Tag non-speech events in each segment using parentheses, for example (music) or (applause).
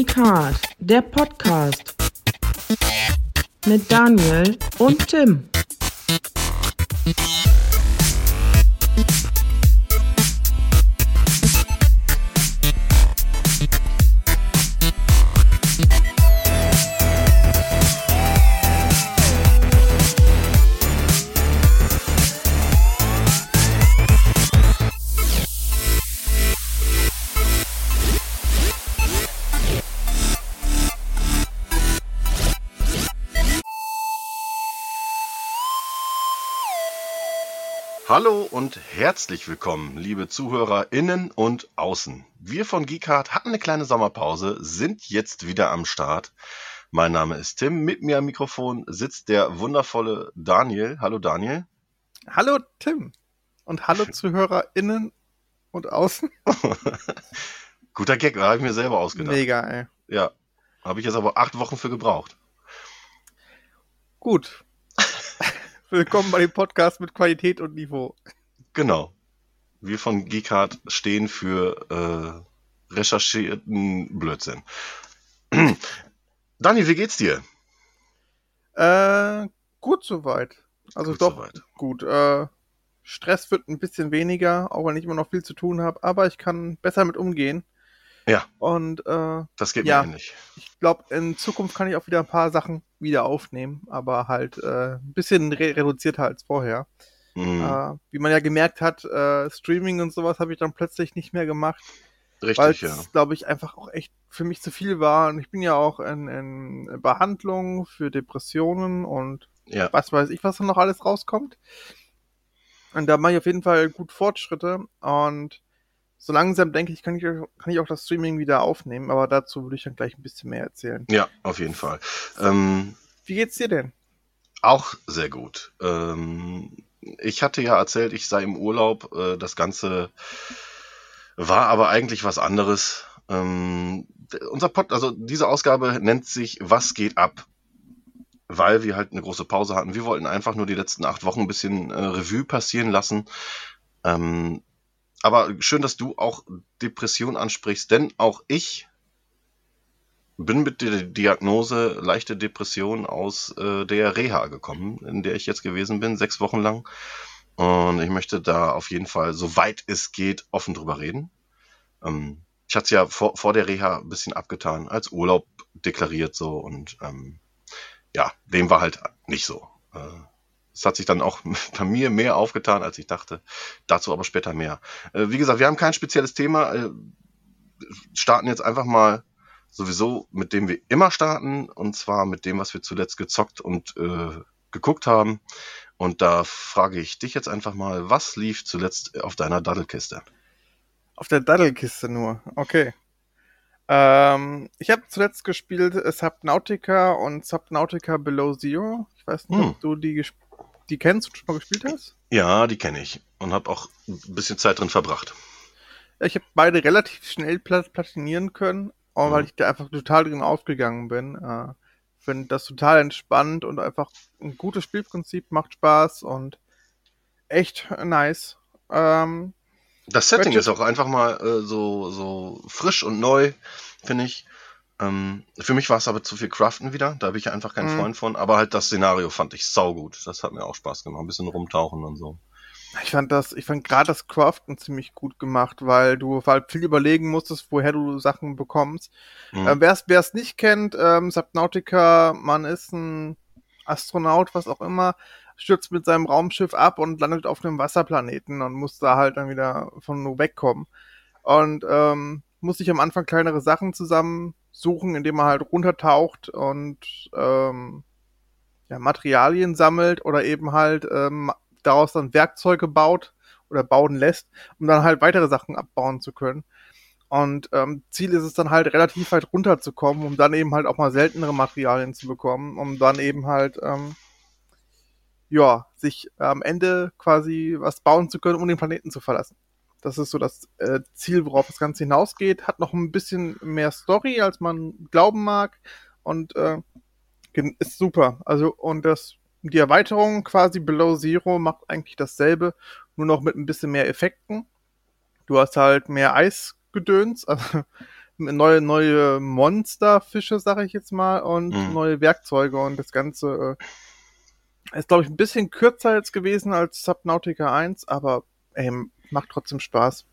Hard, der Podcast mit Daniel und Tim. Hallo und herzlich willkommen, liebe Zuhörer innen und außen. Wir von Geekart hatten eine kleine Sommerpause, sind jetzt wieder am Start. Mein Name ist Tim, mit mir am Mikrofon sitzt der wundervolle Daniel. Hallo Daniel. Hallo Tim und hallo Zuhörer innen und außen. (laughs) Guter Gag, habe ich mir selber ausgedacht. Mega, ey. Ja, habe ich jetzt aber acht Wochen für gebraucht. Gut. Willkommen bei dem Podcast mit Qualität und Niveau. Genau. Wir von Geekart stehen für äh, recherchierten Blödsinn. (clears throat) Dani, wie geht's dir? Äh, gut soweit. Also Gut doch soweit. gut. Äh, Stress wird ein bisschen weniger, auch wenn ich immer noch viel zu tun habe, aber ich kann besser mit umgehen. Ja. Und äh, Das geht Ja. mir ähnlich. ich glaube, in Zukunft kann ich auch wieder ein paar Sachen wieder aufnehmen, aber halt äh, ein bisschen re reduzierter als vorher. Mhm. Äh, wie man ja gemerkt hat, äh, Streaming und sowas habe ich dann plötzlich nicht mehr gemacht, weil Richtig, es, ja. glaube ich, einfach auch echt für mich zu viel war. Und ich bin ja auch in, in Behandlung für Depressionen und Ja, was weiß ich, was da noch alles rauskommt. Und da mache ich auf jeden Fall gut Fortschritte. Und so langsam denke ich, kann ich, kann ich auch das Streaming wieder aufnehmen. Aber dazu würde ich dann gleich ein bisschen mehr erzählen. ja, auf jeden Fall. Ähm, Wie geht's dir denn? auch sehr gut. Ähm, ich hatte ja erzählt, ich sei im Urlaub. Äh, das Ganze war aber eigentlich was anderes. Ähm, unser Pod, also diese Ausgabe nennt sich Was geht ab? Weil wir halt eine große Pause hatten. Wir wollten einfach nur die letzten acht Wochen ein bisschen äh, Revue passieren lassen. Ähm, aber schön, dass du auch Depression ansprichst, denn auch ich bin mit der Diagnose leichte Depression aus äh, der Reha gekommen, in der ich jetzt gewesen bin, sechs Wochen lang. Und ich möchte da auf jeden Fall, soweit es geht, offen drüber reden. Ähm, ich hatte es ja vor, vor der Reha ein bisschen abgetan, als Urlaub deklariert so und ähm, ja, dem war halt nicht so. Äh, es hat sich dann auch (laughs) bei mir mehr aufgetan, als ich dachte. Dazu aber später mehr. Äh, wie gesagt, wir haben kein spezielles Thema. Äh, starten jetzt einfach mal sowieso mit dem wir immer starten, und zwar mit dem, was wir zuletzt gezockt und äh, geguckt haben. Und da frage ich dich jetzt einfach mal, was lief zuletzt auf deiner Daddelkiste? Auf der Daddelkiste nur. Okay. Ähm, ich habe zuletzt gespielt Subnautica und Subnautica Below Zero. Ich weiß nicht, Hm. ob du die, ges- die kennst und schon mal gespielt hast. Ja, die kenne ich und habe auch ein bisschen Zeit drin verbracht. Ich habe beide relativ schnell plat platinieren können, auch weil Mhm. ich da einfach total drin aufgegangen bin. Äh, Finde das total entspannt und einfach ein gutes Spielprinzip, macht Spaß und echt nice. Ähm, Das Setting Ratchet- ist auch einfach mal äh, so, so frisch und neu, finde ich. Ähm, für mich war es aber zu viel Craften wieder, da bin ich einfach kein Mhm. Freund von, aber halt das Szenario fand ich saugut. Das hat mir auch Spaß gemacht, ein bisschen rumtauchen und so. Ich fand das, ich fand gerade das Craften ziemlich gut gemacht, weil du halt viel überlegen musstest, woher du Sachen bekommst. Mhm. Ähm, Wer es nicht kennt, ähm, Subnautica, man ist ein Astronaut, was auch immer, stürzt mit seinem Raumschiff ab und landet auf einem Wasserplaneten und muss da halt dann wieder von nur wegkommen. Und ähm, muss sich am Anfang kleinere Sachen zusammensuchen, indem man halt runtertaucht und ähm, ja, Materialien sammelt oder eben halt ähm, daraus dann Werkzeuge baut oder bauen lässt, um dann halt weitere Sachen abbauen zu können. Und ähm, Ziel ist es dann halt relativ weit runterzukommen, um dann eben halt auch mal seltenere Materialien zu bekommen, um dann eben halt ähm, ja sich am Ende quasi was bauen zu können, um den Planeten zu verlassen. Das ist so das äh, Ziel, worauf das Ganze hinausgeht. Hat noch ein bisschen mehr Story, als man glauben mag. Und äh, ist super. Also, und das, die Erweiterung quasi Below Zero macht eigentlich dasselbe, nur noch mit ein bisschen mehr Effekten. Du hast halt mehr Eisgedöns, also (laughs) neue, neue Monsterfische, sage ich jetzt mal, und Mhm. neue Werkzeuge und das Ganze äh, ist, glaube ich, ein bisschen kürzer jetzt gewesen als Subnautica 1, aber ey, macht trotzdem Spaß.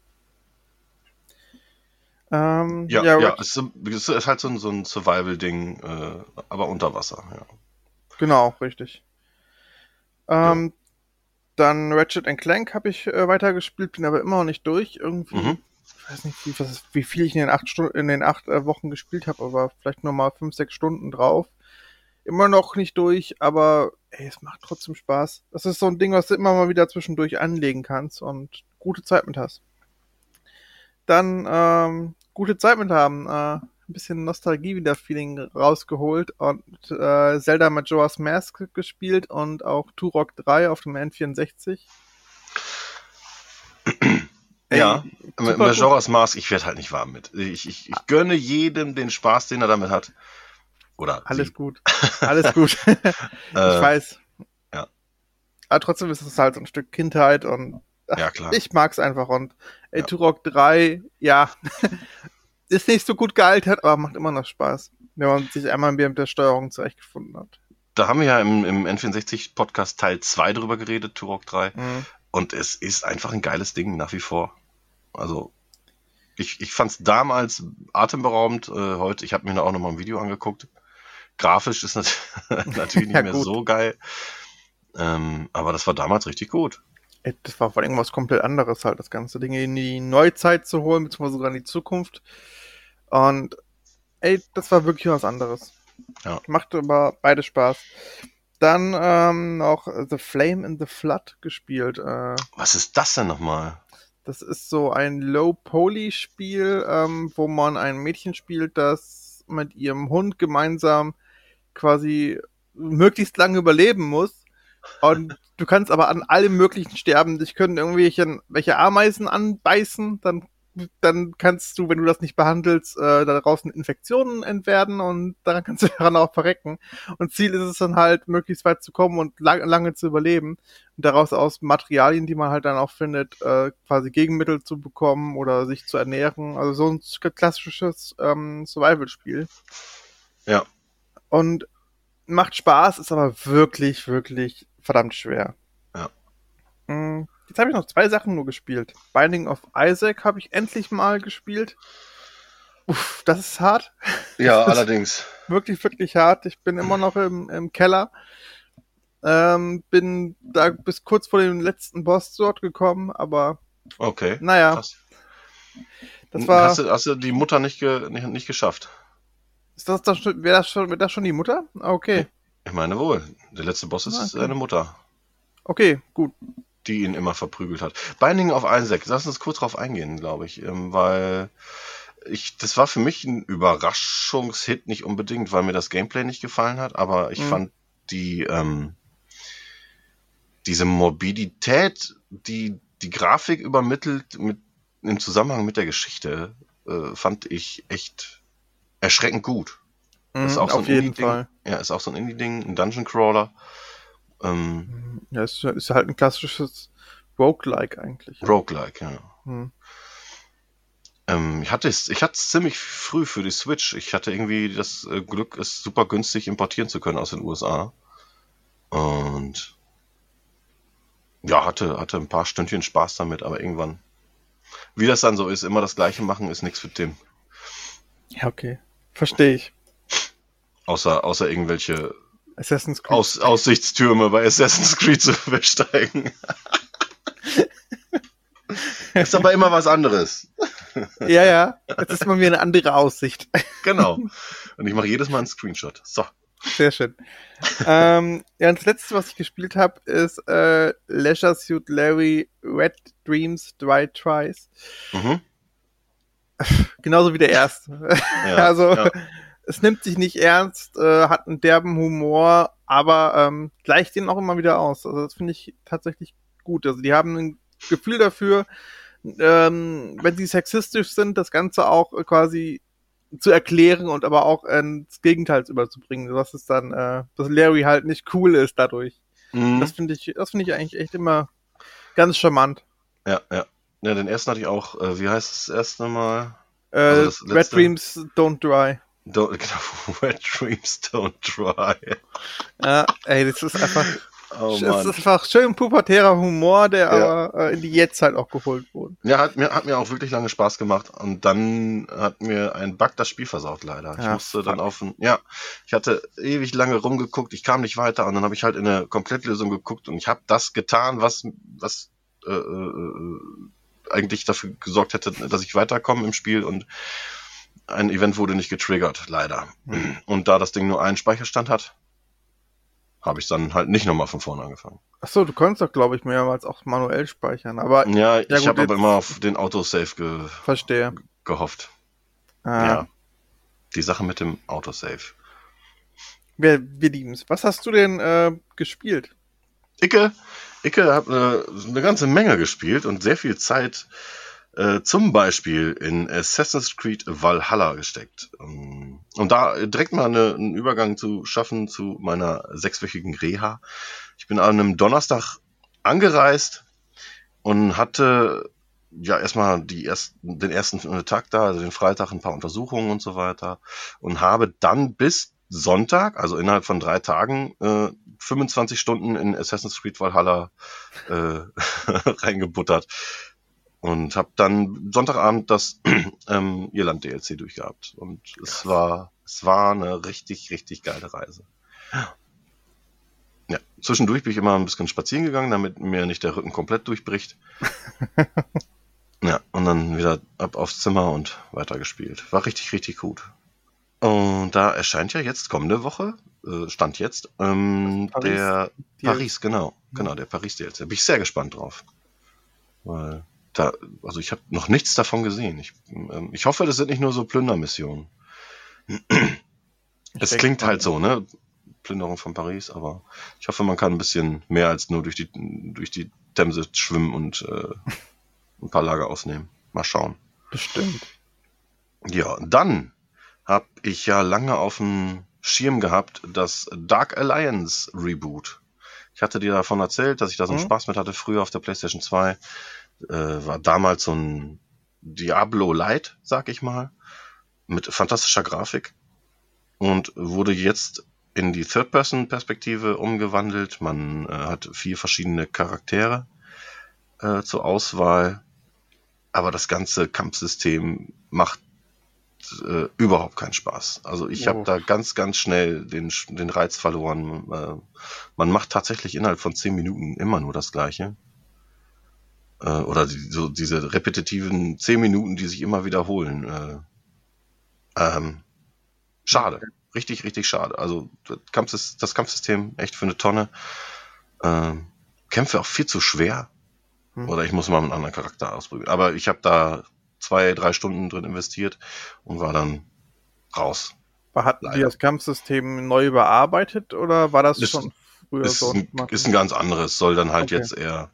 Ähm, Ja, ja, Red- es, ist, es ist halt so ein, so ein Survival-Ding, äh, aber unter Wasser, ja. Genau, richtig. Ähm, Dann Ratchet Clank habe ich äh, weitergespielt, bin aber immer noch nicht durch. Irgendwie, Mhm. ich weiß nicht, wie, was, wie viel ich in den acht, Stunden, in den acht äh, Wochen gespielt habe, aber vielleicht nur mal fünf, sechs Stunden drauf. Immer noch nicht durch, aber ey, es macht trotzdem Spaß. Das ist so ein Ding, was du immer mal wieder zwischendurch anlegen kannst und gute Zeit mit hast. Dann ähm, gute Zeit mit haben. Äh, ein bisschen Nostalgie wieder Feeling rausgeholt und äh, Zelda Majora's Mask gespielt und auch Turok 3 auf dem N64. (clears throat) Ja, super Majora's Mask, ich werde halt nicht warm mit. Ich, ich, ich gönne jedem den Spaß, den er damit hat. Oder Alles sie. gut. (laughs) Alles gut. ich Äh, weiß. ja. Aber trotzdem ist es halt so ein Stück Kindheit und Ja, (laughs) klar. ich mag's einfach. Und Ja. Turok 3, ja, (laughs) ist nicht so gut gealtert, aber macht immer noch Spaß. Wenn man sich einmal mit der Steuerung zurechtgefunden hat. Da haben wir ja im, im N64-Podcast Teil 2 drüber geredet, Turok 3. Mhm. Und es ist einfach ein geiles Ding nach wie vor. Also, ich, ich fand es damals atemberaubend. Äh, heute, ich habe mir da auch nochmal ein Video angeguckt. Grafisch ist nat (laughs) natürlich nicht mehr so geil. Ähm, aber das war damals richtig gut. Ey, Das war vor allem was komplett anderes halt, das ganze Ding in die Neuzeit zu holen, beziehungsweise sogar in die Zukunft. Und ey, das war wirklich was anderes. Ja. Macht aber beide Spaß. Dann ähm, noch The Flame in the Flood gespielt. Äh, Was ist das denn nochmal? das ist so ein Low-Poly-Spiel, ähm, wo man ein Mädchen spielt, das mit ihrem Hund gemeinsam quasi möglichst lange überleben muss. Und du kannst aber an allem Möglichen sterben. Dich können irgendwelche welche Ameisen anbeißen, dann, dann kannst du, wenn du das nicht behandelst, äh, daraus Infektionen entwerden und daran kannst du (laughs) daran auch verrecken. Und Ziel ist es dann halt, möglichst weit zu kommen und lang, lange zu überleben und daraus aus Materialien, die man halt dann auch findet, äh, quasi Gegenmittel zu bekommen oder sich zu ernähren. Also so ein klassisches ähm, Survival-Spiel. Ja. Und macht Spaß, ist aber wirklich, wirklich verdammt schwer. Ja. Mm, Jetzt habe ich noch zwei Sachen nur gespielt. Binding of Isaac habe ich endlich mal gespielt. Uff, das ist hart. Ja, (laughs) allerdings. Wirklich, wirklich hart. Ich bin immer noch im, im Keller. Ähm, bin da bis kurz vor dem letzten Boss dort gekommen, aber Okay. naja, Krass. das war. Hast du, hast du die Mutter nicht, ge, nicht, nicht geschafft? Ist das, das schon, wäre das schon, wäre das schon die Mutter? Ah, Okay. Ich meine wohl. Der letzte Boss ist Ah, okay. seine Mutter, Okay, gut. die ihn immer verprügelt hat. Binding of Isaac, lass uns kurz drauf eingehen, glaube ich, ähm, weil ich, das war für mich ein Überraschungshit, nicht unbedingt, weil mir das Gameplay nicht gefallen hat, aber ich Mhm. fand die, ähm, diese Morbidität, die die Grafik übermittelt mit, im Zusammenhang mit der Geschichte, äh, fand ich echt erschreckend gut. Das ist Mhm, auch so auf ein jeden Indie-Ding. Fall. Ja, ist auch so ein Indie-Ding, ein Dungeon Crawler. Ähm, Ja, es ist, ist halt ein klassisches Roguelike eigentlich. Roguelike, ja. Hm. Ähm, ich hatte es, ich hatte es ziemlich früh für die Switch. Ich hatte irgendwie das äh, Glück, es super günstig importieren zu können aus den USA. Und ja, hatte, hatte ein paar Stündchen Spaß damit, aber irgendwann, wie das dann so ist, immer das Gleiche machen, ist nichts für Tim. Ja, okay. Verstehe ich. Außer, außer irgendwelche Assassin's Creed. Aus, Aussichtstürme bei Assassin's Creed zu (laughs) besteigen. ist aber immer was anderes. (laughs) Ja, ja. Jetzt ist mal wieder eine andere Aussicht. (laughs) Genau. Und ich mache jedes Mal einen Screenshot. So. Sehr schön. ähm, ja, und das letzte, was ich gespielt habe, ist äh, Leisure Suit Larry Red Dreams Dry Tries. Mhm. (laughs) Genauso wie der erste. Ja, (laughs) also, ja. es nimmt sich nicht ernst, äh, hat einen derben Humor, aber ähm, gleicht den auch immer wieder aus. Also, das finde ich tatsächlich gut. Also, die haben ein Gefühl dafür, ähm, wenn sie sexistisch sind, das Ganze auch äh, quasi zu erklären und aber auch ins Gegenteil überzubringen, dass es dann, äh, dass Larry halt nicht cool ist dadurch. Mhm. Das finde ich, das finde ich eigentlich echt immer ganz charmant. ja, ja. Ja, den ersten hatte ich auch, äh, wie heißt das erste Mal? Äh, Also das Red letzte- Dreams Don't Dry. Don't, (laughs) genau, Wet Dreams Don't Dry. Ja, ey, das ist einfach, (laughs) Oh Mann. ist einfach schön pubertärer Humor, der Ja. aber äh, in die Jetztzeit auch geholt wurde. Ja, hat mir, hat mir auch wirklich lange Spaß gemacht. Und dann hat mir ein Bug das Spiel versaut, leider. Ich Ja, musste dann fuck. auf ein, ja, ich hatte ewig lange rumgeguckt, ich kam nicht weiter und dann habe ich halt in eine Komplettlösung geguckt und ich habe das getan, was, was äh, äh, eigentlich dafür gesorgt hätte, dass ich weiterkomme im Spiel und ein Event wurde nicht getriggert, leider. Hm. Und da das Ding nur einen Speicherstand hat, habe ich dann halt nicht nochmal von vorne angefangen. Achso, du konntest doch, glaube ich, mehrmals auch manuell speichern, aber Ja, ich gut, habe aber immer auf den Autosave ge verstehe. gehofft. Ah, Ja. Die Sache mit dem Autosave. Wir, wir lieben's. Was hast du denn äh, gespielt? Icke, Icke hat eine, eine ganze Menge gespielt und sehr viel Zeit äh, zum Beispiel in Assassin's Creed Valhalla gesteckt. Ähm, Und da direkt mal eine, einen Übergang zu schaffen zu meiner sechswöchigen Reha. Ich bin an einem Donnerstag angereist und hatte ja erstmal die ersten, den ersten Tag da, also den Freitag, ein paar Untersuchungen und so weiter und habe dann bis Sonntag, also innerhalb von drei Tagen, äh, 25 Stunden in Assassin's Creed Valhalla äh, (laughs) reingebuttert und habe dann Sonntagabend das (clears throat) ähm, Irland DLC durchgehabt und es war es war eine richtig richtig geile Reise. Ja, zwischendurch bin ich immer ein bisschen spazieren gegangen, damit mir nicht der Rücken komplett durchbricht. (laughs) ja, und dann wieder ab aufs Zimmer und weitergespielt. War richtig, richtig gut. Und da erscheint ja jetzt kommende Woche, äh, Stand jetzt, ähm, Paris der DLC. Paris, genau, genau, der Paris DLC. Bin ich sehr gespannt drauf. Weil da, also ich habe noch nichts davon gesehen. Ich, ähm, ich hoffe, das sind nicht nur so Plündermissionen. Es klingt halt so, ne? Plünderung von Paris, aber ich hoffe, man kann ein bisschen mehr als nur durch die, durch die Themse schwimmen und äh, (laughs) ein paar Lager ausnehmen. Mal schauen. Bestimmt. Ja, dann habe ich ja lange auf dem Schirm gehabt, das Dark Alliance Reboot. Ich hatte dir davon erzählt, dass ich da so einen Mhm. Spaß mit hatte, früher auf der PlayStation 2. Äh, war damals so ein Diablo Light, sag ich mal, mit fantastischer Grafik und wurde jetzt in die Third-Person-Perspektive umgewandelt. Man äh, hat vier verschiedene Charaktere äh, zur Auswahl, aber das ganze Kampfsystem macht äh, überhaupt keinen Spaß. Also ich Oh. habe da ganz, ganz schnell den, den Reiz verloren. Äh, man macht tatsächlich innerhalb von zehn Minuten immer nur das Gleiche. Äh, oder die, so diese repetitiven zehn Minuten, die sich immer wiederholen. Äh, ähm, schade. Richtig, richtig schade. Also das, Kampfsys das Kampfsystem echt für eine Tonne. Ähm, Kämpfe auch viel zu schwer. Hm. Oder ich muss mal einen anderen Charakter ausprobieren. Aber ich habe da zwei, drei Stunden drin investiert und war dann raus. War- Hatten die das Kampfsystem neu überarbeitet oder war das Ist- schon früher Ist, so? ein, ist ein ganz anderes, soll dann halt Okay. jetzt eher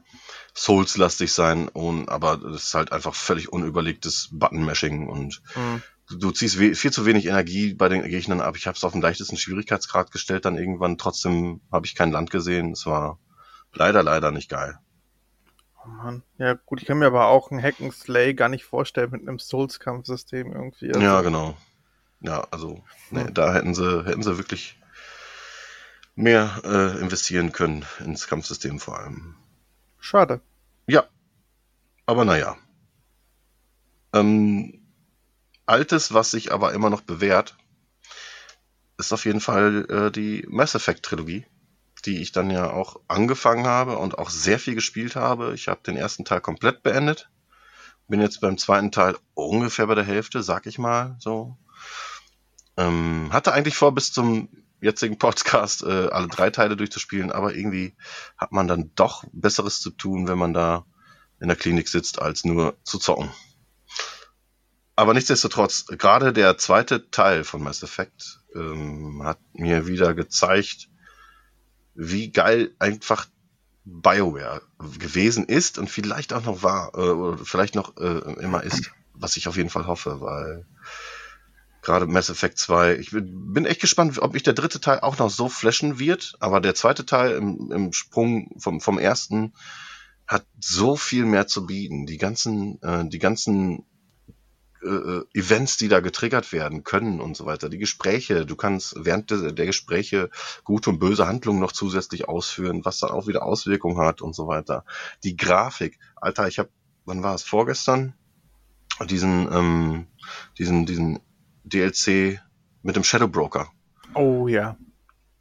Souls-lastig sein, und, aber das ist halt einfach völlig unüberlegtes Button-Mashing und Hm. du, du ziehst viel zu wenig Energie bei den Gegnern ab. Ich habe es auf den leichtesten Schwierigkeitsgrad gestellt, dann irgendwann trotzdem habe ich kein Land gesehen. Es war leider, leider nicht geil. Oh Mann. Ja, gut, ich kann mir aber auch ein Hack and Slay gar nicht vorstellen mit einem Souls-Kampfsystem irgendwie. Also, Ja, genau. Ja, also Hm. da hätten sie, hätten sie wirklich mehr äh, investieren können ins Kampfsystem vor allem. Schade. Ja, aber naja. Ähm, Altes, was sich aber immer noch bewährt, ist auf jeden Fall äh, die Mass Effect Trilogie, die ich dann ja auch angefangen habe und auch sehr viel gespielt habe. Ich habe den ersten Teil komplett beendet. Bin jetzt beim zweiten Teil ungefähr bei der Hälfte, sag ich mal so. Ähm, hatte eigentlich vor, bis zum jetzigen Podcast äh, alle drei Teile durchzuspielen, aber irgendwie hat man dann doch Besseres zu tun, wenn man da in der Klinik sitzt, als nur zu zocken. Aber nichtsdestotrotz, gerade der zweite Teil von Mass Effect ähm, hat mir wieder gezeigt, wie geil einfach BioWare gewesen ist und vielleicht auch noch war, äh, oder vielleicht noch äh, immer ist, was ich auf jeden Fall hoffe, weil gerade Mass Effect 2, ich bin echt gespannt, ob mich der dritte Teil auch noch so flashen wird, aber der zweite Teil im, im Sprung vom, vom ersten hat so viel mehr zu bieten. Die ganzen, äh, die ganzen äh, Events, die da getriggert werden können und so weiter. Die Gespräche, du kannst während der, der Gespräche gute und böse Handlungen noch zusätzlich ausführen, was dann auch wieder Auswirkungen hat und so weiter. Die Grafik, Alter, ich habe, wann war es? Vorgestern diesen ähm, diesen diesen DLC mit dem Shadow Broker. Oh ja.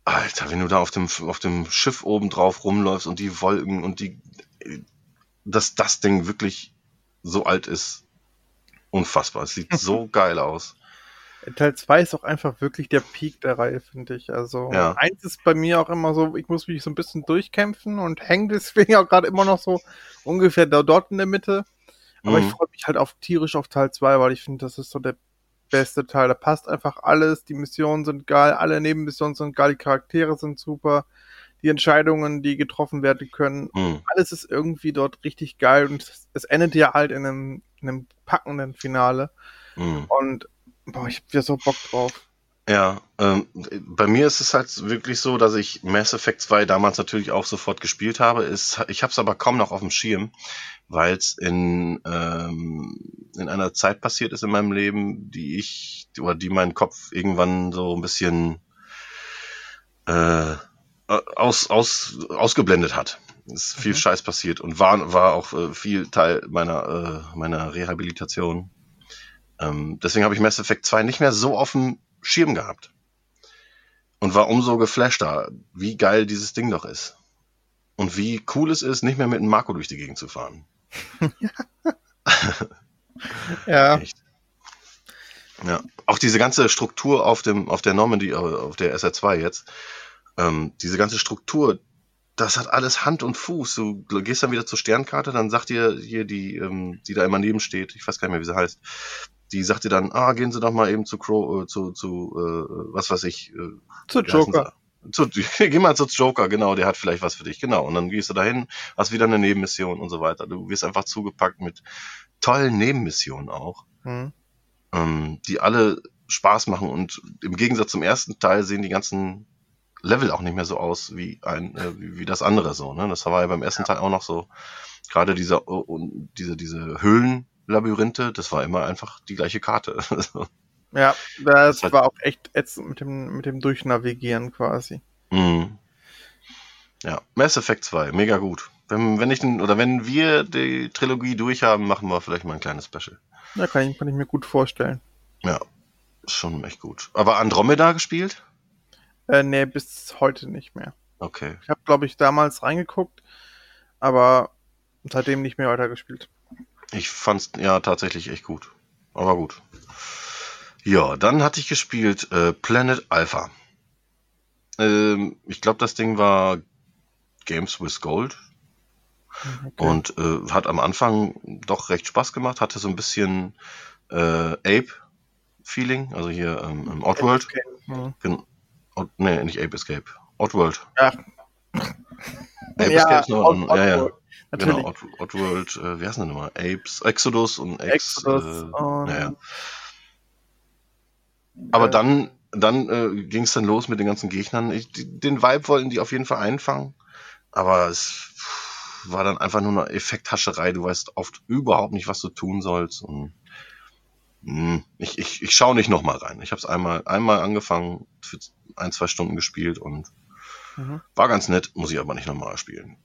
Alter, wenn du da auf dem auf dem Schiff oben drauf rumläufst und die Wolken und die dass das Ding wirklich so alt ist, unfassbar. Es sieht so (laughs) geil aus. Teil 2 ist auch einfach wirklich der Peak der Reihe, finde ich. Also Ja. eins ist bei mir auch immer so, ich muss mich so ein bisschen durchkämpfen und hänge deswegen (laughs) auch gerade immer noch so ungefähr da dort in der Mitte. Aber ich Mhm. freue mich halt auf tierisch auf Teil 2, weil ich finde, das ist so der beste Teil. Da passt einfach alles, die Missionen sind geil, alle Nebenmissionen sind geil, die Charaktere sind super, die Entscheidungen, die getroffen werden können, Mhm. alles ist irgendwie dort richtig geil und es, es endet ja halt in einem, in einem packenden Finale. Mhm. Und boah, ich hab wieder so Bock drauf. Ja, ähm, bei mir ist es halt wirklich so, dass ich Mass Effect 2 damals natürlich auch sofort gespielt habe. Ist, ich habe es aber kaum noch auf dem Schirm, weil es in, ähm, in einer Zeit passiert ist in meinem Leben, die ich, oder die meinen Kopf irgendwann so ein bisschen äh, aus, aus, ausgeblendet hat. Es ist viel Mhm. Scheiß passiert und war, war auch äh, viel Teil meiner, äh, meiner Rehabilitation. Ähm, deswegen habe ich Mass Effect 2 nicht mehr so auf dem Schirm gehabt. Und war umso geflashter, wie geil dieses Ding doch ist. Und wie cool es ist, nicht mehr mit einem Marco durch die Gegend zu fahren. (laughs) Ja, Echt. Ja. Auch diese ganze Struktur auf dem, auf der Normandy, äh, auf der SR2 jetzt, ähm, diese ganze Struktur, das hat alles Hand und Fuß. Du gehst dann wieder zur Sternkarte, dann sagt dir hier die, ähm, die da immer neben steht, ich weiß gar nicht mehr, wie sie heißt, die sagt dir dann, ah, gehen Sie doch mal eben zu Crow, äh, zu, zu, äh, was weiß ich, äh, zu Joker. Zu, (laughs) geh mal zu Joker, genau, der hat vielleicht was für dich, genau. Und dann gehst du dahin, hast wieder eine Nebenmission und so weiter. Du wirst einfach zugepackt mit tollen Nebenmissionen auch Hm. ähm, die alle Spaß machen und im Gegensatz zum ersten Teil sehen die ganzen Level auch nicht mehr so aus wie ein äh, wie, wie das andere so. Ne? Das war ja beim ersten Teil auch noch so. Gerade dieser oh, und diese diese Höhlenlabyrinthe, das war immer einfach die gleiche Karte. (laughs) Ja, das Das war auch echt ätzend mit dem, mit dem Durchnavigieren quasi. Mhm. Ja, Mass Effect 2, mega gut. Wenn, wenn ich den, oder wenn wir die Trilogie durchhaben, machen wir vielleicht mal ein kleines Special. Ja, kann ich, kann ich mir gut vorstellen. Ja, schon echt gut. Aber Andromeda gespielt? Äh, nee, bis heute nicht mehr. Okay. Ich habe, glaube ich, damals reingeguckt, aber seitdem nicht mehr weitergespielt. Ich fand's ja tatsächlich echt gut. Aber gut. Ja, dann hatte ich gespielt äh, Planet Alpha. Ähm, ich glaube, das Ding war Games with Gold Okay. und äh, hat am Anfang doch recht Spaß gemacht. Hatte so ein bisschen äh, Ape-Feeling, also hier ähm, im Oddworld. Okay. Hm. Odd, nee, nicht Ape Escape. Oddworld. Ja. (laughs) Ape Ja, Escape ist noch, Odd- ja, ja. Oddworld. Natürlich. Genau, Odd, Oddworld, äh, wie heißt denn nochmal? Apes, Exodus und Ex, Exodus äh, und naja. Aber dann, dann äh, ging es dann los mit den ganzen Gegnern. Ich, die, den Vibe wollten die auf jeden Fall einfangen, aber es war dann einfach nur eine Effekthascherei. Du weißt oft überhaupt nicht, was du tun sollst. Und, ich, ich, ich schaue nicht nochmal rein. Ich habe es einmal, einmal angefangen, für ein, zwei Stunden gespielt und Mhm. war ganz nett, muss ich aber nicht nochmal spielen.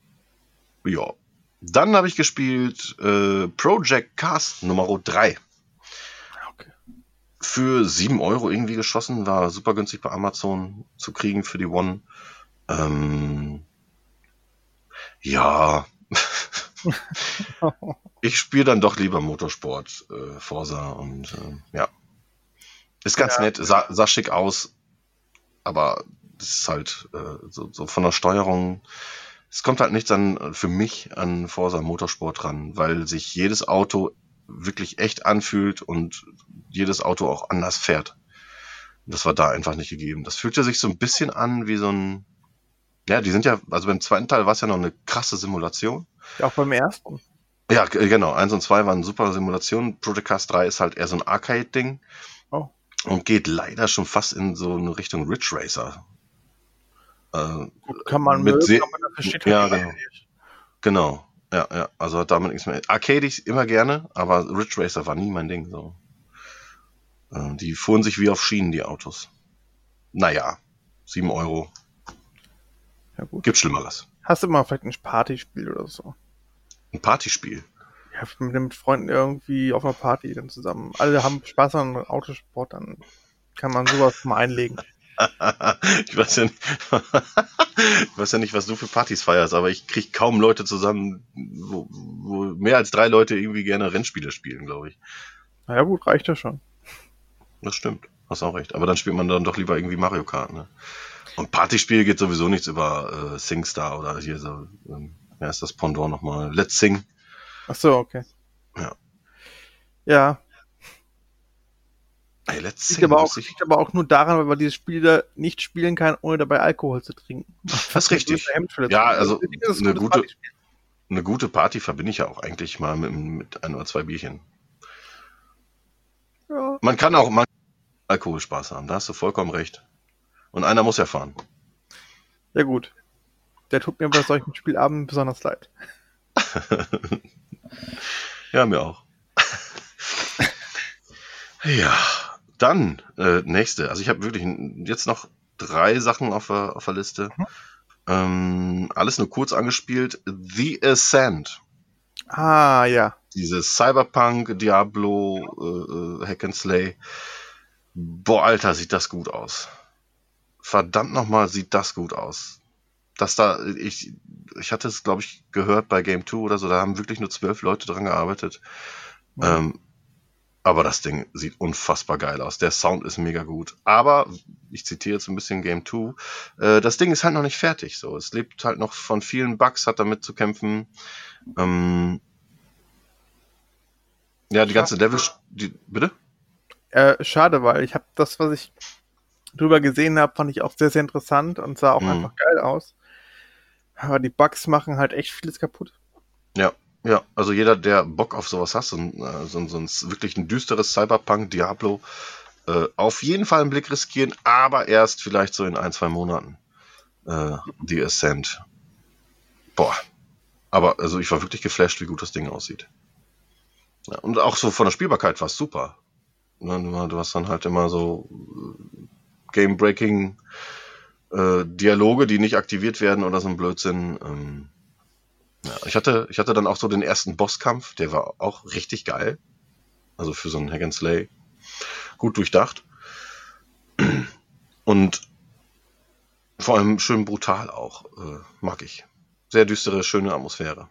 Ja. Dann habe ich gespielt äh, Project Cast Nummer 3 Okay. für 7 Euro irgendwie geschossen, war super günstig bei Amazon zu kriegen für die One. Ähm, ja, (laughs) (laughs) ich spiele dann doch lieber Motorsport, äh, Forsa und äh, ja. Ist ganz Ja. nett, sah, sah schick aus, aber das ist halt äh, so, so von der Steuerung. Es kommt halt nichts an für mich an Forsa Motorsport ran, weil sich jedes Auto wirklich echt anfühlt und jedes Auto auch anders fährt. Und das war da einfach nicht gegeben. Das fühlte sich so ein bisschen an wie so ein, ja, die sind ja, also beim zweiten Teil war es ja noch eine krasse Simulation. Ja, auch beim ersten. Ja, genau. Eins und zwei waren super Simulationen. Project Cast 3 ist halt eher so ein Arcade-Ding. Oh. Und geht leider schon fast in so eine Richtung Ridge Racer. Äh, Gut, kann man Mit mögen, aber dafür steht Ja, halt genau. Genau. Ja, ja. Also hat damit nichts mehr. Arcade ich immer gerne, aber Ridge Racer war nie mein Ding. So. Äh, die fuhren sich wie auf Schienen, die Autos. Naja, 7 Euro. Ja, gut. Gibt Schlimmeres. Hast du mal vielleicht ein Partyspiel oder so? Ein Partyspiel. Ja, mit, mit Freunden irgendwie auf einer Party dann zusammen. Alle haben Spaß an Autosport, dann kann man sowas mal einlegen. (laughs) ich weiß ja nicht, (laughs) ich weiß ja nicht, was du für Partys feierst, aber ich krieg kaum Leute zusammen, wo, wo mehr als drei Leute irgendwie gerne Rennspiele spielen, glaube ich. Naja, gut, reicht ja schon. Das stimmt. Hast auch recht. Aber dann spielt man dann doch lieber irgendwie Mario Kart, ne? Und Partyspiel geht sowieso nichts über äh, SingStar oder hier so, ähm, wer ist das Pendant nochmal? Let's Sing. Ach so, okay. Ja. Ja, Hey, Let's Sing. liegt aber, auch, liegt aber auch nur daran, weil man dieses Spiel da nicht spielen kann, ohne dabei Alkohol zu trinken. (laughs) Das ist richtig. Das Ja, also ist eine gute-. Eine gute Party verbinde ich ja auch eigentlich mal mit, mit ein oder zwei Bierchen. Ja. Man kann auch mal Alkoholspaß haben, da hast du vollkommen recht. Und einer muss ja fahren. ja, gut. Der tut mir bei solchen Spielabenden besonders leid. (laughs) Ja, mir auch. ja, dann äh, nächste. Also ich habe wirklich jetzt noch drei Sachen auf der, auf der Liste. Ähm, alles nur kurz angespielt. The Ascent. Ah, ja. Dieses Cyberpunk, Diablo, äh, äh, Hack and Slay. Boah, Alter, sieht das gut aus. Verdammt nochmal, sieht das gut aus. Dass da, ich, ich hatte es, glaube ich, gehört bei Game 2 oder so, da haben wirklich nur zwölf Leute dran gearbeitet. Ähm, aber das Ding sieht unfassbar geil aus. Der Sound ist mega gut. Aber, ich zitiere jetzt ein bisschen Game 2, äh, das Ding ist halt noch nicht fertig. So, es lebt halt noch von vielen Bugs, hat damit zu kämpfen. Ähm, ja, die ganze Level, die, bitte? Äh, schade, weil ich habe das, was ich drüber gesehen habe, fand ich auch sehr, sehr interessant und sah auch Mhm. einfach geil aus. Aber die Bugs machen halt echt vieles kaputt. Ja, ja, also jeder, der Bock auf sowas hat, so ein, äh, so ein, so ein wirklich ein düsteres Cyberpunk Diablo, äh, auf jeden Fall einen Blick riskieren, aber erst vielleicht so in ein, zwei Monaten. Äh, The Ascent. Boah. Aber also ich war wirklich geflasht, wie gut das Ding aussieht. Ja, und auch so von der Spielbarkeit war es super. Ne, Du hast dann halt immer so äh, Game-Breaking äh, Dialoge, die nicht aktiviert werden oder so ein Blödsinn. Ähm, ja, ich hatte, ich hatte dann auch so den ersten Bosskampf, der war auch richtig geil. Also für so einen Hack and Slay. Gut durchdacht. Und vor allem schön brutal auch. Äh, mag ich. Sehr düstere, schöne Atmosphäre.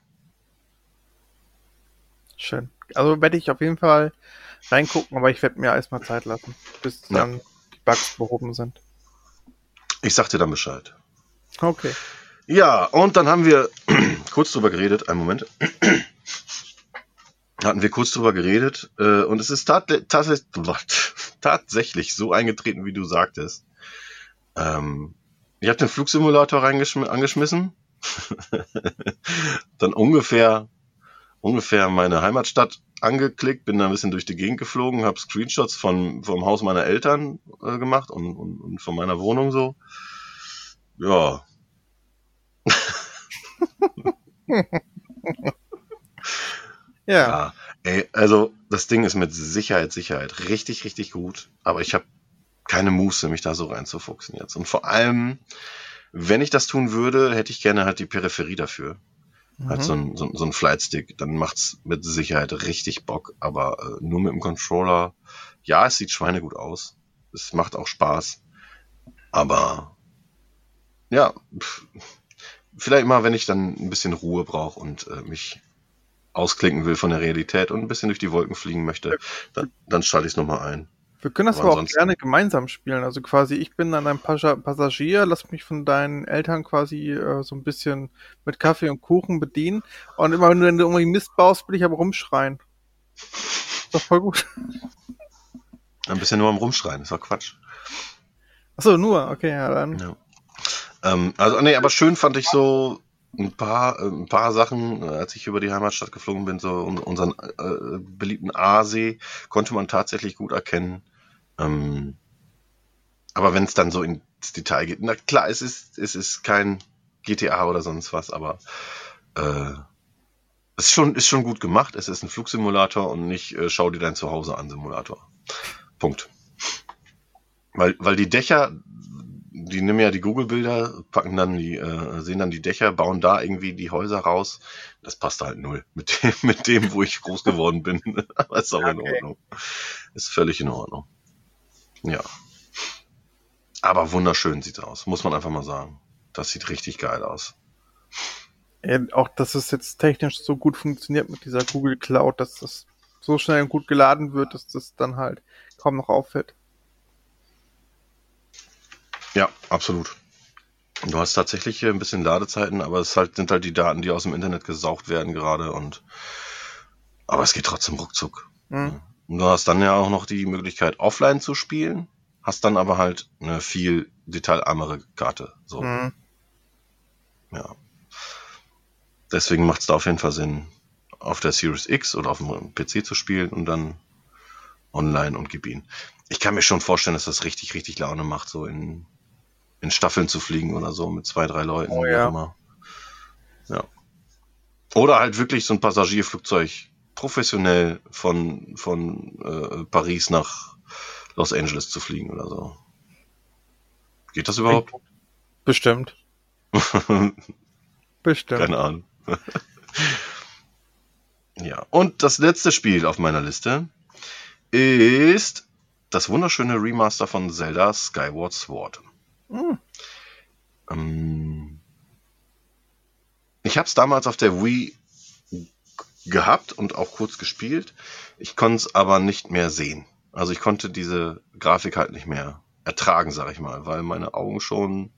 Schön. Also werde ich auf jeden Fall reingucken, aber ich werde mir erstmal Zeit lassen, bis Ja. dann die Bugs behoben sind. Ich sag dir dann Bescheid. Okay. Ja, und dann haben wir (clears throat) kurz drüber geredet. Einen Moment. (clears throat) Hatten wir kurz drüber geredet. Äh, und es ist tat tats (laughs) tatsächlich so eingetreten, wie du sagtest. Ähm, ich habe den Flugsimulator angeschmissen. (laughs) dann ungefähr, ungefähr meine Heimatstadt angeklickt, bin da ein bisschen durch die Gegend geflogen, habe Screenshots von, vom Haus meiner Eltern äh, gemacht und, und, und von meiner Wohnung so. Ja, (laughs) Ja. Ja, ey, also das Ding ist mit Sicherheit, Sicherheit richtig, richtig gut, aber ich habe keine Muße, mich da so reinzufuchsen jetzt. Und vor allem, wenn ich das tun würde, hätte ich gerne halt die Peripherie dafür. Halt Mhm. so ein, so, so ein Flightstick, dann macht's mit Sicherheit richtig Bock, aber äh, nur mit dem Controller, ja, es sieht schweinegut aus. Es macht auch Spaß. Aber ja, pff, vielleicht mal, wenn ich dann ein bisschen Ruhe brauche und äh, mich ausklinken will von der Realität und ein bisschen durch die Wolken fliegen möchte, dann, dann schalte ich es nochmal ein. Wir können das Aber aber auch gerne gemeinsam spielen. Also quasi, ich bin dann ein Passagier, lass mich von deinen Eltern quasi äh, so ein bisschen mit Kaffee und Kuchen bedienen. Und immer wenn du irgendwie Mist baust, will ich aber rumschreien. Ist doch voll gut. Ein bisschen nur am Rumschreien, ist doch Quatsch. Achso, nur, okay, ja, dann. Ja. Ähm, also, nee, aber schön fand ich so ein paar, äh, ein paar Sachen, äh, als ich über die Heimatstadt geflogen bin, so un unseren äh, beliebten Aasee, konnte man tatsächlich gut erkennen. Ähm, aber wenn es dann so ins Detail geht, na klar, es ist, es ist kein GTA oder sonst was, aber äh, es ist schon, ist schon gut gemacht. Es ist ein Flugsimulator und nicht äh, schau dir dein Zuhause an Simulator. Punkt. Weil, weil die Dächer, die nehmen ja die Google-Bilder, packen dann die, äh, sehen dann die Dächer, bauen da irgendwie die Häuser raus. Das passt halt null mit dem, (laughs) mit dem, wo ich groß geworden bin. (laughs) Aber ist auch in Okay. Ordnung. Ist völlig in Ordnung. Ja. Aber wunderschön sieht's aus, muss man einfach mal sagen. Das sieht richtig geil aus. Ja, auch, dass es jetzt technisch so gut funktioniert mit dieser Google Cloud, dass das so schnell und gut geladen wird, dass das dann halt kaum noch auffällt. Ja, absolut. Du hast tatsächlich hier ein bisschen Ladezeiten, aber es halt, sind halt die Daten, die aus dem Internet gesaugt werden gerade und aber es geht trotzdem ruckzuck. Hm. Und du hast dann ja auch noch die Möglichkeit, offline zu spielen, hast dann aber halt eine viel detailarmere Karte. So, Hm. ja. Deswegen macht es da auf jeden Fall Sinn, auf der Series X oder auf dem PC zu spielen und dann online und gib ihn. Ich kann mir schon vorstellen, dass das richtig, richtig Laune macht, so in, in Staffeln zu fliegen oder so mit zwei, drei Leuten. Oh ja. ja. Oder halt wirklich so ein Passagierflugzeug professionell von, von äh, Paris nach Los Angeles zu fliegen oder so. Geht das überhaupt? Bestimmt. (laughs) Bestimmt. Keine Ahnung. (laughs) ja, und das letzte Spiel auf meiner Liste ist das wunderschöne Remaster von Zelda Skyward Sword. Hm. Ich habe es damals auf der Wii gehabt und auch kurz gespielt. Ich konnte es aber nicht mehr sehen. Also ich konnte diese Grafik halt nicht mehr ertragen, sag ich mal, weil meine Augen schon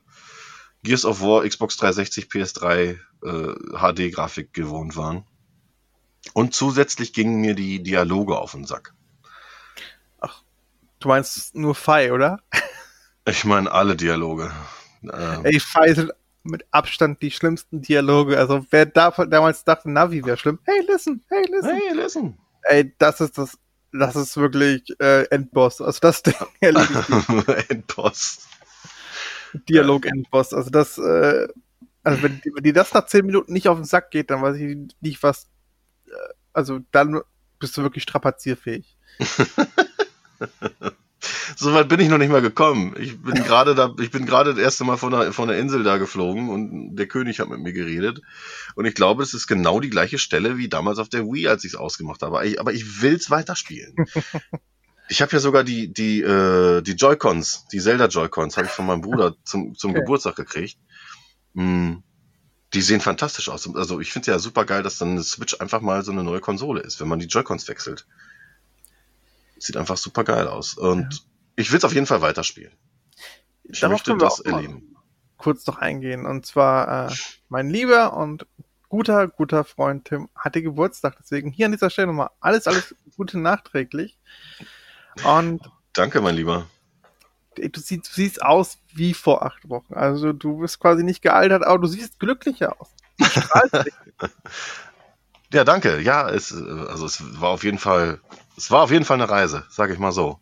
Gears of War, Xbox 360, PS3 äh, HD-Grafik gewohnt waren. Und zusätzlich gingen mir die Dialoge auf den Sack. Du meinst nur Fi, oder? Ich meine alle Dialoge. Ähm, Ey, Fi sind mit Abstand die schlimmsten Dialoge. Also wer da, damals dachte, Navi wäre schlimm. Hey, listen, hey, listen. hey, listen. Ey, das ist das, das ist wirklich äh, Endboss. Also das (laughs) Ding erledigt (laughs) die Endboss. Also das, äh, also wenn, wenn dir das nach 10 Minuten nicht auf den Sack geht, dann weiß ich nicht, was, äh, also dann bist du wirklich strapazierfähig. (laughs) So weit bin ich noch nicht mal gekommen. Ich bin gerade da, ich bin gerade das erste Mal von der, von der Insel da geflogen und der König hat mit mir geredet. Und ich glaube, es ist genau die gleiche Stelle wie damals auf der Wii, als ich es ausgemacht habe. Aber ich, aber ich will's weiterspielen. (laughs) Ich habe ja sogar die, die, äh, die Joy-Cons, die Zelda Joy-Cons, habe ich von meinem Bruder zum, zum Okay. Geburtstag gekriegt. Mm, die sehen fantastisch aus. Also ich finde ja super geil, dass dann eine Switch einfach mal so eine neue Konsole ist, wenn man die Joy-Cons wechselt. Sieht einfach super geil aus. Und ich will es auf jeden Fall weiterspielen. Ich Darauf möchte das erleben. kurz noch eingehen. Und zwar, äh, mein lieber und guter, guter Freund Tim hatte Geburtstag. Deswegen hier an dieser Stelle nochmal alles, alles Gute nachträglich. Und Danke, mein Lieber. du, siehst, du siehst aus wie vor acht Wochen. Also du bist quasi nicht gealtert, aber du siehst glücklicher aus. (laughs) Ja, danke. Ja, es, äh, also es war auf jeden Fall, es war auf jeden Fall eine Reise, sage ich mal so.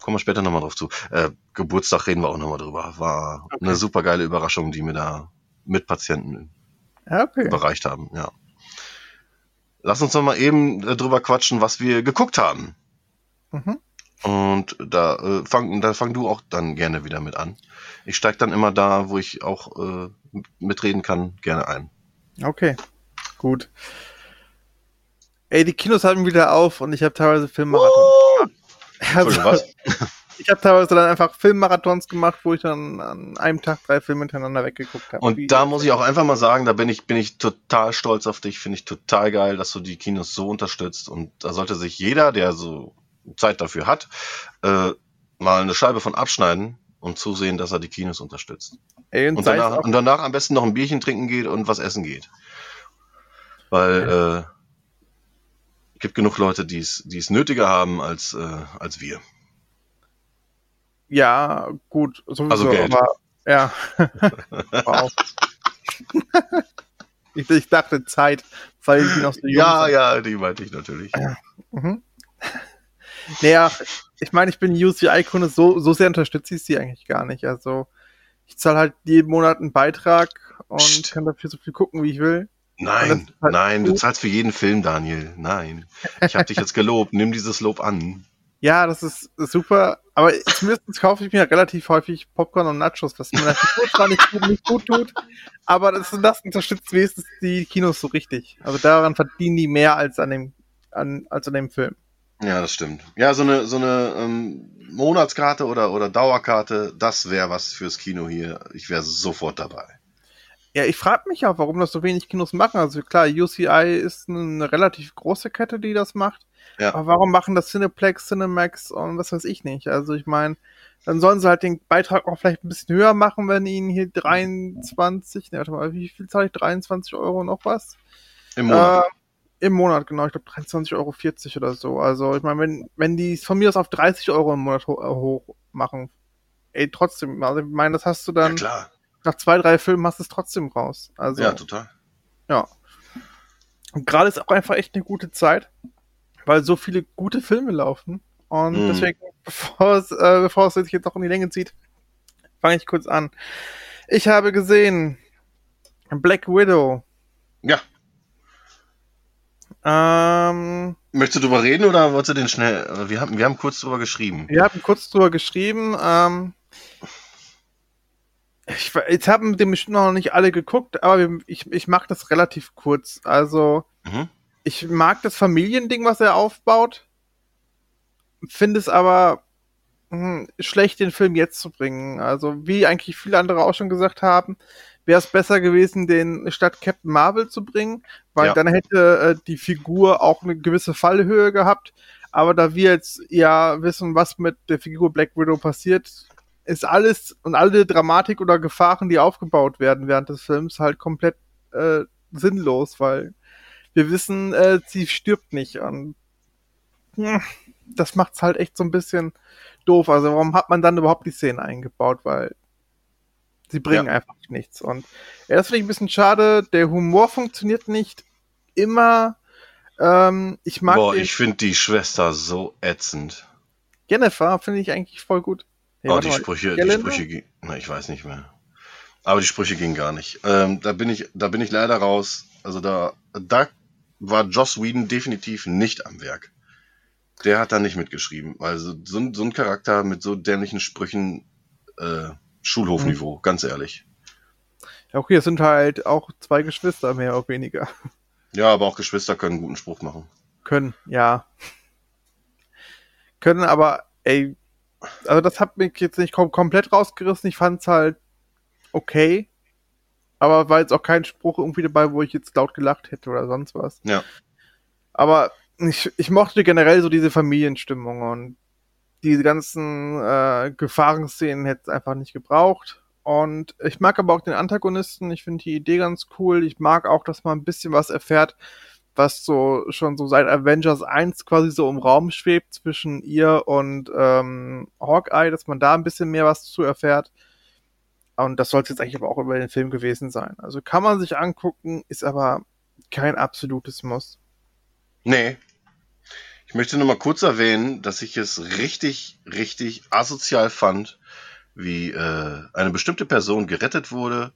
Kommen wir später nochmal drauf zu. Äh, Geburtstag reden wir auch nochmal drüber. War Okay. eine super geile Überraschung, die mir da mit Patienten okay. überreicht haben. Ja. Lass uns noch mal eben äh, drüber quatschen, was wir geguckt haben. Mhm. Und da äh, fang, da fang du auch dann gerne wieder mit an. Ich steig dann immer da, wo ich auch äh, mitreden kann, gerne ein. Okay, gut. Ey, die Kinos hatten wieder auf und ich habe teilweise Filmmarathons gemacht. Entschuldigung, Also, was? (laughs) ich habe teilweise dann einfach Filmmarathons gemacht, wo ich dann an einem Tag drei Filme hintereinander weggeguckt habe. Und da muss ich auch einfach mal sagen, da bin ich, bin ich total stolz auf dich, finde ich total geil, dass du die Kinos so unterstützt. Und da sollte sich jeder, der so Zeit dafür hat, äh, mal eine Scheibe von abschneiden und zusehen, dass er die Kinos unterstützt. Ey, und Und danach, und danach am besten noch ein Bierchen trinken geht und was essen geht. Weil äh, gibt genug Leute, die es die es nötiger haben als, äh, als wir. ja, gut, sowieso, Also Geld. aber ja. (laughs) ich, ich dachte Zeit, weil die noch so jung Ja, sind. ja, die meinte ich natürlich. Mhm. Naja, ich meine, ich bin UCI-Kunde, so, so sehr unterstütze ich sie eigentlich gar nicht. Also, ich zahle halt jeden Monat einen Beitrag und Psst. kann dafür so viel gucken, wie ich will. Nein, halt nein, du zahlst für jeden Film, Daniel. Nein. Ich habe dich jetzt gelobt. Nimm dieses Lob an. Ja, das ist super, aber zumindest kaufe ich mir relativ häufig Popcorn und Nachos, was mir natürlich (laughs) zwar nicht, gut- nicht gut tut, aber das, das unterstützt wenigstens die Kinos so richtig. Also daran verdienen die mehr als an dem, an, als an dem Film. Ja, das stimmt. Ja, so eine, so eine ähm, Monatskarte oder, oder Dauerkarte, das wäre was fürs Kino hier. Ich wäre sofort dabei. Ja, ich frage mich auch, warum das so wenig Kinos machen. Also klar, UCI ist eine relativ große Kette, die das macht. Ja. Aber warum machen das Cineplex, Cinemax und was weiß ich nicht? Also ich meine, dann sollen sie halt den Beitrag auch vielleicht ein bisschen höher machen, wenn ihnen hier 23, ne, warte mal, wie viel zahle ich? 23 Euro noch was? Im Monat. Äh, Im Monat, genau. Ich glaube 23,40 Euro oder so. Also ich meine, wenn, wenn die es von mir aus auf 30 Euro im Monat ho äh, hoch machen, ey, trotzdem, also ich meine, das hast du ja, dann, klar. Nach zwei, drei Filmen hast du es trotzdem raus. Also, Ja, total. ja. Und gerade ist auch einfach echt eine gute Zeit, weil so viele gute Filme laufen. Und Mhm. deswegen, (laughs) bevor es, äh, bevor es sich jetzt noch in die Länge zieht, fange ich kurz an. Ich habe gesehen Black Widow. Ja. Ähm, Möchtest du drüber reden oder wolltest du den schnell? äh, Wir haben, wir haben kurz drüber geschrieben. wir haben kurz drüber geschrieben. Ähm, ich, jetzt haben dem bestimmt noch nicht alle geguckt, aber ich, ich mache das relativ kurz. Also, Mhm. ich mag das Familiending, was er aufbaut, finde es aber hm, schlecht, den Film jetzt zu bringen. Also, wie eigentlich viele andere auch schon gesagt haben, wäre es besser gewesen, den statt Captain Marvel zu bringen, weil Ja. dann hätte äh, die Figur auch eine gewisse Fallhöhe gehabt. Aber da wir jetzt ja wissen, was mit der Figur Black Widow passiert, ist alles und alle Dramatik oder Gefahren, die aufgebaut werden während des Films, halt komplett äh, sinnlos, weil wir wissen, äh, sie stirbt nicht. Und das macht's halt echt so ein bisschen doof. Also warum hat man dann überhaupt die Szenen eingebaut? Weil sie bringen Ja. einfach nichts. Und ja, das finde ich ein bisschen schade. Der Humor funktioniert nicht immer. Ähm, ich mag Boah, ich finde die Schwester so ätzend. Jennifer, finde ich eigentlich voll gut. Nee, oh, die. Sprüche, die? Sprüche, na, ich weiß nicht mehr. Aber die Sprüche gingen gar nicht. Ähm, da bin ich, da bin ich leider raus. Also da, da war Joss Whedon definitiv nicht am Werk. Der hat da nicht mitgeschrieben. Also so, ein- so ein Charakter mit so dämlichen Sprüchen, äh, Schulhofniveau, Mhm. ganz ehrlich. Ja, okay, es sind halt auch zwei Geschwister, mehr oder weniger. Ja, aber auch Geschwister können guten Spruch machen. Können, ja. Können, aber, ey, also das hat mich jetzt nicht kom komplett rausgerissen. Ich fand's halt okay. Aber war jetzt auch kein Spruch irgendwie dabei, wo ich jetzt laut gelacht hätte oder sonst was. Ja. Aber ich, ich mochte generell so diese Familienstimmung und diese ganzen äh, Gefahrenszenen hätte es einfach nicht gebraucht. Und ich mag aber auch den Antagonisten. Ich finde die Idee ganz cool. Ich mag auch, dass man ein bisschen was erfährt, was so schon so seit Avengers 1 quasi so im Raum schwebt zwischen ihr und ähm, Hawkeye, dass man da ein bisschen mehr was zu erfährt. Und das soll es jetzt eigentlich aber auch über den Film gewesen sein. Also kann man sich angucken, ist aber kein absolutes Muss. Nee. Ich möchte nur mal kurz erwähnen, dass ich es richtig, richtig asozial fand, wie äh, eine bestimmte Person gerettet wurde.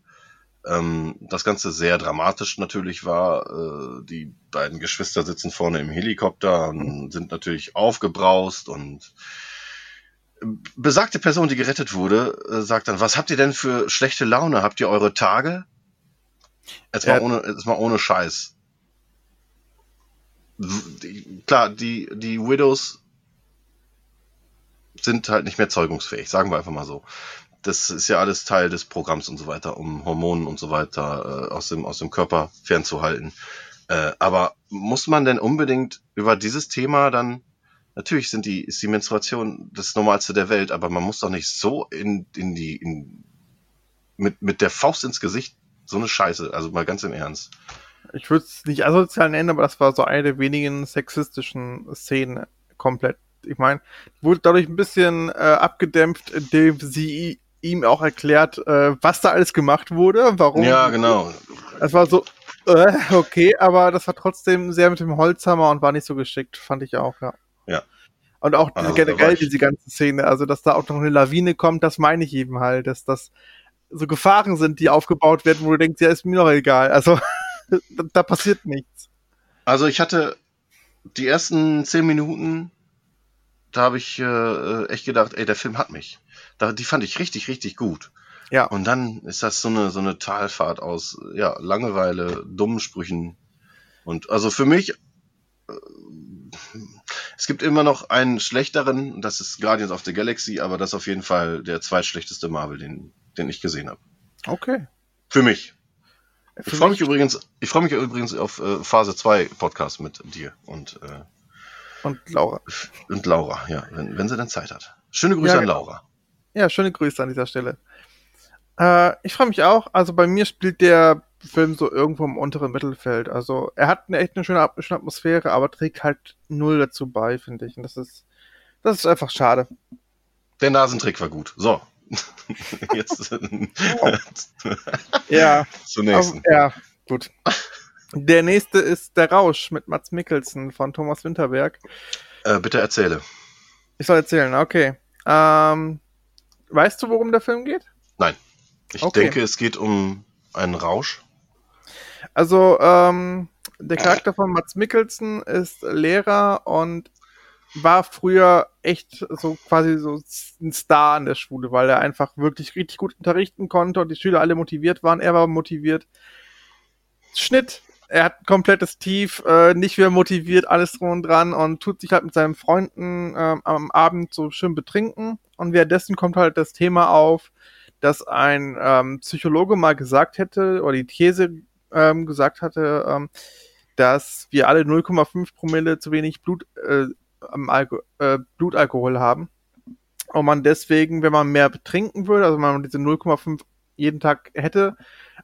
Ähm, das Ganze sehr dramatisch natürlich war. Äh, die beiden Geschwister sitzen vorne im Helikopter und sind natürlich aufgebraust und äh, besagte Person, die gerettet wurde, äh, sagt dann, was habt ihr denn für schlechte Laune? Habt ihr eure Tage? Jetzt mal Ja. ohne, jetzt mal ohne Scheiß die, klar, die, die Widows sind halt nicht mehr zeugungsfähig, sagen wir einfach mal so. Das ist ja alles Teil des Programms und so weiter, um Hormonen und so weiter äh, aus, dem, aus dem Körper fernzuhalten. Äh, aber muss man denn unbedingt über dieses Thema dann, natürlich sind die, ist die Menstruation das Normalste der Welt, aber man muss doch nicht so in, in die, in, mit, mit der Faust ins Gesicht so eine Scheiße, also mal ganz im Ernst. Ich würde es nicht asozial nennen, aber das war so eine der wenigen sexistischen Szenen komplett. Ich meine, wurde dadurch ein bisschen äh, abgedämpft, indem sie ihm auch erklärt, äh, was da alles gemacht wurde, warum. Ja, genau. Es war so, äh, okay, aber das war trotzdem sehr mit dem Holzhammer und war nicht so geschickt, fand ich auch, ja. Ja. Und auch Also, generell diese ganze Szene, also dass da auch noch eine Lawine kommt, das meine ich eben halt, dass das so Gefahren sind, die aufgebaut werden, wo du denkst, ja, ist mir doch egal. Also (laughs) da, da passiert nichts. Also ich hatte die ersten zehn Minuten da habe ich äh, echt gedacht, ey, der Film hat mich. Die fand ich richtig, richtig gut. Ja. Und dann ist das so eine, so eine Talfahrt aus ja, Langeweile, dummen Sprüchen. Und also für mich, äh, es gibt immer noch einen schlechteren, das ist Guardians of the Galaxy, aber das ist auf jeden Fall der zweitschlechteste Marvel, den, den ich gesehen habe. Okay. Für mich. Für Ich freue mich übrigens, ich freue mich übrigens auf äh, Phase 2 Podcast mit dir und, äh, Und Laura. und Laura, ja, wenn, wenn sie dann Zeit hat. Schöne Grüße Ja, an. Laura. Ja, schöne Grüße an dieser Stelle. Äh, ich freue mich auch. Also bei mir spielt der Film so irgendwo im unteren Mittelfeld. Also er hat eine echt eine schöne, schöne Atmosphäre, aber trägt halt null dazu bei, finde ich. Und das ist, das ist einfach schade. Der Nasentrick war gut. So. (laughs) Jetzt Ja, nächsten. aber, ja, gut. Der nächste ist Der Rausch mit Mats Mikkelsen von Thomas Winterberg. Äh, bitte erzähle. Ich soll erzählen, okay. Ähm, weißt du, worum der Film geht? Nein. Ich Okay. denke, es geht um einen Rausch. Also, ähm, der Charakter von Mats Mikkelsen ist Lehrer und war früher echt so quasi so ein Star an der Schule, weil er einfach wirklich richtig gut unterrichten konnte und die Schüler alle motiviert waren. Er war motiviert. Schnitt. Er hat ein komplettes Tief, äh, nicht mehr motiviert, alles drum und dran und tut sich halt mit seinen Freunden ähm, am Abend so schön betrinken. Und währenddessen kommt halt das Thema auf, dass ein ähm, Psychologe mal gesagt hätte, oder die These ähm, gesagt hatte, ähm, dass wir alle 0,5 Promille zu wenig Blut, äh, Alko äh, Blutalkohol haben. Und man deswegen, wenn man mehr trinken würde, also wenn man diese 0,5 jeden Tag hätte,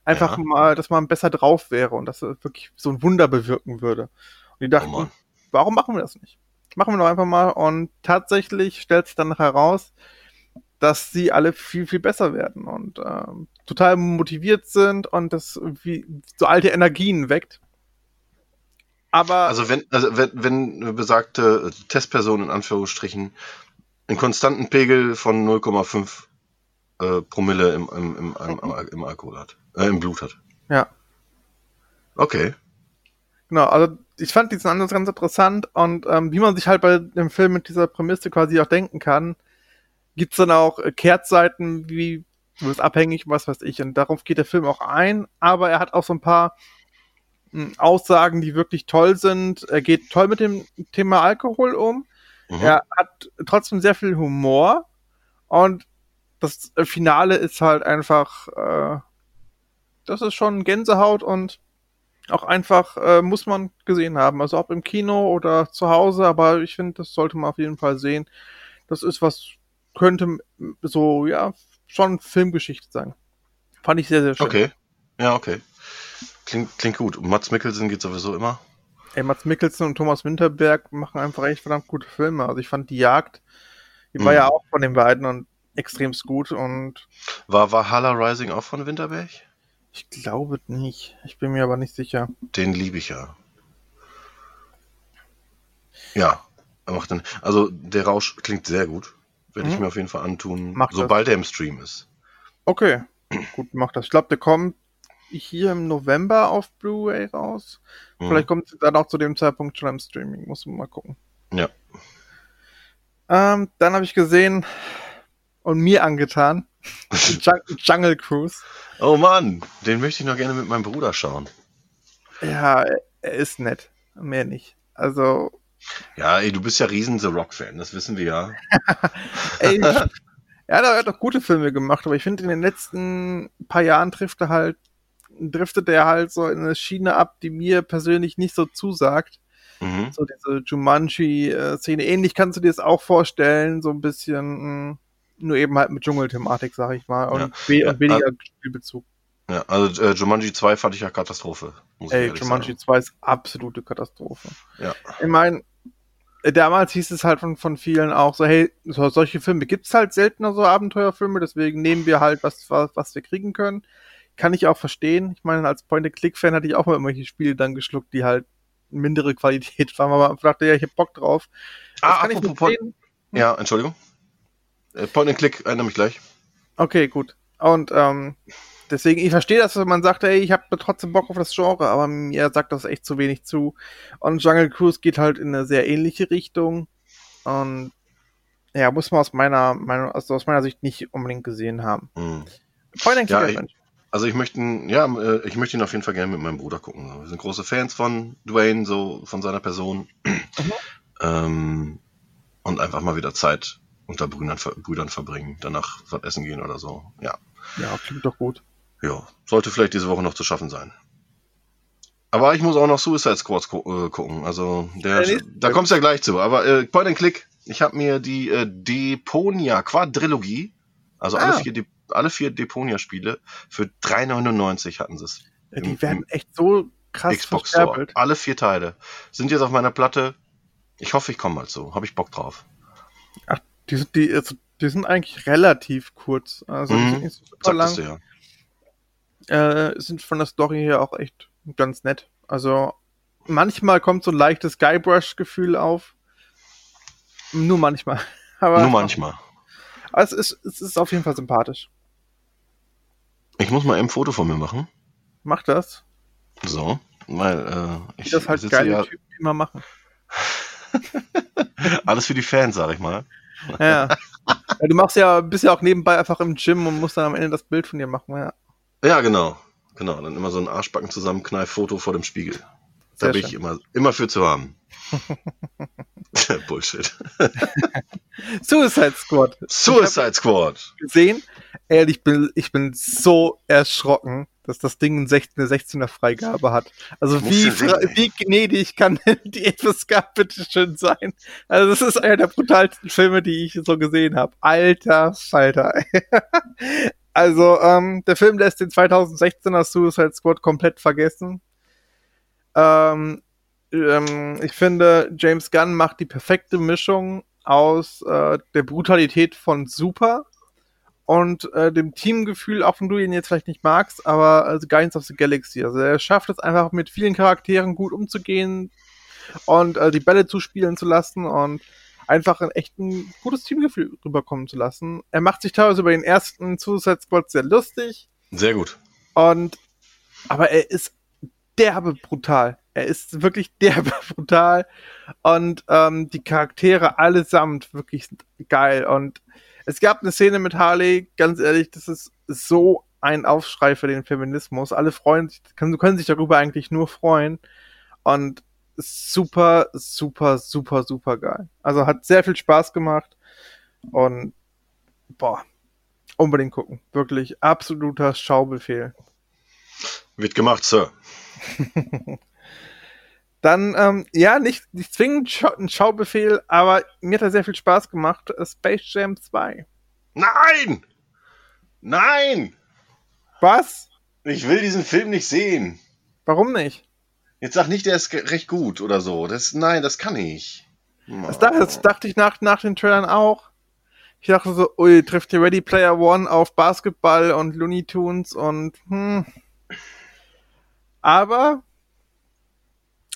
einfach Ja. mal, dass man besser drauf wäre und dass es wirklich so ein Wunder bewirken würde. Und die Oh dachten, Mann. warum machen wir das nicht? Machen wir doch einfach mal. Und tatsächlich stellt sich dann heraus, dass sie alle viel, viel besser werden und ähm, total motiviert sind und das wie so alte Energien weckt. Aber Also wenn, also wenn, wenn besagte Testperson in Anführungsstrichen einen konstanten Pegel von 0,5 äh, Promille im, im, im, im, im Alkohol hat, äh, im Blut hat. ja, Okay. Genau, also ich fand diesen Ansatz ganz interessant und ähm, wie man sich halt bei dem Film mit dieser Prämisse quasi auch denken kann, gibt's dann auch äh, Kehrtseiten, wie du bist abhängig, was weiß ich. Und darauf geht der Film auch ein, aber er hat auch so ein paar mh, Aussagen, die wirklich toll sind. Er geht toll mit dem Thema Alkohol um. Mhm. Er hat trotzdem sehr viel Humor und das äh, Finale ist halt einfach, äh, das ist schon Gänsehaut und auch einfach äh, muss man gesehen haben. Also ob im Kino oder zu Hause, aber ich finde, das sollte man auf jeden Fall sehen. Das ist was, könnte so, ja, schon Filmgeschichte sein. Fand ich sehr, sehr schön. Okay. Ja, okay. Klingt, klingt gut. Um Mats Mikkelsen geht sowieso immer. Ey, Mats Mikkelsen und Thomas Winterberg machen einfach echt verdammt gute Filme. Also ich fand die Jagd, die war Mhm. ja auch von den beiden und extremst gut und War Valhalla Rising auch von Winterberg? Ich glaube nicht. Ich bin mir aber nicht sicher. Den liebe ich ja. Ja, er macht den. Also der Rausch klingt sehr gut. Werde ich Mhm. mir auf jeden Fall antun, Mach das. sobald er im Stream ist. Okay, (clears throat) gut, mach das. Ich glaube, der kommt hier im November auf Blu-ray raus. Mhm. Vielleicht kommt es dann auch zu dem Zeitpunkt schon im Streaming. Muss man mal gucken. Ja. Ähm, dann habe ich gesehen und mir angetan (laughs) Jung Jungle Cruise. Oh Mann, den möchte ich noch gerne mit meinem Bruder schauen. Ja, er- ist nett. Mehr nicht. Also, Ja, ey, du bist ja riesen The Rock-Fan, das wissen wir ja. (laughs) ey, er hat, er hat auch gute Filme gemacht, aber ich finde, in den letzten paar Jahren trifft er halt, driftet er halt so in eine Schiene ab, die mir persönlich nicht so zusagt. Mhm. So diese Jumanji-Szene. Ähnlich kannst du dir das auch vorstellen, so ein bisschen, mh, nur eben halt mit Dschungelthematik, sag ich mal, und, Ja. Ja, und weniger Spielbezug. Ja, also äh, Jumanji 2 fand ich ja Katastrophe. Ich Ey, Jumanji sagen. 2 ist absolute Katastrophe. Ja. Ich meine, damals hieß es halt von, von vielen auch so, hey, so, solche Filme gibt's halt seltener, so Abenteuerfilme, deswegen nehmen wir halt, was, was, was wir kriegen können. Kann ich auch verstehen. Ich meine, als Point-and-Click-Fan hatte ich auch mal irgendwelche Spiele dann geschluckt, die halt mindere Qualität (laughs) waren, aber ich dachte, ja, ich hab Bock drauf. Das Ah, kann ich apropos verstehen. ja, Entschuldigung. Äh, Point and Click, erinnere mich gleich. Okay, gut. Und ähm, deswegen, ich verstehe das, wenn man sagt, ey, ich habe trotzdem Bock auf das Genre, aber mir sagt das echt zu wenig zu. Und Jungle Cruise geht halt in eine sehr ähnliche Richtung. Und ja, muss man aus meiner Meinung, also aus meiner Sicht nicht unbedingt gesehen haben. Hm. Point and Ja, Click ich- Adventure. Also ich möchte, ihn- ja, äh, ich möchte ihn auf jeden Fall gerne mit meinem Bruder gucken. Wir sind große Fans von Dwayne, so von seiner Person. ähm, und einfach mal wieder Zeit unter Brüdern, Brüdern verbringen, danach was essen gehen oder so. Ja. Ja, klingt doch gut. Ja, sollte vielleicht diese Woche noch zu schaffen sein. Aber ich muss auch noch Suicide Squad gu äh, gucken. Also der, nächste da kommst du ja gleich zu. Aber äh, Point and Click, ich habe mir die äh, Deponia Quadrilogie, also Ah. alle vier, De alle vier Deponia-Spiele für 3,99 hatten sie es. Ja, die Im- werden echt so krass Xbox Store. Alle vier Teile sind jetzt auf meiner Platte. Ich hoffe, ich komme mal zu. Habe ich Bock drauf. Die sind, die, also, die sind eigentlich relativ kurz. Also die Mhm, sind nicht so super lang. Du ja. äh, sind von der Story her auch echt ganz nett. Also manchmal kommt so ein leichtes Guybrush-Gefühl auf. Nur manchmal. (laughs) Aber Nur manchmal. aber es ist, es ist auf jeden Fall sympathisch. Ich muss mal ein Foto von mir machen. Mach das. So, weil äh, ich das halt geile ja Typen immer machen. (laughs) alles für die Fans, sag ich mal. Ja. ja. Du machst ja, bist ja auch nebenbei einfach im Gym und musst dann am Ende das Bild von dir machen. Ja. Ja, genau. Genau, dann immer so ein Arschbacken zusammenkneif-Foto vor dem Spiegel. Da Sehr bin ich schön. immer, immer für zu haben. (laughs) Bullshit. (laughs) Suicide Squad. Suicide Squad. gesehen. Ehrlich, ich bin, ich bin so erschrocken, dass das Ding eine 16, eine 16er Freigabe hat. Also wie, wie gnädig kann (laughs) die FSK bitte schön sein? Also das ist einer der brutalsten Filme, die ich so gesehen habe. Alter Falter. (laughs) also ähm, der Film lässt den 2016er Suicide Squad komplett vergessen. Ähm, ähm, ich finde, James Gunn macht die perfekte Mischung aus äh, der Brutalität von Super und äh, dem Teamgefühl, auch wenn du ihn jetzt vielleicht nicht magst, aber also Guardians of the Galaxy. Also er schafft es einfach mit vielen Charakteren gut umzugehen und äh, die Bälle zuspielen zu lassen und einfach ein echt ein gutes Teamgefühl rüberkommen zu lassen. Er macht sich teilweise über den ersten Suicide Squad sehr lustig Sehr gut. und aber er ist derbe brutal. Er ist wirklich (laughs) derbe brutal und ähm, die Charaktere allesamt wirklich sind geil und es gab eine Szene mit Harley, ganz ehrlich, das ist so ein Aufschrei für den Feminismus. Alle freuen sich, können, können sich darüber eigentlich nur freuen und super, super, super, super geil. Also hat sehr viel Spaß gemacht und boah, unbedingt gucken. Wirklich absoluter Schaubefehl. Wird gemacht, Sir. (laughs) Dann, ähm, ja, nicht, nicht zwingend Schau ein Schaubefehl, aber mir hat er sehr viel Spaß gemacht. Space Jam 2. Nein! Nein! Was? Ich will diesen Film nicht sehen. Warum nicht? Jetzt sag nicht, der ist recht gut oder so. Das, nein, das kann ich. Das, dachte, das dachte ich nach, nach den Trailern auch. Ich dachte so, ui, trifft hier Ready Player One auf Basketball und Looney Tunes und hm. Aber,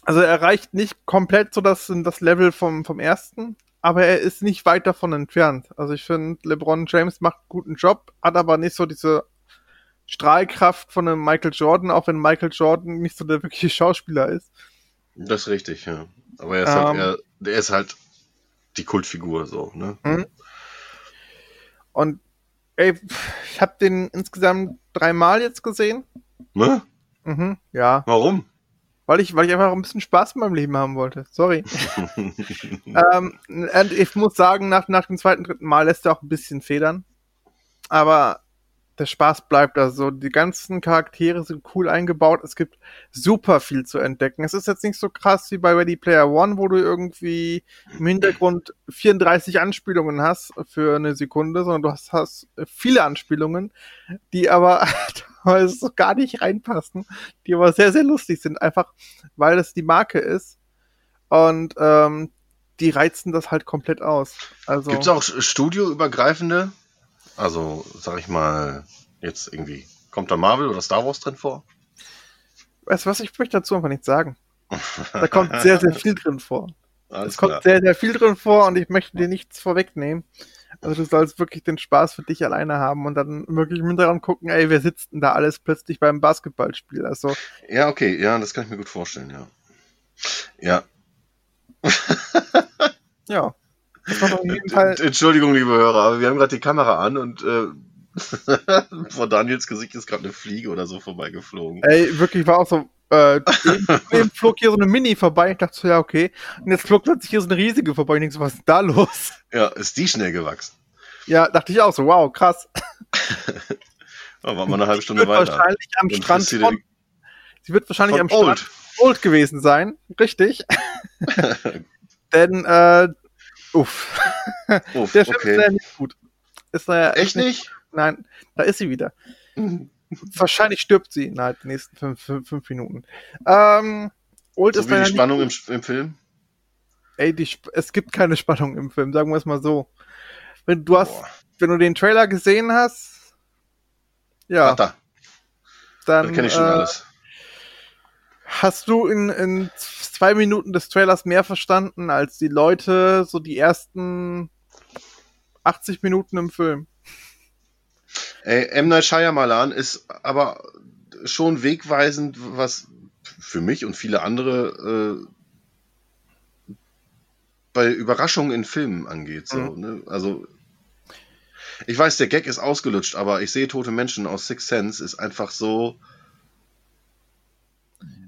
also er erreicht nicht komplett so das, das Level vom, vom ersten, aber er ist nicht weit davon entfernt. Also ich finde, LeBron James macht einen guten Job, hat aber nicht so diese Strahlkraft von einem Michael Jordan, auch wenn Michael Jordan nicht so der wirkliche Schauspieler ist. Das ist richtig, ja. Aber er ist, Ähm. halt, er, der ist halt die Kultfigur so, ne? Und ey, ich habe den insgesamt dreimal jetzt gesehen. ne? Mhm, ja, Warum? Weil ich, weil ich einfach ein bisschen Spaß in meinem Leben haben wollte. Sorry. (laughs) ähm, und ich muss sagen, nach, nach dem zweiten, dritten Mal lässt er auch ein bisschen federn. Aber der Spaß bleibt also. Die ganzen Charaktere sind cool eingebaut. Es gibt super viel zu entdecken. Es ist jetzt nicht so krass wie bei Ready Player One, wo du irgendwie im Hintergrund 34 Anspielungen hast für eine Sekunde, sondern du hast, hast viele Anspielungen, die aber (laughs) teilweise so gar nicht reinpassen, die aber sehr, sehr lustig sind, einfach weil es die Marke ist. Und ähm, die reizen das halt komplett aus. Also, Gibt es auch studioübergreifende? Also, sag ich mal, jetzt irgendwie, kommt da Marvel oder Star Wars drin vor? weißt du was, ich möchte dazu einfach nichts sagen. Da kommt sehr, sehr viel drin vor. (laughs) Alles Es kommt sehr, sehr viel drin vor und ich möchte dir nichts vorwegnehmen. Also du sollst wirklich den Spaß für dich alleine haben und dann wirklich im Hintergrund gucken, ey, wer sitzt denn da alles plötzlich beim Basketballspiel? Also, Ja, okay, ja, das kann ich mir gut vorstellen, ja. Ja, ja. War. Entschuldigung, liebe Hörer, aber wir haben gerade die Kamera an und äh, (laughs) vor Daniels Gesicht ist gerade eine Fliege oder so vorbeigeflogen. Ey, wirklich war auch so. Äh, (laughs) eben, eben flog hier so eine Mini vorbei. Ich dachte so, ja, okay. Und jetzt flog plötzlich hier so eine riesige vorbei. Ich so, was ist da los? Ja, ist die schnell gewachsen. Ja, dachte ich auch so, wow, krass. Da waren wir eine halbe Sie Stunde wird weiter. wahrscheinlich am Strand sie von, sie wird wahrscheinlich am Strand Old. Old gewesen sein. Richtig. (laughs) Denn, äh, uff. Uff, (laughs) Der Film ist okay. leider nicht gut. Ist leider Echt nicht? Nein, da ist sie wieder. (laughs) Wahrscheinlich stirbt sie innerhalb der nächsten fünf, fünf, fünf Minuten. Ähm, Old So ist wie die Spannung im, nicht, im Film? ey, die, es gibt keine Spannung im Film, sagen wir es mal so. Wenn du hast, Boah. wenn du den Trailer gesehen hast, ja, Ach, da, dann das kenne ich schon äh, alles. hast du in, in zwei Minuten des Trailers mehr verstanden als die Leute so die ersten 80 Minuten im Film. Ey, M. Night Shyamalan ist aber schon wegweisend, was für mich und viele andere äh, bei Überraschungen in Filmen angeht. So, Mhm. ne? Also ich weiß, der Gag ist ausgelutscht, aber ich sehe tote Menschen aus Six Sense ist einfach so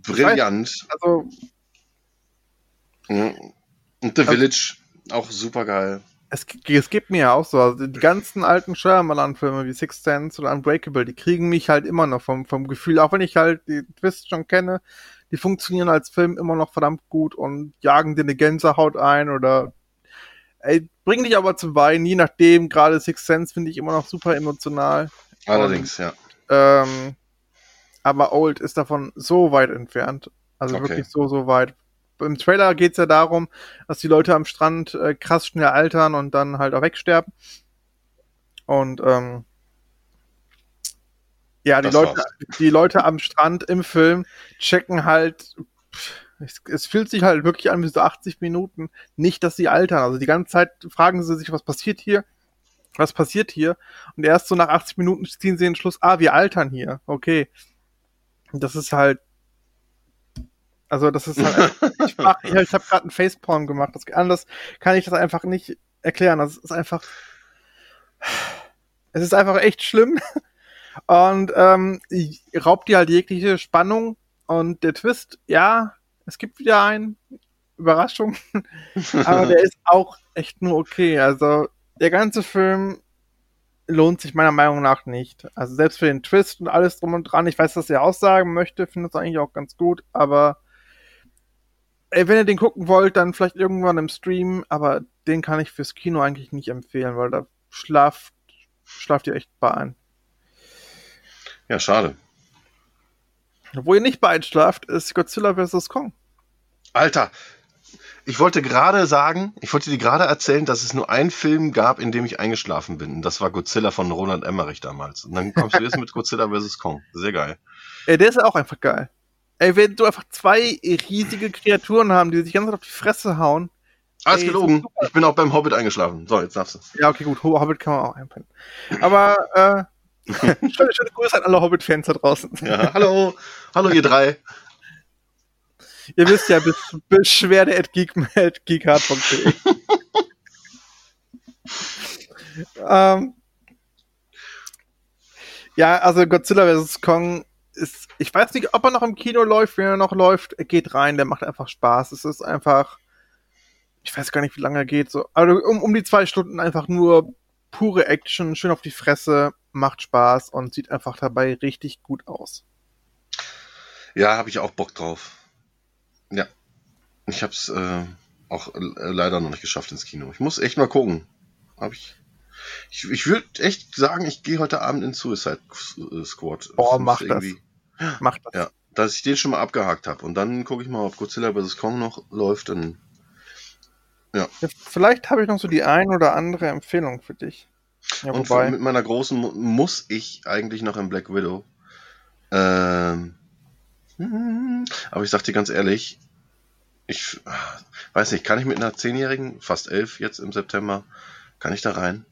brillant. Also Und The Also- Village auch super geil. es, es gibt mir ja auch so, also die ganzen alten Shyamalan-Filme wie Sixth Sense oder Unbreakable, die kriegen mich halt immer noch vom, vom Gefühl, auch wenn ich halt die Twists schon kenne, die funktionieren als Film immer noch verdammt gut und jagen dir eine Gänsehaut ein oder ey, bringen dich aber zum Weinen, je nachdem, gerade Sixth Sense finde ich immer noch super emotional. Allerdings, ja. Ähm, aber Old ist davon so weit entfernt. Also Okay. wirklich so, so weit. Im Trailer geht's ja darum, dass die Leute am Strand äh, krass schnell altern und dann halt auch wegsterben. Und ähm, ja, die Das Leute, war's. die Leute am Strand im Film checken halt, pff, es, es fühlt sich halt wirklich an wie so 80 Minuten, nicht, dass sie altern. Also die ganze Zeit fragen sie sich, was passiert hier? Was passiert hier? Und erst so nach 80 Minuten ziehen sie den Schluss, ah, wir altern hier. Okay. Und das ist halt. Also, das ist halt. (laughs) ich mach, ich, ich habe gerade einen Facepalm gemacht. Das, anders kann ich das einfach nicht erklären. Das ist einfach. Es ist einfach echt schlimm. (laughs) Und ähm, raubt dir halt jegliche Spannung. Und der Twist, ja, es gibt wieder einen. Überraschung. (laughs) Aber der ist auch echt nur okay. Also, der ganze Film lohnt sich meiner Meinung nach nicht. Also selbst für den Twist und alles drum und dran. Ich weiß, was er aussagen möchte, finde es eigentlich auch ganz gut, aber wenn ihr den gucken wollt, dann vielleicht irgendwann im Stream, aber den kann ich fürs Kino eigentlich nicht empfehlen, weil da schlaft, schlaft ihr echt bei ein. Ja, schade. Wo ihr nicht bei einschlaft, ist Godzilla vs. Kong. Alter, ich wollte gerade sagen, ich wollte dir gerade erzählen, dass es nur einen Film gab, in dem ich eingeschlafen bin. Und das war Godzilla von Roland Emmerich damals. Und dann kommst du jetzt mit (laughs) Godzilla vs. Kong. Sehr geil. Ey, der ist auch einfach geil. Ey, wenn du einfach zwei riesige Kreaturen haben, die sich ganz auf die Fresse hauen. Alles Ey, gelogen. Ich bin auch beim Hobbit eingeschlafen. So, jetzt darfst du. Ja, okay, gut, Hobbit kann man auch einpennen. Aber, äh, (laughs) schöne, schöne Grüße an alle Hobbit-Fans da draußen. Ja, hallo. Hallo, ihr drei. (laughs) Ihr wisst ja, besch beschwerde at geekhard.de. (laughs) ähm, ja, also Godzilla vs. Kong ist, ich weiß nicht, ob er noch im Kino läuft, wenn er noch läuft, er geht rein, der macht einfach Spaß. Es ist einfach, ich weiß gar nicht, wie lange er geht, so, also um, um die zwei Stunden einfach nur pure Action, schön auf die Fresse, macht Spaß und sieht einfach dabei richtig gut aus. Ja, habe ich auch Bock drauf. Ja. Ich habe es äh, auch äh, leider noch nicht geschafft ins Kino. Ich muss echt mal gucken. Hab ich. Ich, ich würde echt sagen, ich gehe heute Abend in Suicide Squad. Boah, mach das. Macht das. Ja, dass ich den schon mal abgehakt habe. Und dann gucke ich mal, ob Godzilla vs. Kong noch läuft. Dann Ja, Vielleicht habe ich noch so die ein oder andere Empfehlung für dich. Ja, Und wobei, mit meiner großen Mu muss ich eigentlich noch in Black Widow. Ähm, aber ich sag dir ganz ehrlich, ich weiß nicht, kann ich mit einer Zehnjährigen, fast elf jetzt im September, kann ich da rein?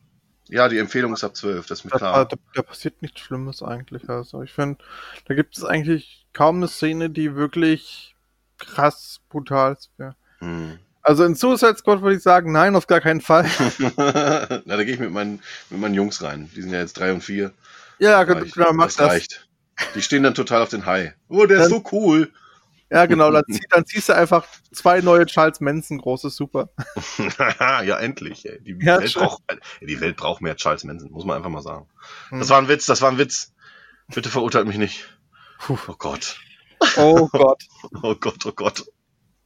Ja, die Empfehlung ist ab zwölf, das ist mir da, klar. da, da passiert nichts Schlimmes eigentlich. Also ich finde, da gibt es eigentlich kaum eine Szene, die wirklich krass brutal wäre. Hm. Also in Suicide Squad würde ich sagen, nein, auf gar keinen Fall. (laughs) Na, da gehe ich mit meinen, mit meinen Jungs rein. Die sind ja jetzt drei und vier. Ja, Reicht. genau, mach das das. reicht. Die stehen dann total auf den Hai. Oh, der ist Dann- so cool. Ja, genau, dann, (laughs) zieh, dann ziehst du einfach zwei neue Charles Manson, großes Super. (laughs) ja, endlich. Ey. Die, Ja, Welt braucht, ey, die Welt braucht mehr Charles Manson, muss man einfach mal sagen. Hm. Das war ein Witz, das war ein Witz. Bitte verurteilt mich nicht. Puh. Oh Gott. Oh (laughs) Gott. Oh Gott, oh Gott.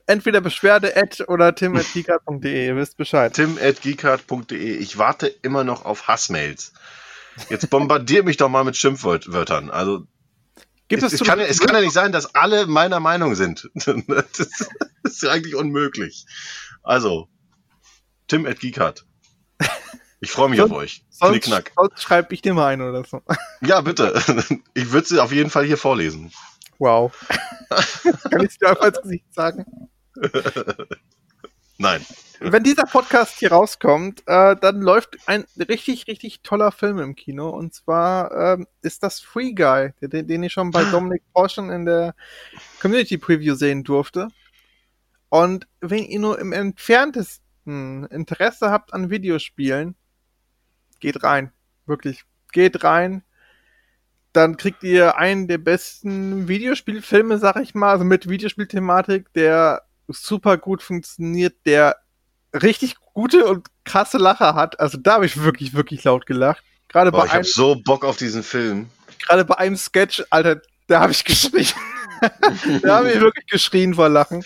Entweder Beschwerde at oder tim.kika.de, ihr wisst Bescheid. tim.geekart.de. Ich warte immer noch auf Hassmails. Jetzt bombardiert mich doch mal mit Schimpfwörtern. Also, Gibt es, es, kann, ja- es kann ja nicht sein, dass alle meiner Meinung sind. (laughs) Das ist, eigentlich unmöglich. Also, tim.geekart. Ich freue mich auf euch. sonst, Knickknack. sonst schreibe ich dir mal ein oder so. Ja, bitte. (laughs) Ich würde sie auf jeden Fall hier vorlesen. Wow. (laughs) kann ich dir einfach ins Gesicht sagen. Nein. Wenn dieser Podcast hier rauskommt, äh, dann läuft ein richtig, richtig toller Film im Kino. Und zwar ähm, ist das Free Guy, den, den ich schon bei Dominic Porschen in der Community Preview sehen durfte. Und wenn ihr nur im entferntesten Interesse habt an Videospielen, geht rein. Wirklich, geht rein. Dann kriegt ihr einen der besten Videospielfilme, sag ich mal, also mit Videospielthematik, der super gut funktioniert, der richtig gute und krasse Lacher hat. Also da habe ich wirklich, wirklich laut gelacht. Gerade Boah, bei, ich habe so Bock auf diesen Film. gerade bei einem Sketch, Alter, da habe ich geschrien. (laughs) da habe ich wirklich geschrien vor Lachen.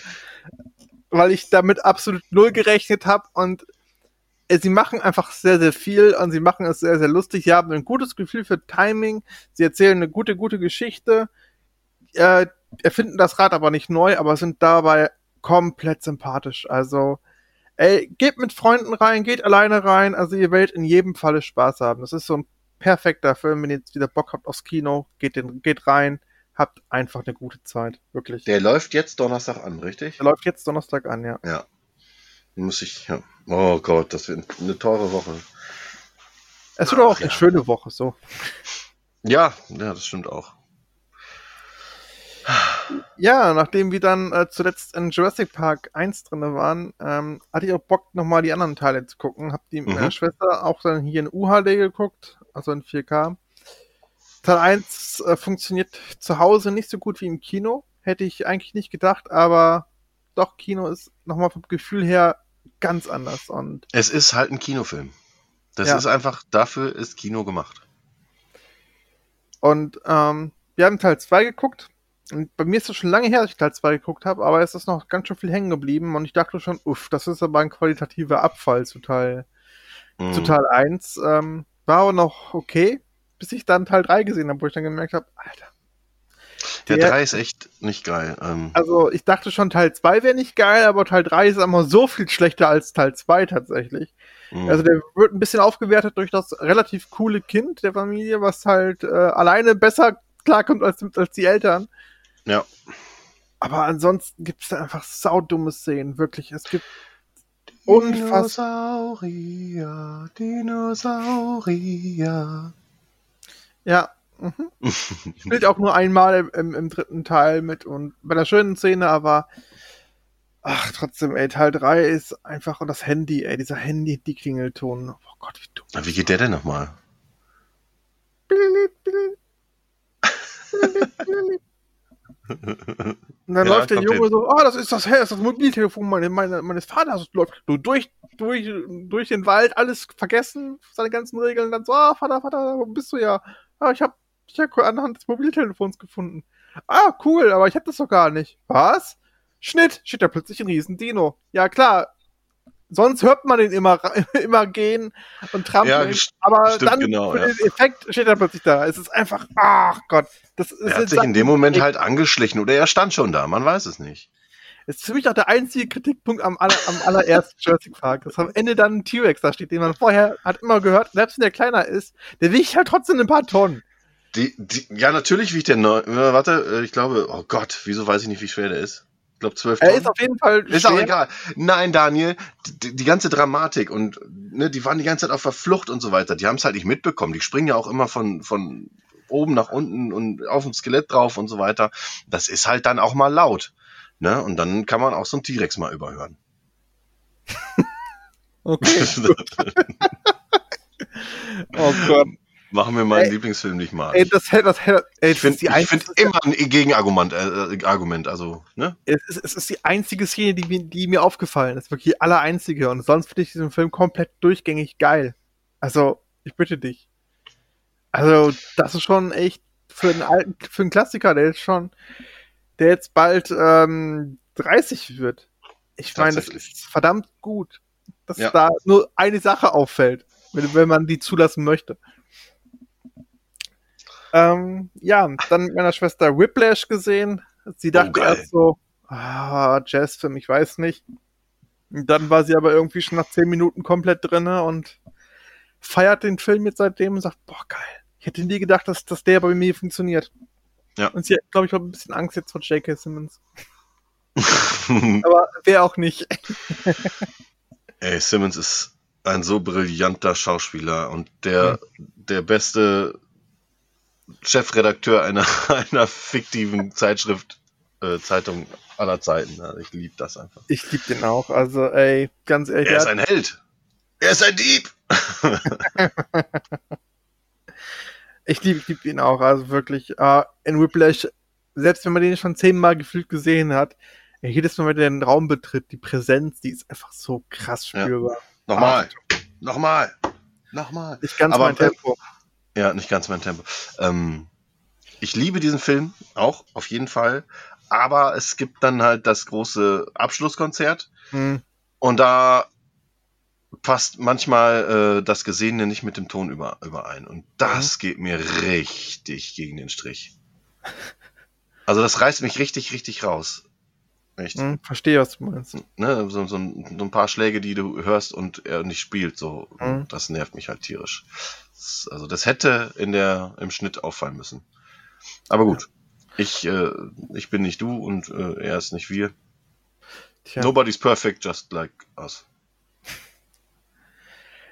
Weil ich damit absolut null gerechnet habe und äh, sie machen einfach sehr, sehr viel und sie machen es sehr, sehr lustig. Sie haben ein gutes Gefühl für Timing. Sie erzählen eine gute, gute Geschichte. Äh, erfinden das Rad aber nicht neu, aber sind dabei komplett sympathisch. Also, ey, geht mit Freunden rein, geht alleine rein. Also, ihr werdet in jedem Falle Spaß haben. Das ist so ein perfekter Film. Wenn ihr jetzt wieder Bock habt aufs Kino, geht, den, geht rein. Habt einfach eine gute Zeit. Wirklich. Der läuft jetzt Donnerstag an, richtig? Der läuft jetzt Donnerstag an, ja. Ja. Muss ich, ja. Oh Gott, das wird eine teure Woche. Es wird auch Ach, eine ja. schöne Woche, so. Ja, ja, das stimmt auch. Ja, nachdem wir dann äh, zuletzt in Jurassic Park 1 drinne waren, ähm, hatte ich auch Bock, nochmal die anderen Teile zu gucken. Hab die mit Mhm. meiner Schwester auch dann hier in UHD geguckt, also in 4K. Teil 1 äh, funktioniert zu Hause nicht so gut wie im Kino. Hätte ich eigentlich nicht gedacht, aber doch, Kino ist nochmal vom Gefühl her ganz anders. Und Es ist halt ein Kinofilm. Das Ja. ist einfach, dafür ist Kino gemacht. Und ähm, wir haben Teil 2 geguckt. Und bei mir ist es schon lange her, dass ich Teil 2 geguckt habe, aber es ist noch ganz schön viel hängen geblieben. Und ich dachte schon, uff, das ist aber ein qualitativer Abfall zu Teil, Mhm. zu Teil 1. Ähm, war aber noch okay, bis ich dann Teil 3 gesehen habe, wo ich dann gemerkt habe, Alter. Der der- 3 ist echt nicht geil. Ähm, Also ich dachte schon, Teil 2 wäre nicht geil, aber Teil 3 ist immer so viel schlechter als Teil 2 tatsächlich. mh. Also der wird ein bisschen aufgewertet durch das relativ coole Kind der Familie, was halt äh, alleine besser klarkommt als, als die Eltern. Ja. Aber ansonsten gibt es da einfach saudumme Szenen, wirklich. Es gibt unfassbar. Dinosaurier, Dinosaurier. Ja. Mhm. (laughs) Spielt auch nur einmal im, im, im dritten Teil mit und bei der schönen Szene, aber ach, trotzdem, ey, Teil 3 ist einfach und das Handy, ey, dieser Handy-Die-Klingelton. Oh Gott, wie dumm. Na, wie geht der denn nochmal? (laughs) (laughs) Und dann Ja, läuft der Junge so, ah, das ist das, das ist das Mobiltelefon meine, meine, meines Vaters. Das läuft so durch, durch, durch den Wald, alles vergessen, seine ganzen Regeln. Dann so, ah, Vater, Vater, wo bist du ja? Ah, ich hab, ich hab anhand des Mobiltelefons gefunden. Ah, cool, aber ich hab das doch gar nicht. Was? Schnitt, steht da plötzlich ein riesen Dino. Ja, klar. Sonst hört man den immer, (laughs) immer gehen und trampeln. Ja, aber stimmt, dann genau, für ja. den Effekt steht er plötzlich da. Es ist einfach, ach Gott. Das ist Er hat sich in dem Moment halt angeschlichen oder er stand schon da, man weiß es nicht. Das ist für mich auch der einzige Kritikpunkt am, aller, am allerersten (laughs) Jurassic Park. Dass am Ende dann ein T-Rex da steht, den man vorher hat immer gehört, selbst wenn der kleiner ist, der wiegt halt trotzdem ein paar Tonnen. Die, die, ja, natürlich wiegt der neun. äh, Warte, äh, ich glaube, oh Gott, wieso weiß ich nicht, wie schwer der ist? Ich glaube, 12 Er ist auf jeden Fall Ist auch egal. Nein, Daniel, die, die ganze Dramatik und ne, die waren die ganze Zeit auf der Flucht und so weiter. Die haben es halt nicht mitbekommen. Die springen ja auch immer von, von oben nach unten und auf dem Skelett drauf und so weiter. Das ist halt dann auch mal laut. Ne? Und dann kann man auch so einen T-Rex mal überhören. (laughs) Okay. (laughs) oh Gott. Machen wir meinen Ey, Lieblingsfilm nicht mal. Ey, das das hätte, ey, ich das finde find immer ein Gegenargument, äh, Argument, also, ne? es ist, es ist die einzige Szene, die, mir- die mir aufgefallen ist. Wirklich die aller einzige. Und sonst finde ich diesen Film komplett durchgängig geil. Also, ich bitte dich. Also, das ist schon echt für einen alten, für einen Klassiker, der jetzt schon, der jetzt bald ähm, 30 wird. Ich meine, das ist verdammt gut, dass Ja. da nur eine Sache auffällt, wenn, wenn man die zulassen möchte. Ähm, ja, dann mit meiner Schwester Whiplash gesehen. Sie dachte Oh, erst so, ah, Jazzfilm, ich weiß nicht. Und dann war sie aber irgendwie schon nach 10 Minuten komplett drinne und feiert den Film jetzt seitdem und sagt, boah, geil. Ich hätte nie gedacht, dass, dass der bei mir funktioniert. Ja. Und sie hat, glaube ich, auch ein bisschen Angst jetzt vor J.K. Simmons. (laughs) Aber wer auch nicht. (laughs) Ey, Simmons ist ein so brillanter Schauspieler und der, der beste Chefredakteur einer, (laughs) einer fiktiven Zeitschrift, äh, Zeitung aller Zeiten. Also ich liebe das einfach. Ich liebe den auch. Also, ey, ganz ehrlich. Er ist ein Held. Er ist ein Dieb. (laughs) Ich liebe lieb ihn auch, also wirklich. Äh, in Whiplash, selbst wenn man den schon zehnmal gefühlt gesehen hat, ja, jedes Mal, wenn er den Raum betritt, die Präsenz, die ist einfach so krass Ja. spürbar. Nochmal. Nochmal. Nochmal. Nicht ganz Aber, mein Tempo. Ja, nicht ganz mein Tempo. Ähm, ich liebe diesen Film auch, auf jeden Fall. Aber es gibt dann halt das große Abschlusskonzert. Hm. Und da passt manchmal äh, das Gesehene nicht mit dem Ton über, überein. Und das geht mir richtig gegen den Strich. Also das reißt mich richtig, richtig raus. Echt. Hm, verstehe, was du meinst. Ne? So, so, ein, so ein paar Schläge, die du hörst und er nicht spielt. So, Mhm. Das nervt mich halt tierisch. Also das hätte in der, im Schnitt auffallen müssen. Aber gut. Ich, äh, ich bin nicht du und äh, er ist nicht wir. Tja. Nobody's perfect, just like us.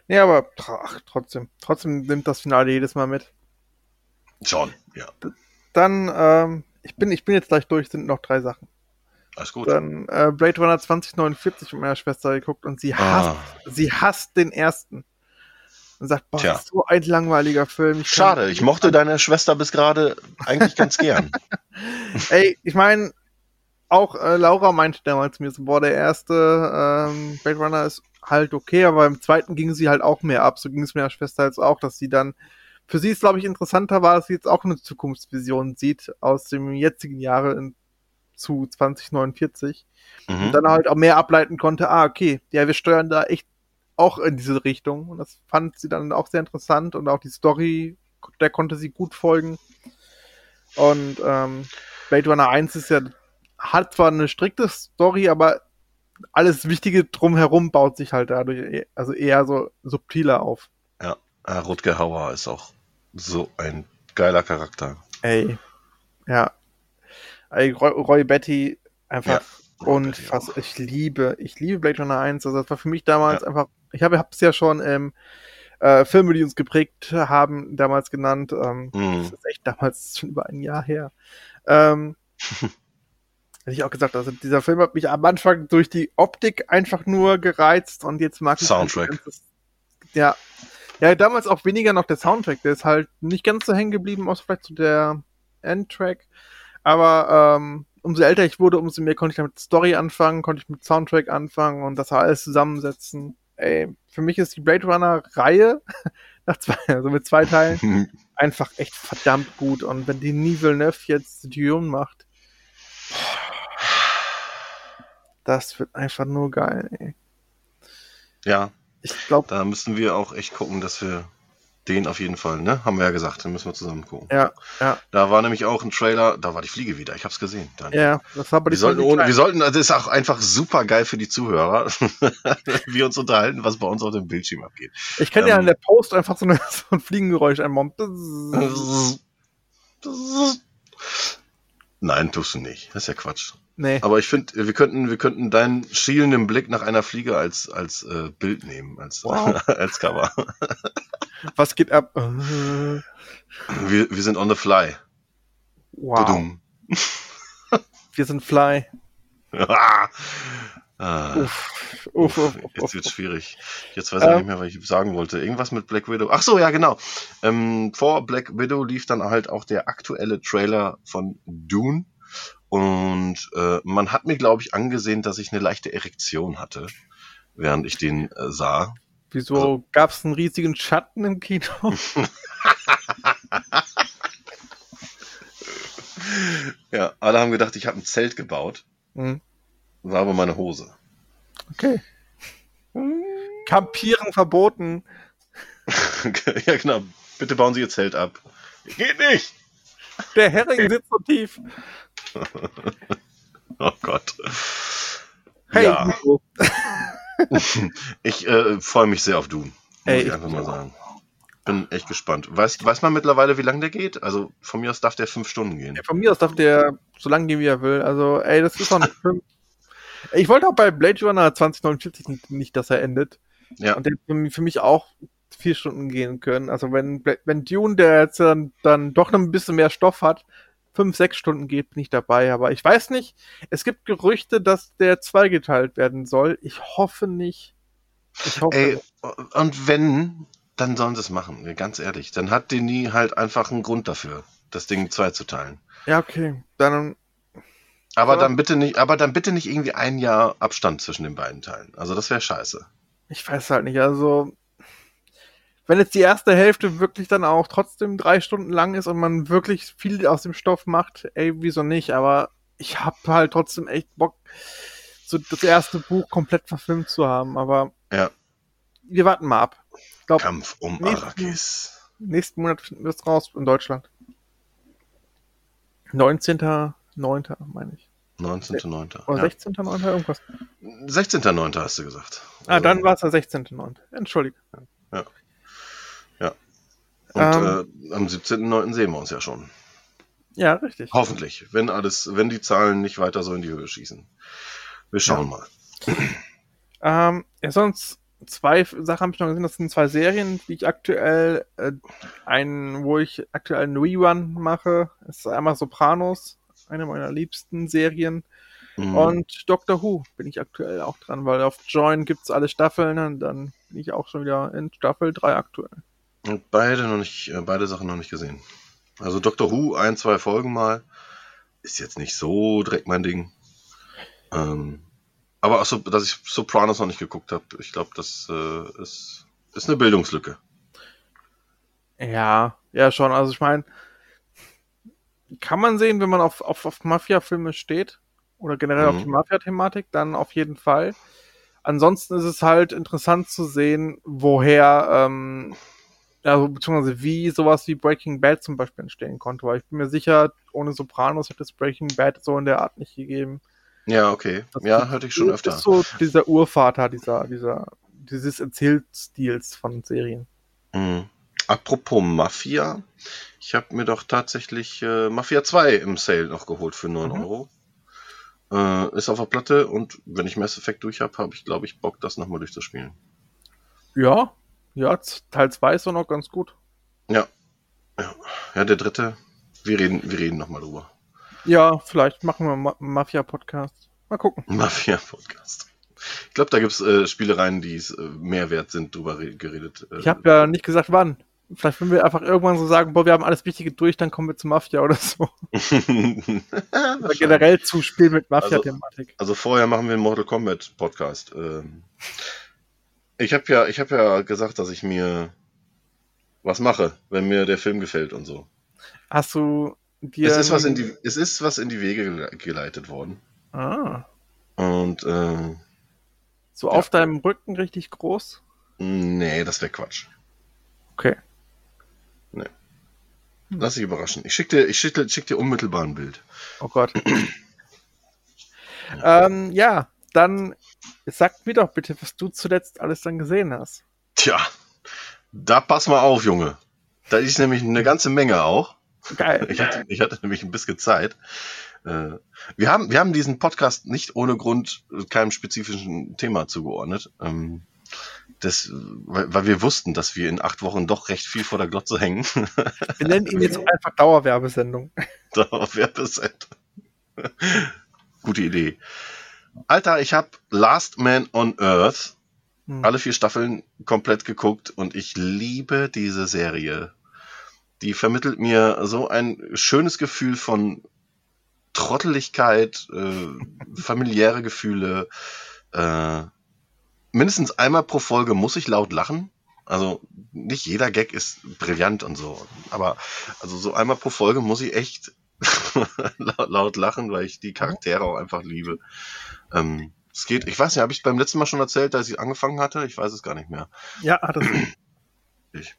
Nee, aber ach, trotzdem. Trotzdem nimmt das Finale jedes Mal mit. Schon, ja. Dann, ähm, ich bin, ich bin jetzt gleich durch, sind noch drei Sachen. Alles gut. Dann äh, Blade Runner 2049 mit meiner Schwester geguckt und sie hasst, Ah, sie hasst den ersten. Und sagt, boah, Tja. so ein langweiliger Film. Ich schade, ich mochte deine Schwester bis gerade eigentlich ganz gern. (laughs) Ey, ich meine, auch äh, Laura meinte damals mir so, boah, der erste ähm, Blade Runner ist halt okay, aber im zweiten ging sie halt auch mehr ab. So ging es meiner Schwester jetzt auch, dass sie dann, für sie ist, glaube ich, interessanter war, dass sie jetzt auch eine Zukunftsvision sieht aus dem jetzigen Jahre in, zu 2049 und Mhm. dann halt auch mehr ableiten konnte, ah, okay, ja, wir steuern da echt auch in diese Richtung. Und das fand sie dann auch sehr interessant und auch die Story, der konnte sie gut folgen. Und ähm, Blade Runner 1 ist ja, hat zwar eine strikte Story, aber alles Wichtige drumherum baut sich halt dadurch, eh- also eher so subtiler auf. Ah, Rutger Hauer ist auch so ein geiler Charakter. Ey, ja. Ey, Roy, Roy Betty, einfach Und auch. ich liebe, ich liebe Blade Runner 1. Also das war für mich damals einfach, ich habe es ja schon ähm, äh, Filme, die uns geprägt haben, damals genannt. Ähm, Mhm. Das ist echt damals (laughs) schon über ein Jahr her. Ähm, (laughs) hätte ich auch gesagt, also dieser Film hat mich am Anfang durch die Optik einfach nur gereizt und jetzt mag ich Soundtrack. halt das- ja. Ja, damals auch weniger noch der Soundtrack. Der ist halt nicht ganz so hängen geblieben, außer vielleicht so der Endtrack. Aber ähm, umso älter ich wurde, umso mehr konnte ich damit Story anfangen, konnte ich mit Soundtrack anfangen und das alles zusammensetzen. Ey, für mich ist die Blade Runner Reihe (laughs) nach zwei, also mit zwei Teilen (laughs) einfach echt verdammt gut. Und wenn die Villeneuve jetzt Dune macht, das wird einfach nur geil, ey. ja, Ich glaube, da müssen wir auch echt gucken, dass wir den auf jeden Fall, ne? Haben wir ja gesagt, den müssen wir zusammen gucken. ja, ja, Da war nämlich auch ein Trailer, da war die Fliege wieder, ich hab's gesehen. Daniel. ja, das war aber Wir die sollten, ohne, wir sollten, das ist auch einfach super geil für die Zuhörer, (laughs) wir uns unterhalten, was bei uns auf dem Bildschirm abgeht. Ich kann ja ähm, in der Post einfach so, eine, (laughs) so ein Fliegengeräusch einbauen. (laughs) Nein, tust du nicht. Das ist ja Quatsch. Nee. Aber ich finde, wir könnten, wir könnten deinen schielenden Blick nach einer Fliege als, als äh, Bild nehmen, als, Wow. (laughs) als Cover. Was geht ab? Wir, wir sind on the fly. Wow. Wir sind Fly. (laughs) ah, Uff, uff, uff, jetzt wird schwierig. Jetzt weiß ich Ähm. nicht mehr, was ich sagen wollte. Irgendwas mit Black Widow. Ach so, ja, genau. Ähm, vor Black Widow lief dann halt auch der aktuelle Trailer von Dune. Und äh, man hat mir, glaube ich, angesehen, dass ich eine leichte Erektion hatte, während ich den äh, sah. Wieso Also- gab's einen riesigen Schatten im Kino? (laughs) (laughs) Ja, alle haben gedacht, ich habe ein Zelt gebaut. Hm, War aber meine Hose. Okay. Campieren verboten. (laughs) ja, genau. Bitte bauen Sie Ihr Zelt ab. Geht nicht! Der Hering sitzt so tief. (laughs) Oh Gott. Hey, Ja. (laughs) Ich äh, freue mich sehr auf Doom. Muss Ey, ich einfach mal sagen. Bin echt gespannt. Weiß, weiß man mittlerweile, wie lange der geht? Also von mir aus darf der fünf Stunden gehen. Von mir aus darf der so lange gehen, wie er will. Also, ey, das ist doch ein Film. Ich wollte auch bei Blade Runner 2049 nicht, nicht, dass er endet. Ja. Und der hätte für mich- auch vier Stunden gehen können. Also wenn, wenn Dune, der jetzt dann, dann doch noch ein bisschen mehr Stoff hat, fünf, sechs Stunden geht, bin ich dabei. Aber ich weiß nicht, es gibt Gerüchte, dass der zweigeteilt werden soll. Ich hoffe nicht. Ich hoffe Ey, und wenn, dann sollen sie es machen. Ganz ehrlich. Dann hat Denis halt einfach einen Grund dafür, das Ding zweizuteilen. Ja, okay. Dann, Aber dann bitte nicht, aber dann bitte nicht irgendwie ein Jahr Abstand zwischen den beiden Teilen. Also das wäre scheiße. ich weiß halt nicht. Also, wenn jetzt die erste Hälfte wirklich dann auch trotzdem drei Stunden lang ist und man wirklich viel aus dem Stoff macht, ey, wieso nicht? Aber ich hab halt trotzdem echt Bock, so das erste Buch komplett verfilmt zu haben. Aber Ja. wir warten mal ab. Ich glaube, Kampf um nächsten- Arrakis. nächsten Monat finden wir es raus in Deutschland. 19.09. meine ich. 19.09. Oder Ja. 16.09. irgendwas. 16.09. hast du gesagt. Ah, Also- dann war es der 16.09. Entschuldige. Und Ähm. äh, am 17.09. sehen wir uns ja schon. Ja, richtig. Hoffentlich. Wenn alles, wenn die Zahlen nicht weiter so in die Höhe schießen. Wir schauen mal. Ähm, ja, sonst zwei Sachen habe ich noch gesehen. Das sind zwei Serien, die ich aktuell, äh, ein, wo ich aktuell einen Rerun mache. Das ist einmal Sopranos, eine meiner liebsten Serien. Mhm. Und Doctor Who bin ich aktuell auch dran, weil auf Join gibt's alle Staffeln und dann bin ich auch schon wieder in Staffel 3 aktuell. Und beide noch nicht, äh, beide Sachen noch nicht gesehen. Also Doctor Who, ein, zwei Folgen mal. Ist jetzt nicht so direkt mein Ding. Ähm, aber auch so, dass ich Sopranos noch nicht geguckt habe. Ich glaube, das äh, ist, ist eine Bildungslücke. Ja, ja schon. Also ich meine, kann man sehen, wenn man auf, auf, auf Mafia-Filme steht oder generell auf Mhm. die Mafia-Thematik, dann auf jeden Fall. Ansonsten ist es halt interessant zu sehen, woher, ähm, also beziehungsweise wie sowas wie Breaking Bad zum Beispiel entstehen konnte. Weil ich bin mir sicher, ohne Sopranos hätte es Breaking Bad so in der Art nicht gegeben. Ja, okay. Das Ja, ist- hörte ich schon das öfter. ist so dieser Urvater dieser, dieser, dieses Erzählstils von Serien. Mhm. Apropos Mafia. Ich habe mir doch tatsächlich äh, Mafia 2 im Sale noch geholt für 9 Mhm. Euro. Äh, ist auf der Platte und wenn ich Mass Effect durch habe, habe ich, glaube ich, Bock, das nochmal durchzuspielen. Ja, ja, Teil 2 ist doch noch ganz gut. Ja. Ja, ja der dritte. Wir reden, wir reden nochmal drüber. Ja, vielleicht machen wir Ma Mafia-Podcast. Mal gucken. (laughs) Mafia-Podcast. Ich glaube, da gibt es äh, Spielereien, die es äh, mehr wert sind, drüber re- geredet. Äh, Ich habe ja nicht gesagt, wann. Vielleicht, wenn wir einfach irgendwann so sagen, boah, wir haben alles Wichtige durch, dann kommen wir zu Mafia oder so. (laughs) Oder generell zu Spielen mit Mafia-Thematik. Also vorher machen wir einen Mortal Kombat Podcast. Ähm, ich habe ja, ich habe ja gesagt, dass ich mir was mache, wenn mir der Film gefällt und so. Hast du dir. Es ist was in die, es ist was in die Wege gele- geleitet worden. Ah, Und äh, so Ja. auf deinem Rücken richtig groß? nee, das wäre Quatsch. Okay. Lass dich überraschen. Ich schick dir, ich schick, dir- schick dir unmittelbar ein Bild. Oh Gott. (clears throat) ähm, ja, dann sag mir doch bitte, was du zuletzt alles dann gesehen hast. Tja, da pass mal auf, Junge. Da ist nämlich eine ganze Menge auch. Geil. (laughs) Ich hatte, ich hatte nämlich ein bisschen Zeit. Äh, Wir haben, wir haben diesen Podcast nicht ohne Grund keinem spezifischen Thema zugeordnet. Das, weil, wir wussten, dass wir in acht Wochen doch recht viel vor der Glotze hängen. (laughs) Wir nennen ihn jetzt einfach Dauerwerbesendung. (laughs) da auf Werbesendung. Gute Idee. Alter, ich habe Last Man on Earth Hm. alle vier Staffeln komplett geguckt und ich liebe diese Serie. Die vermittelt mir so ein schönes Gefühl von Trotteligkeit, äh, familiäre Gefühle. Äh, mindestens einmal pro Folge muss ich laut lachen. Also nicht jeder Gag ist brillant und so, aber also so einmal pro Folge muss ich echt (laughs) laut, laut lachen, weil ich die Charaktere auch einfach liebe. Ähm, es geht, ich weiß nicht, habe ich beim letzten Mal schon erzählt, dass ich angefangen hatte? Ich weiß es gar nicht mehr. Ja, hat es. (clears throat)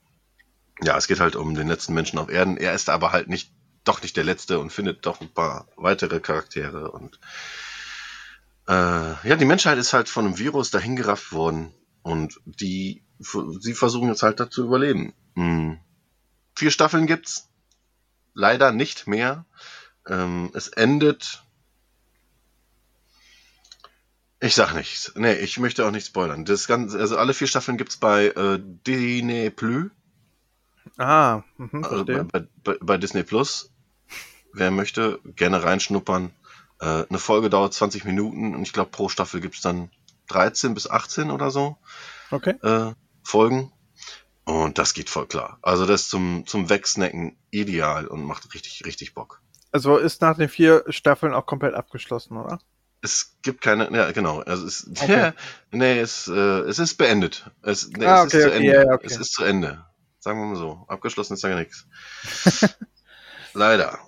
Ja, es geht halt um den letzten Menschen auf Erden. Er ist aber halt nicht, doch nicht der letzte und findet doch ein paar weitere Charaktere und äh, ja, die Menschheit ist halt von einem Virus dahingerafft worden und die, sie versuchen jetzt halt da zu überleben. Hm. Vier Staffeln gibt's, leider nicht mehr. Ähm, es endet. Ich sag nichts. Nee, ich möchte auch nicht spoilern. Das Ganze, also alle vier Staffeln gibt's bei äh, Disney Plus. Ah, mhm, Also verstehe. bei, bei, bei Disney Plus. Wer möchte, gerne reinschnuppern. Äh, eine Folge dauert 20 Minuten und ich glaube, pro Staffel gibt's dann 13 bis 18 oder so Okay. äh, Folgen. Und das geht voll klar. Also das ist zum, zum Wegsnacken ideal und macht richtig, richtig Bock. Also ist nach den vier Staffeln auch komplett abgeschlossen, oder? Es gibt keine, ja genau, also es, (laughs) Okay. nee, es, äh, es ist beendet. Es, nee, Ah, es ist okay, zu okay, Ende. ja, ja, okay. Es ist zu Ende. Sagen wir mal so. Abgeschlossen ist ja nichts. (laughs) Leider.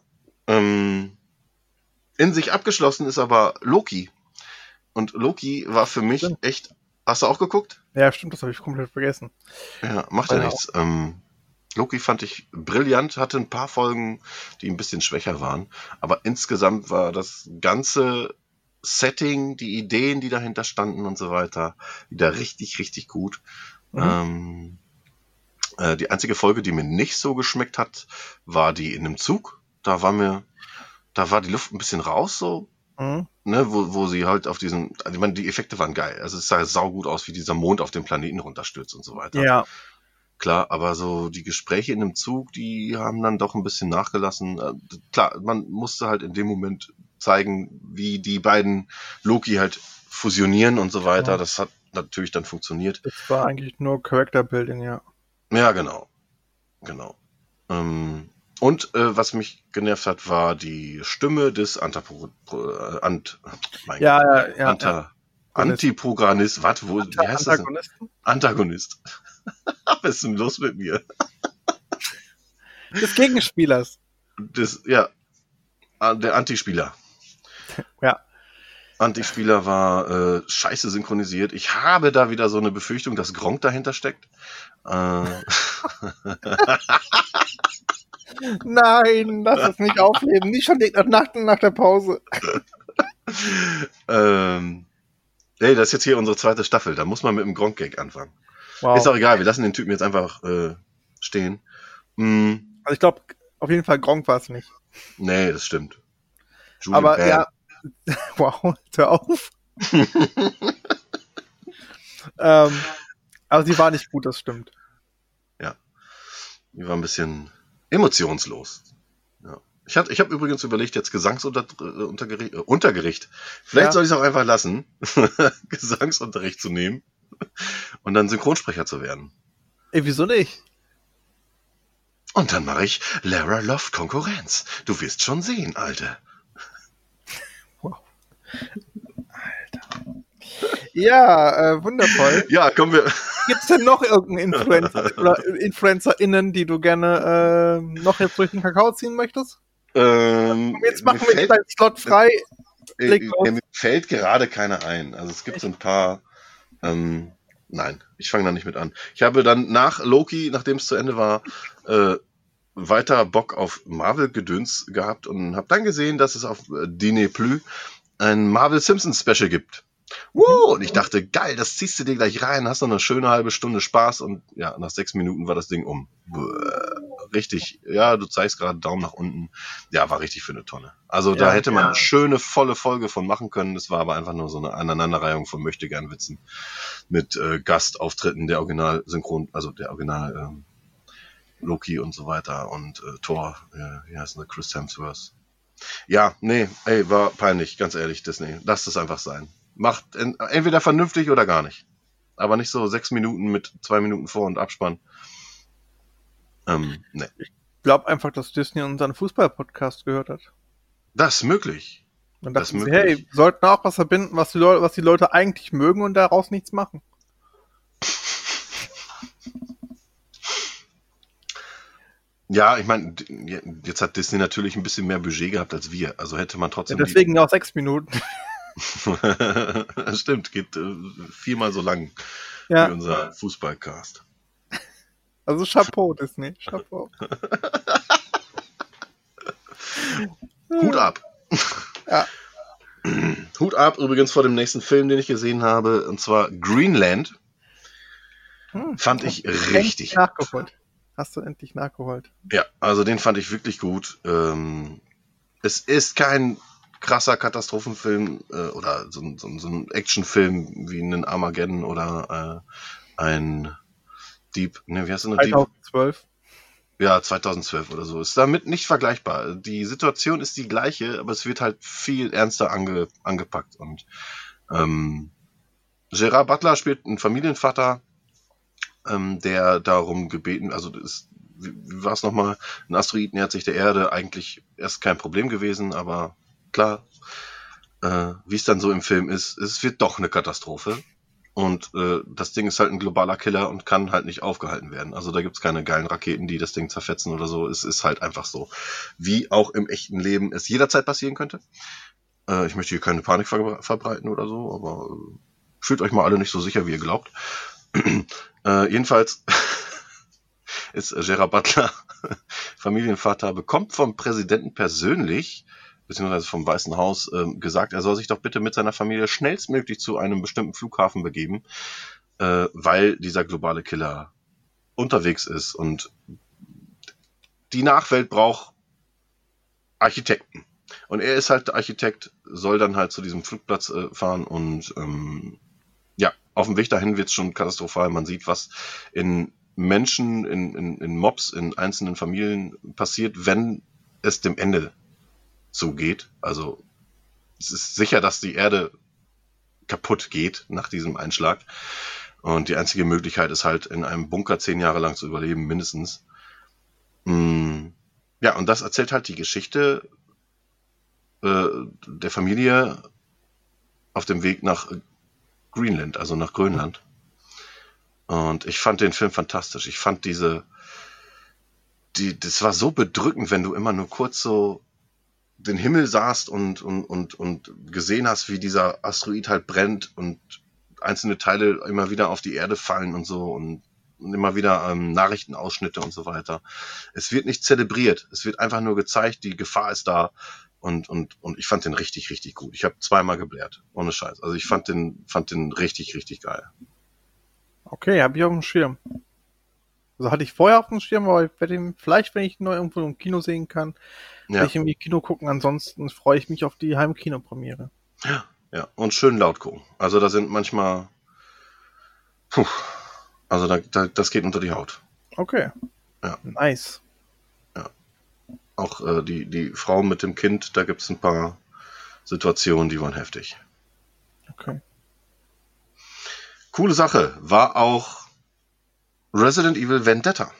Ähm, in sich abgeschlossen ist aber Loki. Und Loki war für mich Stimmt. echt. Hast du auch geguckt? Ja, stimmt, das habe ich komplett vergessen. Ja, macht ja nichts. Ähm, Loki fand ich brillant, hatte ein paar Folgen, die ein bisschen schwächer waren. Aber insgesamt war das ganze Setting, die Ideen, die dahinter standen und so weiter, wieder richtig, richtig gut. Mhm. Ähm, äh, die einzige Folge, die mir nicht so geschmeckt hat, war die in einem Zug. Da war mir, da war die Luft ein bisschen raus, so, Mhm. ne, wo, wo sie halt auf diesen, also ich meine, die Effekte waren geil. Also es sah saugut aus, wie dieser Mond auf den Planeten runterstürzt und so weiter. Ja, Klar, aber so die Gespräche in einem Zug, die haben dann doch ein bisschen nachgelassen. Äh, Klar, man musste halt in dem Moment zeigen, wie die beiden Loki halt fusionieren und so weiter. Ja. Das hat natürlich dann funktioniert. das war eigentlich nur Character Building, ja. Ja, genau. Genau. Ähm, und äh, was mich genervt hat, war die Stimme des Antapro äh, Ant, Ja, Gott, ja, ja. Anta, ja. Antiprogrammist, was, wo, wie heißt das? denn? Antagonist. (laughs) Was ist denn los mit mir? Des Gegenspielers. Das, ja, ah, der Antispieler. Ja. Antispieler war äh, scheiße synchronisiert. Ich habe da wieder so eine Befürchtung, dass Gronk dahinter steckt. Äh, (laughs) (laughs) Nein, lass es nicht aufleben. Nicht schon nach, nach, nach der Pause. (laughs) ähm, ey, das ist jetzt hier unsere zweite Staffel. Da muss man mit dem Gronk-Gag anfangen. Wow. Ist auch egal, wir lassen den Typen jetzt einfach äh, stehen. Mm, Also ich glaube, auf jeden Fall Gronk war es nicht. nee, das stimmt. Julian Aber Bam. ja, (laughs) wow, hör auf. (laughs) ähm, aber sie war nicht gut, das stimmt. Die war ein bisschen emotionslos. Ja. Ich, hatte- ich habe übrigens überlegt, jetzt Gesangsunterricht, äh, Untergericht. Vielleicht Ja. soll ich es auch einfach lassen, (laughs) Gesangsunterricht zu nehmen und dann Synchronsprecher zu werden. Ey, wieso nicht? Und dann mache ich Lara Loft Konkurrenz. Du wirst schon sehen, Alter. (laughs) Ja, äh, wundervoll. Ja, kommen wir. Gibt's denn noch irgendeinen Influencer (laughs) oder InfluencerInnen, die du gerne äh, noch jetzt durch den Kakao ziehen möchtest? Ähm, Jetzt machen wir fällt- deinen Slot frei. Äh, los. Mir fällt gerade keiner ein. Also es gibt so ein paar. Ähm, nein, ich fange da nicht mit an. Ich habe dann nach Loki, nachdem es zu Ende war, äh, weiter Bock auf Marvel-Gedöns gehabt und habe dann gesehen, dass es auf äh, Disney Plus ein Marvel Simpsons Special gibt. Wow, und ich dachte, geil, das ziehst du dir gleich rein, hast noch eine schöne halbe Stunde Spaß und ja, nach sechs Minuten war das Ding um. Richtig, ja, du zeigst gerade Daumen nach unten. Ja, war richtig für eine Tonne. Also da Ja, hätte man ja. eine schöne, volle Folge von machen können. Das war aber einfach nur so eine Aneinanderreihung von Möchtegern-Witzen mit äh, Gastauftritten der Original-Synchron, also der Original ähm, Loki und so weiter und äh, Thor, äh, wie heißt der, Chris Hemsworth. Ja, nee, ey, war peinlich, ganz ehrlich, Disney. Lasst es einfach sein. Macht en entweder vernünftig oder gar nicht. Aber nicht so sechs Minuten mit zwei Minuten Vor- und Abspann. Ähm, ne. Ich glaube einfach, dass Disney unseren Fußball-Podcast gehört hat. Das ist möglich. Und Das ist möglich. hey, wir sollten auch was verbinden, was die, Leute, was die Leute eigentlich mögen und daraus nichts machen. (laughs) Ja, ich meine, jetzt hat Disney natürlich ein bisschen mehr Budget gehabt als wir. Also hätte man Ja, trotzdem. deswegen auch sechs Minuten. (laughs) Stimmt, geht äh, viermal so lang wie Ja, unser Fußballcast. also Chapeau, Disney. Chapeau. (laughs) Hut ab. (laughs) Ja. (clears throat) Hut ab übrigens vor dem nächsten Film, den ich gesehen habe, und zwar Greenland. Hm. Fand ich richtig. nachgeholt. Hast du endlich nachgeholt. Ja, also den fand ich wirklich gut. Ähm, es ist kein krasser Katastrophenfilm äh, oder so, ein- so, so ein Actionfilm wie einen Armageddon oder äh, ein Deep, ne, wie heißt denn Deep? 2012. Ja, 2012 oder so. Ist damit nicht vergleichbar. Die Situation ist die gleiche, aber es wird halt viel ernster ange, angepackt. Und ähm, Gerard Butler spielt einen Familienvater, ähm, der darum gebeten, also ist, wie, wie war es nochmal, ein Asteroid nähert sich der Erde, eigentlich erst kein Problem gewesen, aber klar, äh, wie es dann so im Film ist, es wird doch eine Katastrophe. Und äh, das Ding ist halt ein globaler Killer und kann halt nicht aufgehalten werden. Also da gibt's keine geilen Raketen, die das Ding zerfetzen oder so. Es ist halt einfach so. Wie auch im echten Leben es jederzeit passieren könnte. Äh, ich möchte hier keine Panik verbre verbreiten oder so, aber äh, fühlt euch mal alle nicht so sicher, wie ihr glaubt. (clears throat) äh, jedenfalls (laughs) ist Gerard Butler (laughs) Familienvater, bekommt vom Präsidenten persönlich beziehungsweise vom Weißen Haus ähm, gesagt, er soll sich doch bitte mit seiner Familie schnellstmöglich zu einem bestimmten Flughafen begeben, äh, weil dieser globale Killer unterwegs ist und die Nachwelt braucht Architekten. Und er ist halt der Architekt, soll dann halt zu diesem Flugplatz äh, fahren und ähm, ja, auf dem Weg dahin wird es schon katastrophal. Man sieht, was in Menschen, in, in, in Mobs, in einzelnen Familien passiert, wenn es dem Ende zugeht. Also es ist sicher, dass die Erde kaputt geht nach diesem Einschlag. Und die einzige Möglichkeit ist halt, in einem Bunker zehn Jahre lang zu überleben, mindestens. Mm, Ja, und das erzählt halt die Geschichte äh, der Familie auf dem Weg nach Greenland, also nach Grönland. Und ich fand den Film fantastisch. Ich fand diese, die, das war so bedrückend, wenn du immer nur kurz so den Himmel sahst und, und, und, und gesehen hast, wie dieser Asteroid halt brennt und einzelne Teile immer wieder auf die Erde fallen und so und, und immer wieder ähm, Nachrichtenausschnitte und so weiter. Es wird nicht zelebriert, es wird einfach nur gezeigt, die Gefahr ist da und, und, und ich fand den richtig, richtig gut. Ich habe zweimal geblärt, ohne Scheiß. Also ich fand den, fand den richtig, richtig geil. Okay, habe ich auf dem Schirm. Also hatte ich vorher auf dem Schirm, aber ich werde ihn vielleicht, wenn ich ihn noch irgendwo im Kino sehen kann, Ja, werde ich irgendwie Kino gucken. Ansonsten freue ich mich auf die Heimkinopremiere. ja. Und schön laut gucken. Also da sind manchmal, puh, also da, da, das geht unter die Haut. Okay. Ja. Nice. Auch äh, die, die Frau mit dem Kind, da gibt's ein paar Situationen, die waren heftig. Okay. Coole Sache war auch Resident Evil Vendetta.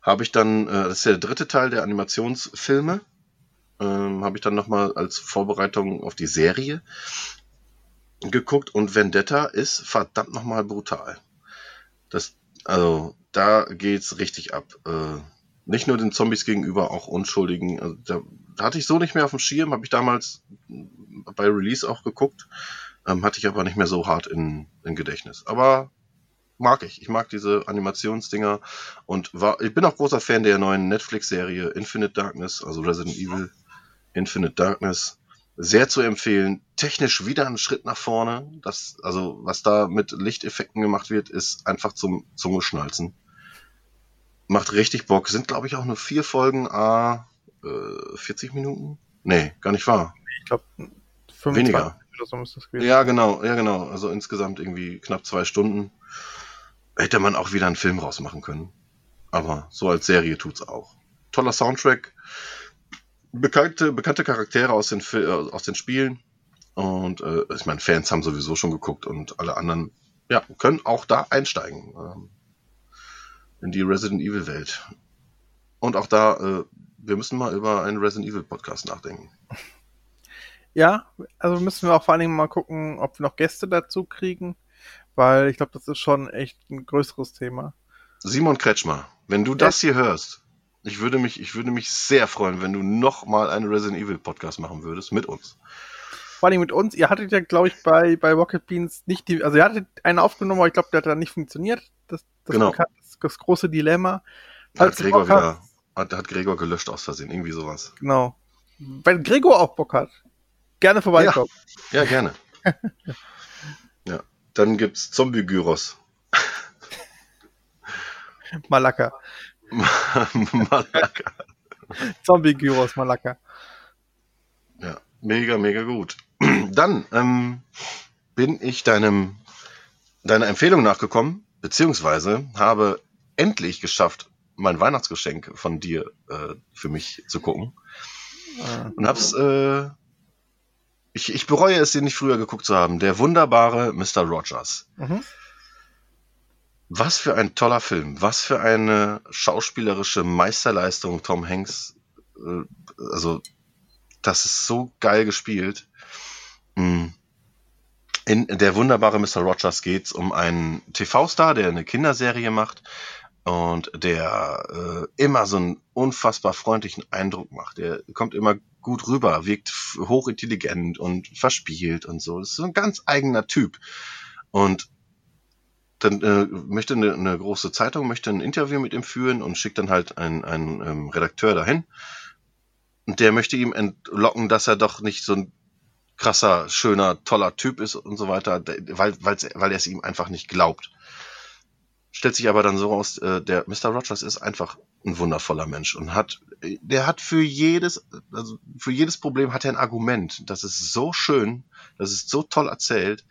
Habe ich dann, äh, das ist ja der dritte Teil der Animationsfilme, ähm, habe ich dann nochmal als Vorbereitung auf die Serie geguckt und Vendetta ist verdammt nochmal brutal. Das, also, da geht's richtig ab. Äh, nicht nur den Zombies gegenüber, auch Unschuldigen. Also, da, hatte ich so nicht mehr auf dem Schirm, habe ich damals bei Release auch geguckt. Ähm, hatte ich aber nicht mehr so hart in, in Gedächtnis. Aber mag ich. Ich mag diese Animationsdinger und war, ich bin auch großer Fan der neuen Netflix-Serie Infinite Darkness, also Resident Evil Infinite Darkness. Sehr zu empfehlen. Technisch wieder einen Schritt nach vorne. Das, also, was da mit Lichteffekten gemacht wird, ist einfach zum Zungeschnalzen. Macht richtig Bock. Sind, glaube ich, auch nur vier Folgen, a äh, 40 Minuten? Nee, gar nicht wahr. Ich glaube, 25 Weniger. so müsste das gewesen Ja, genau, ja, genau. Also insgesamt irgendwie knapp zwei Stunden. Hätte man auch wieder einen Film rausmachen können. Aber so als Serie tut's auch. Toller Soundtrack. Bekannte, bekannte Charaktere aus den, äh, aus den Spielen. Und äh, ich meine, Fans haben sowieso schon geguckt und alle anderen ja, können auch da einsteigen ähm, in die Resident Evil Welt. Und auch da, äh, wir müssen mal über einen Resident Evil Podcast nachdenken. Ja, also müssen wir auch vor allen Dingen mal gucken, ob wir noch Gäste dazu kriegen, weil ich glaube, das ist schon echt ein größeres Thema. Simon Kretschmer, wenn du das hier hörst, ich würde mich, ich würde mich sehr freuen, wenn du noch mal einen Resident Evil Podcast machen würdest mit uns. Vor allem mit uns. Ihr hattet ja, glaube ich, bei, bei Rocket Beans nicht die, also ihr hattet einen aufgenommen, aber ich glaube, der hat dann nicht funktioniert. Das, das, Genau. das, das große Dilemma. Hat Falls Gregor wieder, hat, hat Gregor gelöscht aus Versehen, irgendwie sowas. Genau. Wenn Gregor auch Bock hat, gerne vorbeikommen. Ja, gerne. (laughs) dann gibt's Zombie-Gyros. (laughs) Malaka. Malaka. (laughs) Zombie-Gyros, Malaka. Ja, mega, mega gut. (clears throat) Dann ähm, bin ich deinem, deiner Empfehlung nachgekommen, beziehungsweise habe endlich geschafft, mein Weihnachtsgeschenk von dir äh, für mich zu gucken. Äh, Und hab's, äh, ich, ich bereue es, den nicht früher geguckt zu haben. Der wunderbare Mr. Rogers. Mhm. Was für ein toller Film. Was für eine schauspielerische Meisterleistung Tom Hanks. Äh, also, das ist so geil gespielt. Mm. In der wunderbare Mr. Rogers geht's um einen TV-Star, der eine Kinderserie macht und der äh, immer so einen unfassbar freundlichen Eindruck macht. Der kommt immer gut rüber, wirkt hochintelligent und verspielt und so. Das ist so ein ganz eigener Typ. Und dann äh, möchte eine, eine große Zeitung möchte ein Interview mit ihm führen und schickt dann halt einen, einen ähm, Redakteur dahin. Und der möchte ihm entlocken, dass er doch nicht so ein krasser, schöner, toller Typ ist und so weiter, weil, weil er es ihm einfach nicht glaubt. Stellt sich aber dann so raus, äh, der Mr. Rogers ist einfach ein wundervoller Mensch und hat, äh, der hat für jedes, also für jedes Problem hat er ein Argument. Das ist so schön, das ist so toll erzählt.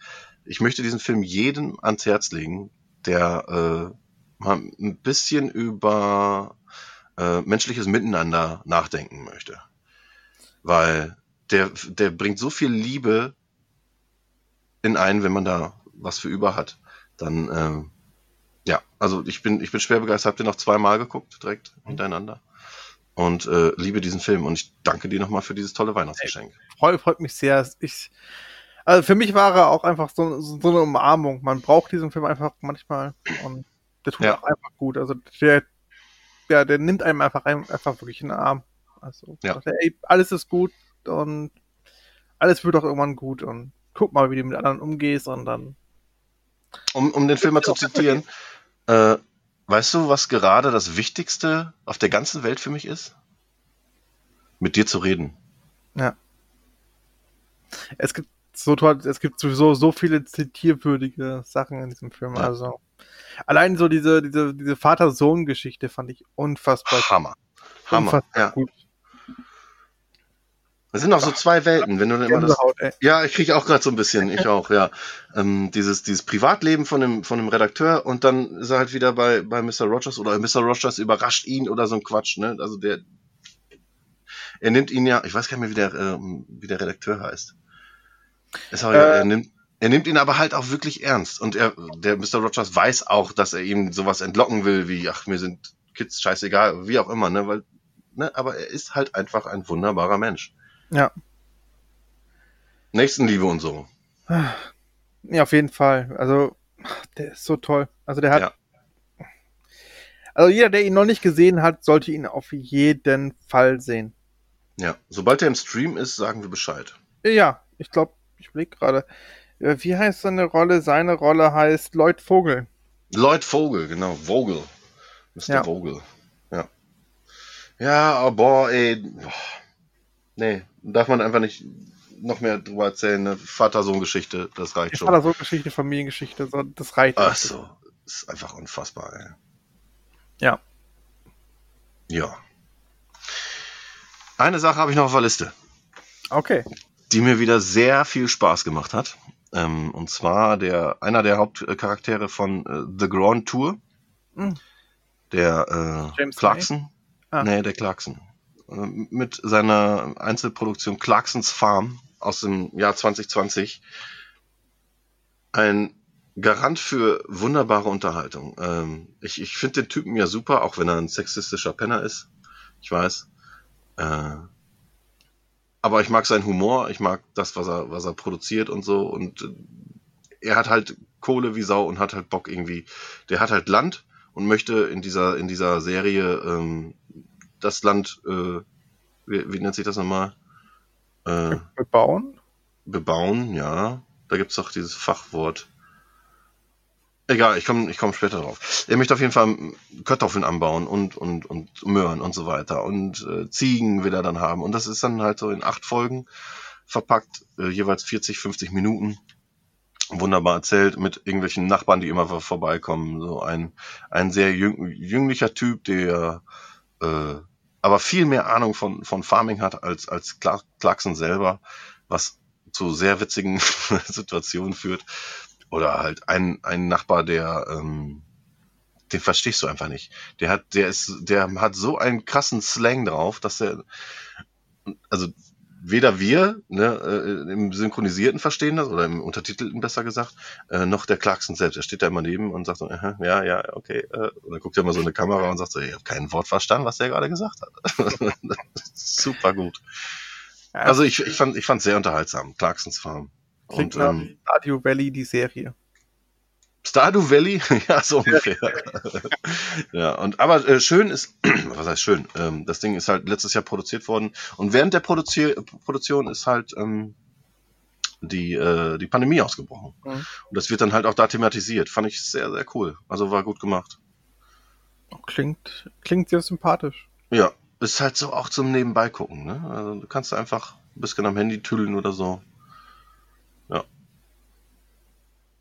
Ich möchte diesen Film jedem ans Herz legen, der äh, mal ein bisschen über äh, menschliches Miteinander nachdenken möchte. Weil der, der bringt so viel Liebe in einen, wenn man da was für über hat. Dann, ja, also ich bin, ich bin schwer begeistert. Habt ihr noch zweimal geguckt, direkt hintereinander? Und äh, liebe diesen Film. Und ich danke dir nochmal für dieses tolle Weihnachtsgeschenk. Freut, freut mich sehr. Ich, also für mich war er auch einfach so, so, eine Umarmung. Man braucht diesen Film einfach manchmal und der tut Ja. auch einfach gut. Also der, der, der nimmt einem einfach, einfach wirklich in den Arm. Also Ja. sagt ey, alles ist gut und alles wird auch irgendwann gut und guck mal, wie du mit anderen umgehst und dann. Um, um den Film mal zu zitieren, (laughs) äh, weißt du, was gerade das Wichtigste auf der ganzen Welt für mich ist? Mit dir zu reden. Es gibt so toll, es gibt sowieso so viele zitierwürdige Sachen in diesem Film. Ja. Also allein so diese, diese, diese Vater-Sohn-Geschichte fand ich unfassbar, Hammer. Hammer. unfassbar Ja. gut. Es sind auch so zwei Welten, wenn du dann immer das. Ja, ich kriege auch gerade so ein bisschen, ich auch, ja. Ähm, dieses, dieses Privatleben von dem, von dem Redakteur und dann ist er halt wieder bei, bei Mr. Rogers oder Mr. Rogers überrascht ihn oder so ein Quatsch, ne? Also der. Er nimmt ihn ja, ich weiß gar nicht mehr, wie der, ähm, wie der Redakteur heißt. Ist auch, Äh. er, nimmt, er nimmt ihn aber halt auch wirklich ernst. Und er, der Mr. Rogers weiß auch, dass er ihm sowas entlocken will, wie, ach, mir sind Kids scheißegal, wie auch immer, ne? Weil, ne? Aber er ist halt einfach ein wunderbarer Mensch. Ja. Nächstenliebe und so. Ja, auf jeden Fall. Also, der ist so toll. Also, der hat. Ja. Also, jeder, der ihn noch nicht gesehen hat, sollte ihn auf jeden Fall sehen. Ja, sobald er im Stream ist, sagen wir Bescheid. Ja, ich glaube, ich überlege gerade. Äh, Wie heißt seine Rolle? Seine Rolle heißt Lloyd Vogel. Lloyd Vogel, genau, Vogel. Mr. Ja. Vogel. Ja. Ja, aber boah, ey. Boah. Nee, darf man einfach nicht noch mehr drüber erzählen. Ne? Vater-Sohn-Geschichte, das reicht schon. Vater so Geschichte, Familiengeschichte, das reicht. Ach so, ist einfach unfassbar, ey. Ja. Ja. Eine Sache habe ich noch auf der Liste. Okay. die mir wieder sehr viel Spaß gemacht hat. Ähm, und zwar der einer der Hauptcharaktere von äh, The Grand Tour, Hm. der äh, James Clarkson. Ah. Nee, der Clarkson. Äh, mit seiner Einzelproduktion Clarksons Farm aus dem Jahr 2020 ein Garant für wunderbare Unterhaltung. Ähm, ich ich finde den Typen ja super, auch wenn er ein sexistischer Penner ist. Ich weiß. Äh, aber ich mag seinen Humor, ich mag das, was er, was er produziert und so. Und äh, er hat halt Kohle wie Sau und hat halt Bock irgendwie. Der hat halt Land und möchte in dieser, in dieser Serie ähm, das Land, äh, wie, wie nennt sich das nochmal? Äh, bebauen? Bebauen, ja. Da gibt's doch dieses Fachwort. Egal, ich komme ich komm später drauf. Er möchte auf jeden Fall Kartoffeln anbauen und, und, und Möhren und so weiter. Und äh, Ziegen will er dann haben. Und das ist dann halt so in acht Folgen verpackt, äh, jeweils 40, 50 Minuten. Wunderbar erzählt mit irgendwelchen Nachbarn, die immer vorbeikommen. So ein, ein sehr jüng, jünglicher Typ, der äh, aber viel mehr Ahnung von, von Farming hat als, als Clarkson selber, was zu sehr witzigen (laughs) Situationen führt. Oder halt ein, ein Nachbar, der, ähm, den verstehst du einfach nicht. Der hat, der ist, der hat so einen krassen Slang drauf, dass er, also weder wir ne, äh, im Synchronisierten verstehen das oder im Untertitelten besser gesagt, äh, noch der Clarkson selbst. Er steht da immer neben und sagt so, äh, ja, ja, okay. Äh, und dann guckt er mal so eine Kamera und sagt so, ich habe kein Wort verstanden, was der gerade gesagt hat. (laughs) Super gut. Also ich, ich fand ich fand sehr unterhaltsam, Clarksons Farm. Klingt und, nach ähm, Stardew Valley, die Serie. Stardew Valley? (laughs) ja, so ungefähr. (laughs) ja, und aber äh, schön ist, (clears throat) was heißt schön? Ähm, das Ding ist halt letztes Jahr produziert worden und während der Produzi Produktion ist halt ähm, die, äh, die Pandemie ausgebrochen. Mhm. Und das wird dann halt auch da thematisiert. Fand ich sehr, sehr cool. Also war gut gemacht. Klingt, klingt sehr sympathisch. Ja, ist halt so auch zum Nebenbei gucken. Ne? Also du kannst einfach ein bisschen am Handy tüdeln oder so. Ja.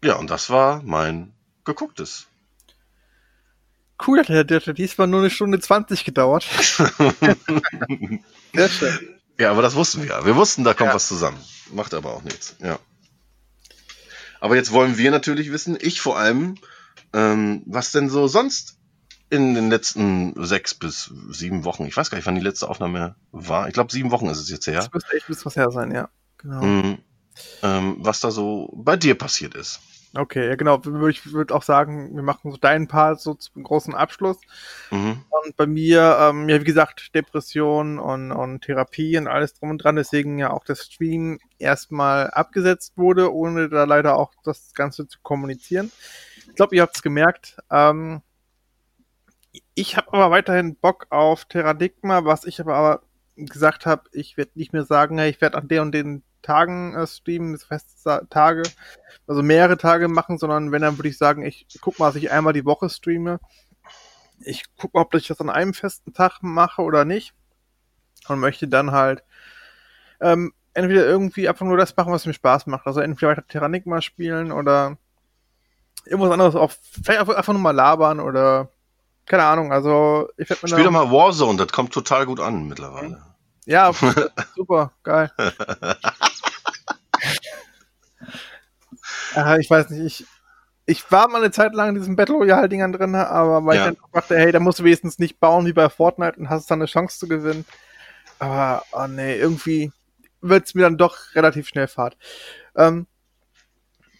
Ja, und das war mein gegucktes. Cool, der hat diesmal nur eine Stunde 20 gedauert. (laughs) Sehr schön. Ja, aber das wussten wir ja. Wir wussten, da kommt ja. was zusammen. Macht aber auch nichts. Ja. Aber jetzt wollen wir natürlich wissen, ich vor allem, ähm, was denn so sonst in den letzten sechs bis sieben Wochen, ich weiß gar nicht, wann die letzte Aufnahme war. Ich glaube, sieben Wochen ist es jetzt her. Das müsste echt was her sein, ja. Genau. Mhm ähm, was da so bei dir passiert ist. Okay, ja genau. Ich würde auch sagen, wir machen so deinen Part so zum großen Abschluss. Mhm. Und bei mir, ähm, ja, wie gesagt, Depression und, und Therapie und alles drum und dran, deswegen ja auch das Stream erstmal abgesetzt wurde, ohne da leider auch das Ganze zu kommunizieren. Ich glaube, ihr habt es gemerkt. Ähm, ich habe aber weiterhin Bock auf Terradigma, was ich aber, aber gesagt habe, ich werde nicht mehr sagen, hey, ich werde an der und den Tagen äh, streamen, feste Tage, also mehrere Tage machen, sondern wenn dann würde ich sagen, ich guck mal, dass ich einmal die Woche streame. Ich gucke, ob ich das an einem festen Tag mache oder nicht. Und möchte dann halt ähm, entweder irgendwie einfach nur das machen, was mir Spaß macht. Also entweder weiter Terranigma spielen oder irgendwas anderes auch vielleicht einfach nur mal labern oder keine Ahnung, also ich werde mir Spiel doch mal Warzone, das kommt total gut an mittlerweile. Ja, (laughs) super, geil. äh, ich weiß nicht, ich, ich war mal eine Zeit lang in diesen Battle Royale-Dingern drin, aber weil ja. ich dann dachte, hey, da musst du wenigstens nicht bauen wie bei Fortnite und hast dann eine Chance zu gewinnen. Aber, oh nee, irgendwie wird es mir dann doch relativ schnell fad. Ähm,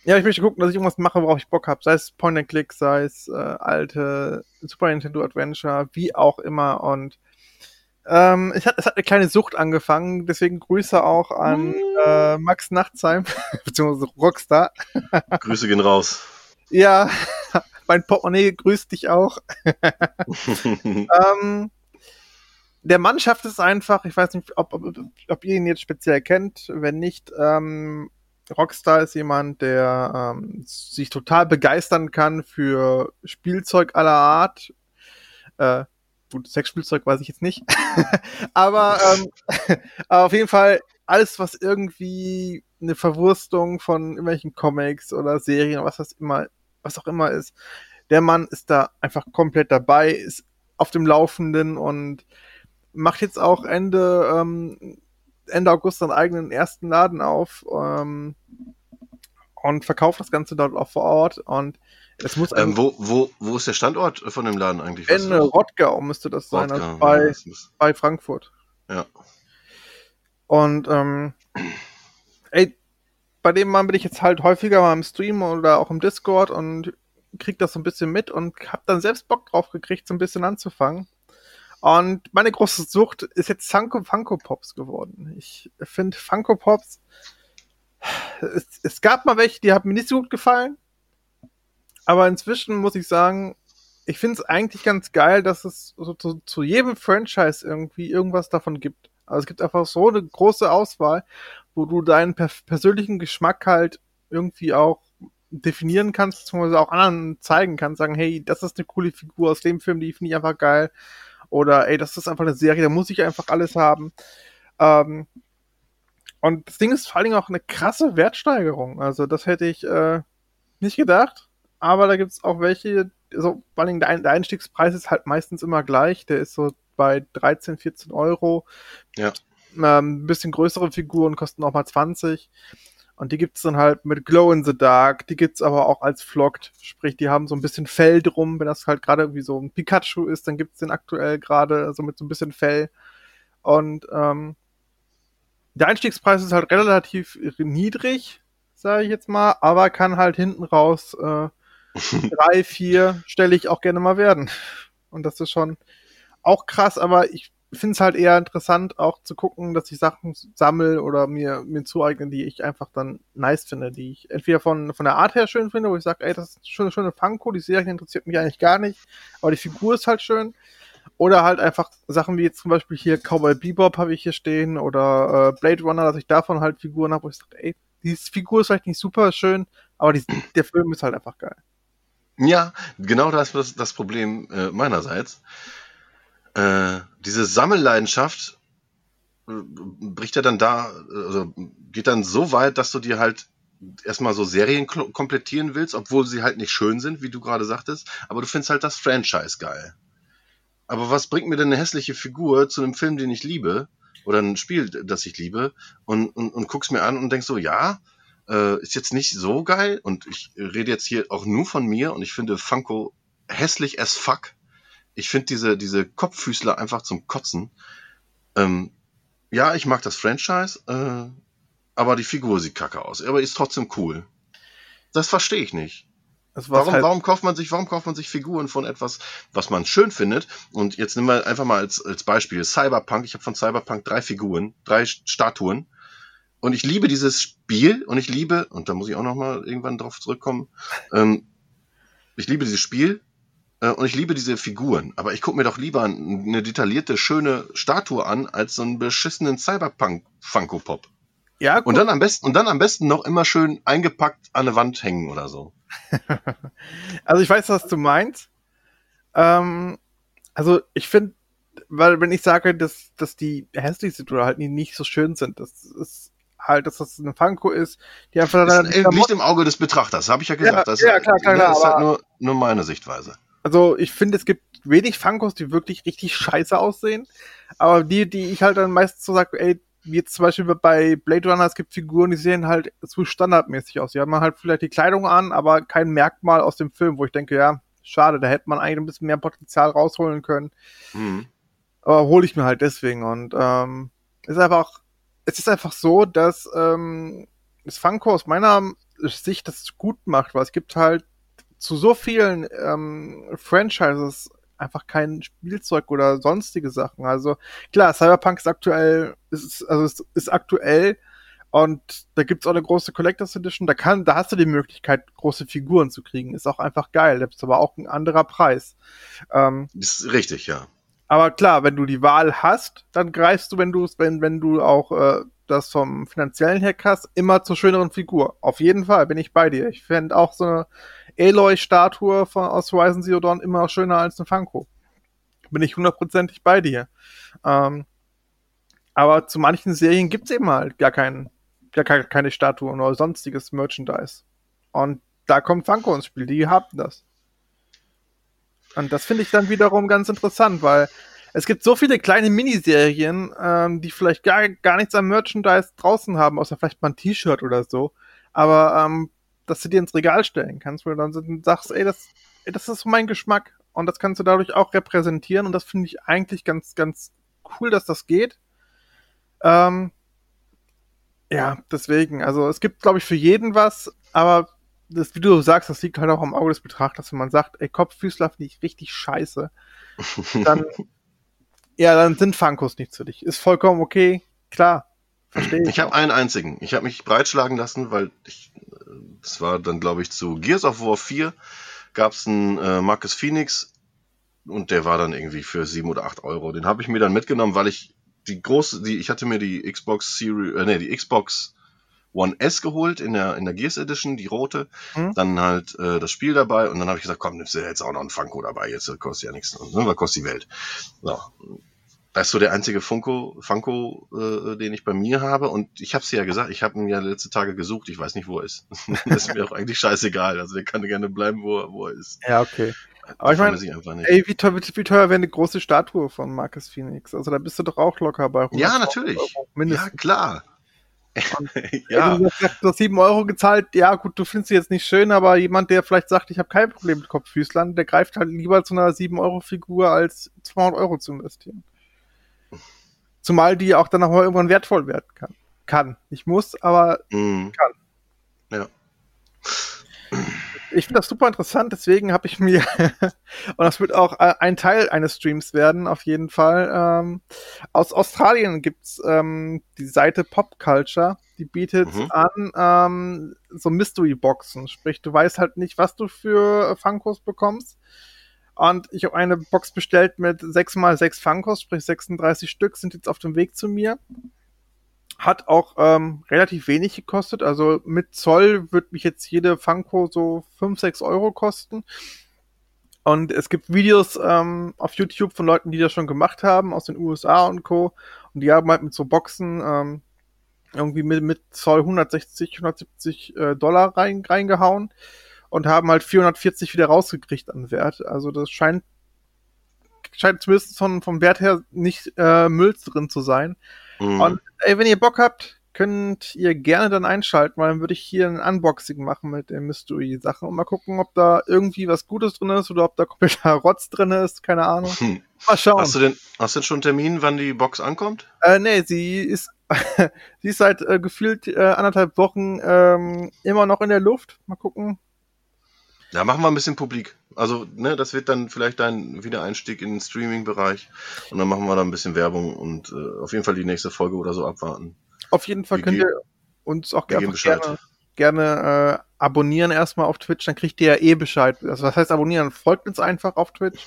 ja, ich möchte gucken, dass ich irgendwas mache, worauf ich Bock habe. Sei es Point and Click, sei es äh, alte Super Nintendo Adventure, wie auch immer. Und ähm, es, hat, es hat eine kleine Sucht angefangen, deswegen Grüße auch an mm. äh, Max Nachtsheim, (laughs) beziehungsweise Rockstar. Grüße gehen raus. Ja, (laughs) mein Portemonnaie grüßt dich auch. (laughs) ähm, der Mann schafft es einfach, ich weiß nicht, ob, ob, ob ihr ihn jetzt speziell kennt, wenn nicht, ähm, Rockstar ist jemand, der ähm, sich total begeistern kann für Spielzeug aller Art. Äh, gut, Sexspielzeug weiß ich jetzt nicht. (laughs) aber ähm, (laughs) auf jeden Fall alles, was irgendwie eine Verwurstung von irgendwelchen Comics oder Serien, was das immer, was auch immer ist. Der Mann ist da einfach komplett dabei, ist auf dem Laufenden und macht jetzt auch Ende, ähm, Ende August seinen eigenen ersten Laden auf ähm, und verkauft das Ganze dort auch vor Ort und es muss ähm, wo, wo, wo ist der Standort von dem Laden eigentlich? In Rottgau müsste das sein, Rottgau, also bei, ja, bei Frankfurt. Ja. Und ähm, ey, bei dem Mann bin ich jetzt halt häufiger mal im Stream oder auch im Discord und krieg das so ein bisschen mit und hab dann selbst Bock drauf gekriegt, so ein bisschen anzufangen. Und meine große Sucht ist jetzt Funko, Funko Pops geworden. Ich finde Funko Pops, es, es gab mal welche, die haben mir nicht so gut gefallen. Aber inzwischen muss ich sagen, ich finde es eigentlich ganz geil, dass es so zu, zu jedem Franchise irgendwie irgendwas davon gibt. Also es gibt einfach so eine große Auswahl, wo du deinen per persönlichen Geschmack halt irgendwie auch definieren kannst, beziehungsweise auch anderen zeigen kannst, sagen, hey, das ist eine coole Figur aus dem Film, die finde ich einfach geil. Oder ey, das ist einfach eine Serie, da muss ich einfach alles haben. Ähm, und das Ding ist vor allen Dingen auch eine krasse Wertsteigerung. Also das hätte ich äh, nicht gedacht. Aber da gibt es auch welche, so, vor allem der, der Einstiegspreis ist halt meistens immer gleich. Der ist so bei 13, 14 Euro. Ja. Ähm, ein bisschen größere Figuren kosten auch mal 20. Und die gibt's dann halt mit Glow in the Dark. Die gibt's aber auch als Flocked. Sprich, die haben so ein bisschen Fell drum. Wenn das halt gerade irgendwie so ein Pikachu ist, dann gibt's den aktuell gerade so mit so ein bisschen Fell. Und ähm, der Einstiegspreis ist halt relativ niedrig, sage ich jetzt mal, aber kann halt hinten raus äh, (laughs) drei, vier stelle ich auch gerne mal werden. Und das ist schon auch krass, aber ich finde es halt eher interessant, auch zu gucken, dass ich Sachen sammle oder mir, mir zueigne, die ich einfach dann nice finde, die ich entweder von, von der Art her schön finde, wo ich sage, ey, das ist eine schöne Funko, die Serie interessiert mich eigentlich gar nicht, aber die Figur ist halt schön. Oder halt einfach Sachen wie jetzt zum Beispiel hier Cowboy Bebop habe ich hier stehen oder äh, Blade Runner, dass ich davon halt Figuren habe, wo ich sage, ey, diese Figur ist vielleicht nicht super schön, aber die, der Film ist halt einfach geil. Ja, genau das ist das Problem äh, meinerseits. Äh, diese Sammelleidenschaft äh, bricht ja dann da, also geht dann so weit, dass du dir halt erstmal so Serien komplettieren willst, obwohl sie halt nicht schön sind, wie du gerade sagtest, aber du findest halt das Franchise geil. Aber was bringt mir denn eine hässliche Figur zu einem Film, den ich liebe, oder ein Spiel, das ich liebe, und, und, und guckst mir an und denkst so, ja, äh, ist jetzt nicht so geil, und ich rede jetzt hier auch nur von mir, und ich finde Funko hässlich as fuck. Ich finde diese, diese Kopffüßler einfach zum Kotzen. Ähm, ja, ich mag das Franchise, äh, aber die Figur sieht kacke aus. Aber ist trotzdem cool. Das verstehe ich nicht. Warum, halt warum kauft man sich, warum kauft man sich Figuren von etwas, was man schön findet? Und jetzt nehmen wir einfach mal als, als Beispiel Cyberpunk. Ich habe von Cyberpunk drei Figuren, drei Statuen. Und ich liebe dieses Spiel und ich liebe, und da muss ich auch noch mal irgendwann drauf zurückkommen, ähm, ich liebe dieses Spiel und ich liebe diese Figuren. Aber ich gucke mir doch lieber eine detaillierte, schöne Statue an, als so einen beschissenen Cyberpunk-Funko-Pop. Ja, gut. und dann am besten und dann am besten noch immer schön eingepackt an der Wand hängen oder so. (laughs) also ich weiß, was du meinst. Ähm, also ich finde, weil wenn ich sage, dass, dass die hässlich sind oder halt nicht so schön sind, das ist halt, dass das eine Funko ist, die einfach dann. Ist, liegt im Auge des Betrachters, habe ich ja gesagt. Ja, das ja, klar, klar, klar, ist halt nur, nur meine Sichtweise. Also ich finde, es gibt wenig Funkos, die wirklich richtig scheiße aussehen. Aber die, die ich halt dann meistens so sage, ey, wie jetzt zum Beispiel bei Blade Runner, es gibt Figuren, die sehen halt zu standardmäßig aus. Die haben halt vielleicht die Kleidung an, aber kein Merkmal aus dem Film, wo ich denke, ja, schade, da hätte man eigentlich ein bisschen mehr Potenzial rausholen können. Mhm. Aber hole ich mir halt deswegen. Und ähm, ist einfach, es ist einfach so, dass ähm, das Funko aus meiner Sicht das gut macht, weil es gibt halt zu so vielen ähm, Franchises einfach kein Spielzeug oder sonstige Sachen. Also klar, Cyberpunk ist aktuell, ist, also ist, ist aktuell und da gibt's auch eine große Collectors Edition. Da kann, da hast du die Möglichkeit, große Figuren zu kriegen. Ist auch einfach geil. Da ist aber auch ein anderer Preis. Ähm, ist richtig, ja. Aber klar, wenn du die Wahl hast, dann greifst du, wenn du wenn, wenn du auch äh, das vom finanziellen her immer zur schöneren Figur. Auf jeden Fall bin ich bei dir. Ich fände auch so eine Aloy-Statue von, aus Horizon Zero Dawn immer schöner als eine Funko. Bin ich hundertprozentig bei dir. Ähm, aber zu manchen Serien gibt's eben halt gar, kein, gar keine Statuen oder sonstiges Merchandise. Und da kommt Funko ins Spiel, die haben das. Und das finde ich dann wiederum ganz interessant, weil es gibt so viele kleine Miniserien, ähm, die vielleicht gar, gar nichts am Merchandise draußen haben, außer vielleicht mal ein T-Shirt oder so. Aber ähm, dass du dir ins Regal stellen kannst, wo du dann sagst, ey, das, ey, das ist mein Geschmack und das kannst du dadurch auch repräsentieren und das finde ich eigentlich ganz, ganz cool, dass das geht. Ähm, Ja, deswegen. Also es gibt, glaube ich, für jeden was, aber das, wie du sagst, das liegt halt auch am Auge des Betrachters, wenn man sagt, ey, Kopffüßler finde ich richtig scheiße, (laughs) dann, ja, dann sind Funkos nichts für dich. Ist vollkommen okay, klar. Verstehe ich. Ich habe einen einzigen. Ich habe mich breitschlagen lassen, weil ich, das war dann, glaube ich, zu Gears of War 4 gab es einen äh, Marcus Phoenix und der war dann irgendwie für sieben oder acht Euro. Den habe ich mir dann mitgenommen, weil ich die große, die, ich hatte mir die Xbox Series, äh, nee, die Xbox One S geholt in der, in der Gears Edition, die rote. Mhm. Dann halt äh, das Spiel dabei und dann habe ich gesagt, komm, nimmst du jetzt auch noch einen Funko dabei, jetzt kostet ja nichts. Ne? Was kostet die Welt? So. Das ist so der einzige Funko, Funko äh, den ich bei mir habe. Und ich habe es ja gesagt, ich habe ihn ja letzte Tage gesucht. Ich weiß nicht, wo er ist. (laughs) das ist mir auch eigentlich scheißegal. Also der kann gerne bleiben, wo er, wo er ist. Ja, okay. Aber ich meine, ey, wie teuer, wie teuer wäre eine große Statue von Marcus Phoenix? Also da bist du doch auch locker bei 100 Ja, natürlich. Euro, mindestens. Ja, klar. (laughs) ja. du hast nur 7 Euro gezahlt, ja gut, du findest sie jetzt nicht schön, aber jemand, der vielleicht sagt, ich habe kein Problem mit Kopffüßlern, der greift halt lieber zu einer 7-Euro-Figur, als 200 Euro zu investieren. Zumal die auch dann noch mal irgendwann wertvoll werden kann. Kann. Nicht muss, aber mm. kann. Ja. Ich finde das super interessant, deswegen habe ich mir, (laughs) und das wird auch äh, ein Teil eines Streams werden, auf jeden Fall. Ähm, aus Australien gibt's ähm, die Seite Pop Culture, die bietet mhm. an ähm, so Mystery-Boxen. Sprich, du weißt halt nicht, was du für Funkos bekommst. Und ich habe eine Box bestellt mit 6 x 6 Funkos, sprich 36 Stück, sind jetzt auf dem Weg zu mir. Hat auch ähm, relativ wenig gekostet. Also mit Zoll wird mich jetzt jede Funko so 5, 6 Euro kosten. Und es gibt Videos ähm, auf YouTube von Leuten, die das schon gemacht haben, aus den USA und Co. Und die haben halt mit so Boxen ähm, irgendwie mit, mit Zoll 160, 170 äh, Dollar rein, reingehauen und haben halt 440 wieder rausgekriegt an Wert. Also das scheint scheint zumindest von, vom Wert her nicht äh, Müll drin zu sein. Mhm. Und ey, wenn ihr Bock habt, könnt ihr gerne dann einschalten, weil dann würde ich hier ein Unboxing machen mit den Mystery-Sachen und mal gucken, ob da irgendwie was Gutes drin ist oder ob da kompletter (laughs) Rotz drin ist, keine Ahnung. Hm. Mal schauen. Hast du denn, hast du denn schon einen Termin, wann die Box ankommt? Äh, nee, sie ist, (laughs) sie ist seit äh, gefühlt äh, anderthalb Wochen ähm, immer noch in der Luft. Mal gucken, ja, machen wir ein bisschen publik. Also, ne, das wird dann vielleicht dein Wiedereinstieg in den Streaming-Bereich. Und dann machen wir da ein bisschen Werbung und äh, auf jeden Fall die nächste Folge oder so abwarten. Auf jeden Fall wir könnt ihr uns auch gerne, gerne, gerne äh, abonnieren erstmal auf Twitch, dann kriegt ihr ja eh Bescheid. Also was heißt abonnieren? Folgt uns einfach auf Twitch.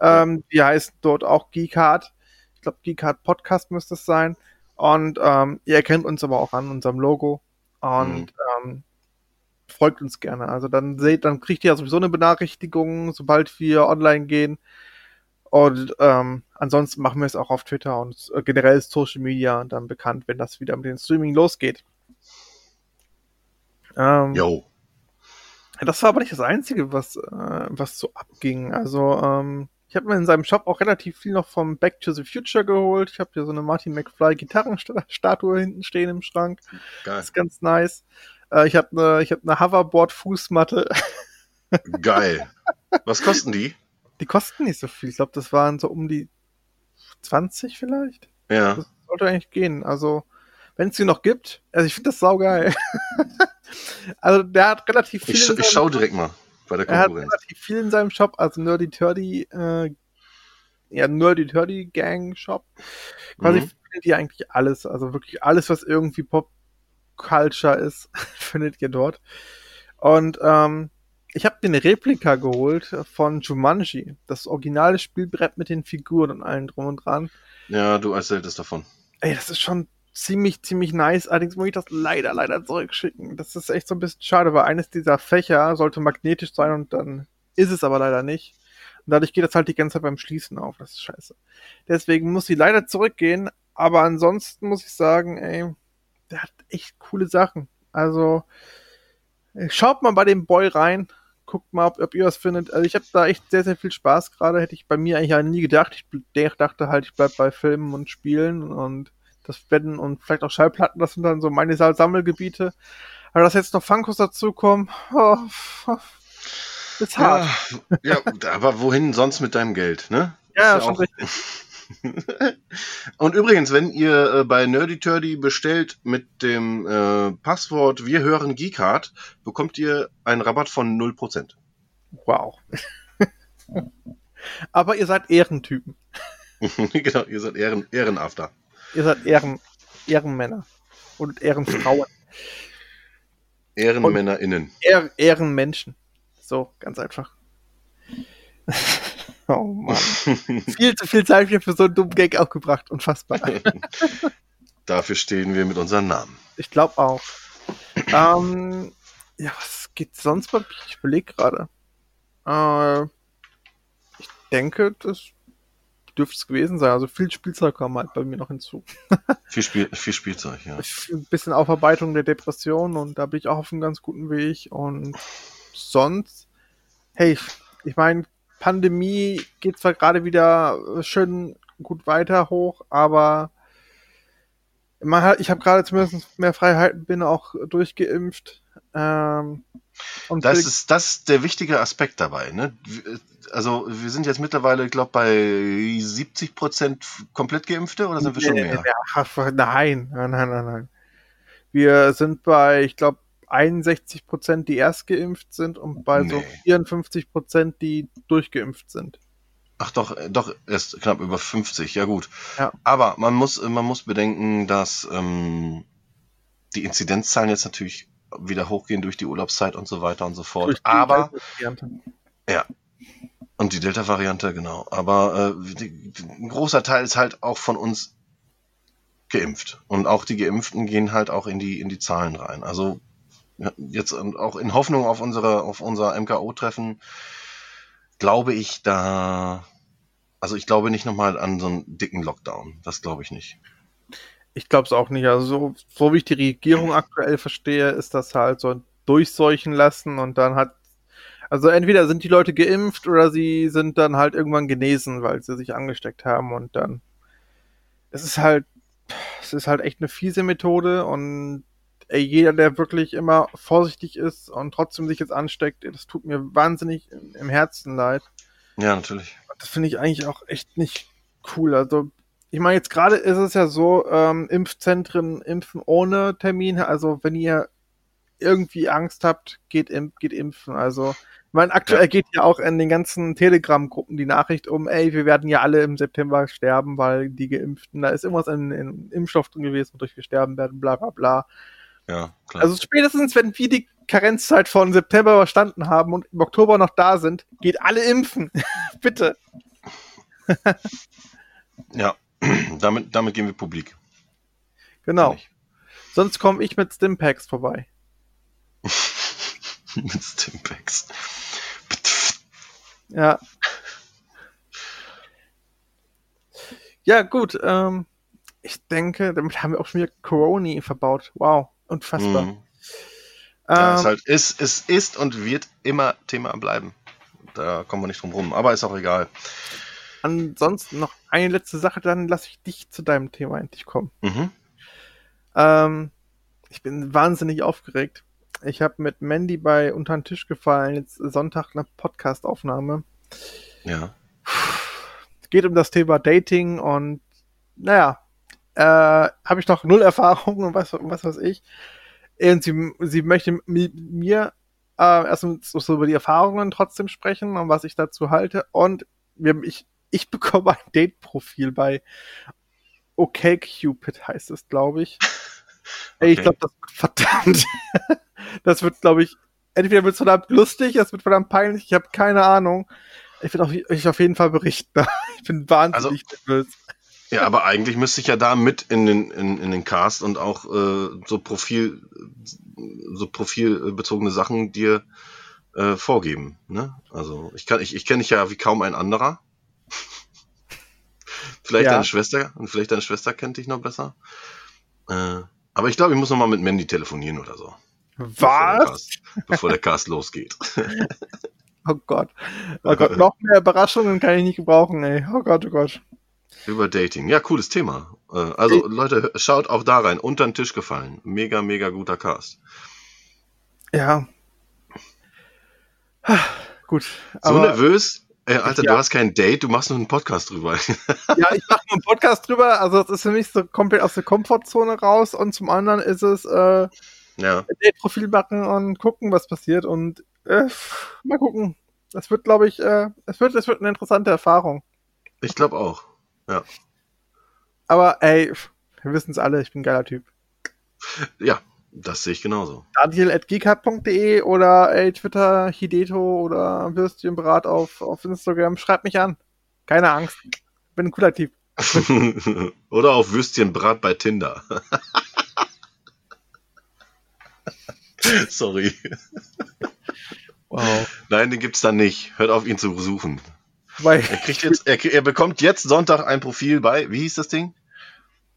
Ähm, die heißt dort auch Geekart. Ich glaube, Geekart Podcast müsste es sein. Und ähm, ihr erkennt uns aber auch an unserem Logo. Und mhm. ähm, folgt uns gerne. Also dann seht, dann kriegt ihr ja sowieso eine Benachrichtigung, sobald wir online gehen. Und ähm, ansonsten machen wir es auch auf Twitter und äh, generell ist Social Media dann bekannt, wenn das wieder mit dem Streaming losgeht. Ähm, jo. Das war aber nicht das Einzige, was, äh, was so abging. Also, ähm, ich habe mir in seinem Shop auch relativ viel noch vom Back to the Future geholt. Ich habe hier so eine Martin McFly Gitarrenstatue hinten stehen im Schrank. Geil. Das ist ganz nice. Äh, ich habe eine ich hab ne Hoverboard-Fußmatte. (laughs) Geil. Was kosten die? Die kosten nicht so viel. Ich glaube, das waren so um die 20 vielleicht. Ja. Das sollte eigentlich gehen. Also, wenn es sie noch gibt, also ich finde das saugeil. (laughs) also, der hat relativ viel. Ich, ich schau direkt mal bei der Konkurrenz. Er hat relativ viel in seinem Shop, also Nerdy Turdy, äh, ja, Nerdy Turdy Gang Shop. Quasi mhm. findet ihr eigentlich alles. Also wirklich alles, was irgendwie Pop Culture ist, (laughs) findet ihr dort. Und ähm, ich habe mir eine Replika geholt von Jumanji, das originale Spielbrett mit den Figuren und allen drum und dran. Ja, du erzähltest davon. Ey, das ist schon ziemlich, ziemlich nice. Allerdings muss ich das leider, leider zurückschicken. Das ist echt so ein bisschen schade, weil eines dieser Fächer sollte magnetisch sein und dann ist es aber leider nicht. Und dadurch geht das halt die ganze Zeit beim Schließen auf. Das ist scheiße. Deswegen muss sie leider zurückgehen. Aber ansonsten muss ich sagen, ey, der hat echt coole Sachen. Also äh, schaut mal bei dem Boy rein, guckt mal, ob, ob ihr was findet. Also ich habe da echt sehr, sehr viel Spaß gerade. Hätte ich bei mir eigentlich ja nie gedacht. Ich dachte halt, ich bleib bei Filmen und Spielen und das Betten und vielleicht auch Schallplatten, das sind dann so meine Sammelgebiete. Aber dass jetzt noch Funkos dazukommen, oh, oh, (laughs) ist hart. Ja, ja, aber wohin sonst mit deinem Geld, ne? Ja, ist schon auch... richtig. (laughs) (laughs) Und übrigens, wenn ihr äh, bei Nerdy Turdy bestellt mit dem äh, Passwort Wir hören Geekart, bekommt ihr einen Rabatt von 0%. Wow. (laughs) Aber ihr seid Ehrentypen. (laughs) genau, ihr seid Ehren, Ehrenafter. Ihr seid Ehren, Ehrenmänner und Ehrenfrauen. (clears throat) EhrenmännerInnen. Ehr, Ehrenmenschen. So, ganz einfach. (laughs) oh Mann. (laughs) viel zu viel Zeit für so einen dummen Gag aufgebracht. Unfassbar. (laughs) Dafür stehen wir mit unseren Namen. Ich glaube auch. Ähm, ja, was geht sonst bei mir? Ich überlege gerade. Äh, ich denke, das dürfte es gewesen sein. Also viel Spielzeug kam halt bei mir noch hinzu. viel, Spiel, viel Spielzeug, ja. Ein bisschen Aufarbeitung der Depression und da bin ich auch auf einem ganz guten Weg. Und sonst, hey, ich meine, Pandemie geht zwar gerade wieder schön gut weiter hoch, aber ich habe gerade zumindest mehr Freiheiten, bin auch durchgeimpft. Ähm, und das ist das der wichtige Aspekt dabei. Ne? Also wir sind jetzt mittlerweile, ich glaube, bei 70 Prozent komplett Geimpfte oder sind wir schon mehr? Nein, nein, nein, nein. Wir sind bei, ich glaube, 61 Prozent, die erst geimpft sind und bei nee. so 54 Prozent, die durchgeimpft sind. Ach doch, äh, doch, erst knapp über 50, ja gut. Ja. Aber man muss, man muss bedenken, dass ähm, die Inzidenzzahlen jetzt natürlich wieder hochgehen durch die Urlaubszeit und so weiter und so fort. Aber ja. Und die Delta-Variante, genau. Aber äh, die, ein großer Teil ist halt auch von uns geimpft. Und auch die Geimpften gehen halt auch in die, in die Zahlen rein. Also jetzt auch in Hoffnung auf unsere, auf unser MKO-Treffen, glaube ich da, also ich glaube nicht nochmal an so einen dicken Lockdown. Das glaube ich nicht. Ich glaube es auch nicht. Also so, so wie ich die Regierung aktuell verstehe, ist das halt so ein Durchseuchen lassen und dann hat also entweder sind die Leute geimpft oder sie sind dann halt irgendwann genesen, weil sie sich angesteckt haben und dann es ist halt es ist halt echt eine fiese Methode und jeder, der wirklich immer vorsichtig ist und trotzdem sich jetzt ansteckt, das tut mir wahnsinnig im Herzen leid. Ja, natürlich. Das finde ich eigentlich auch echt nicht cool. Also ich meine, jetzt gerade ist es ja so, ähm, Impfzentren impfen ohne Termin. Also wenn ihr irgendwie Angst habt, geht, imp geht impfen. Also ich meine, aktuell ja. geht ja auch in den ganzen Telegram-Gruppen die Nachricht um, ey, wir werden ja alle im September sterben, weil die Geimpften, da ist irgendwas in, in Impfstoff drin gewesen, wodurch wir sterben werden, bla bla bla. Ja, klar. Also spätestens, wenn wir die Karenzzeit von September überstanden haben und im Oktober noch da sind, geht alle impfen. (laughs) Bitte. (laughs) ja, (clears throat) damit, damit gehen wir publik. Genau. Sonst komme ich mit Stimpacks vorbei. (laughs) mit Stimpacks. ja. Ja, gut. Ähm, ich denke, damit haben wir auch schon wieder Corona verbaut. Wow, unfassbar. Mhm. Ja, ähm, es, halt ist, es ist und wird immer Thema bleiben. Da kommen wir nicht drum rum, aber ist auch egal. Ansonsten noch eine letzte Sache, dann lasse ich dich zu deinem Thema endlich kommen. Mhm. Ähm, ich bin wahnsinnig aufgeregt. Ich habe mit Mandy bei Unter den Tisch gefallen, jetzt Sonntag eine Podcastaufnahme. Ja. Geht um das Thema Dating und naja, äh, habe ich noch null Erfahrung und was, was weiß ich. Und sie, sie möchte mit mir äh, erstmal so über die Erfahrungen trotzdem sprechen und was ich dazu halte. Und wir, ich, ich (laughs) bekomme ein Date-Profil bei OkCupid heißt es, glaube (laughs) ich. Okay. Ich glaube, das wird verdammt. (laughs) das wird, glaube ich, entweder wird es verdammt lustig, es wird verdammt peinlich, ich habe keine Ahnung. Ich werde euch auf jeden Fall berichten. ich bin wahnsinnig also, nervös. Ja, aber eigentlich müsste ich ja da mit in den, in, in den Cast und auch äh, so Profil, so profilbezogene Sachen dir äh, vorgeben. Ne? Also ich kann, ich, ich kenne dich ja wie kaum ein anderer. (laughs) vielleicht ja. deine Schwester, und vielleicht deine Schwester kennt dich noch besser. Äh, aber ich glaube, ich muss noch mal mit Mandy telefonieren oder so. Was? Bevor der Cast, bevor der Cast losgeht. (laughs) oh Gott. Oh (laughs) Gott, noch mehr Überraschungen kann ich nicht gebrauchen, ey. Oh Gott, oh Gott. Über Dating. Ja, cooles Thema. Äh, also, Leute, schaut auch da rein. Unter den Tisch gefallen. Mega, mega guter Cast. Ja. Gut. so nervös Ey, Alter, Ja. du hast kein Date, du machst nur einen Podcast drüber. (laughs) Ja, ich mache nur einen Podcast drüber, also das ist für mich so komplett aus der Komfortzone raus und zum anderen ist es äh, ja. ein Date-Profil machen und gucken, was passiert und äh, mal gucken. Das wird, glaube ich, äh, es wird, es wird eine interessante Erfahrung. Ich glaube auch. Aber ey, wir wissen es alle, ich bin ein geiler Typ. Ja, das sehe ich genauso. Daniel.gcard.de oder ey, Twitter, Hideto oder Würstchenbrat auf, auf Instagram. Schreibt mich an. Keine Angst. Bin ein cooler Typ. (laughs) Oder auf Würstchenbrat bei Tinder. (laughs) Sorry. Wow. Nein, den gibt's da nicht. Hört auf, ihn zu suchen. Weil, Er kriegt jetzt, er, er bekommt jetzt Sonntag ein Profil bei, wie hieß das Ding?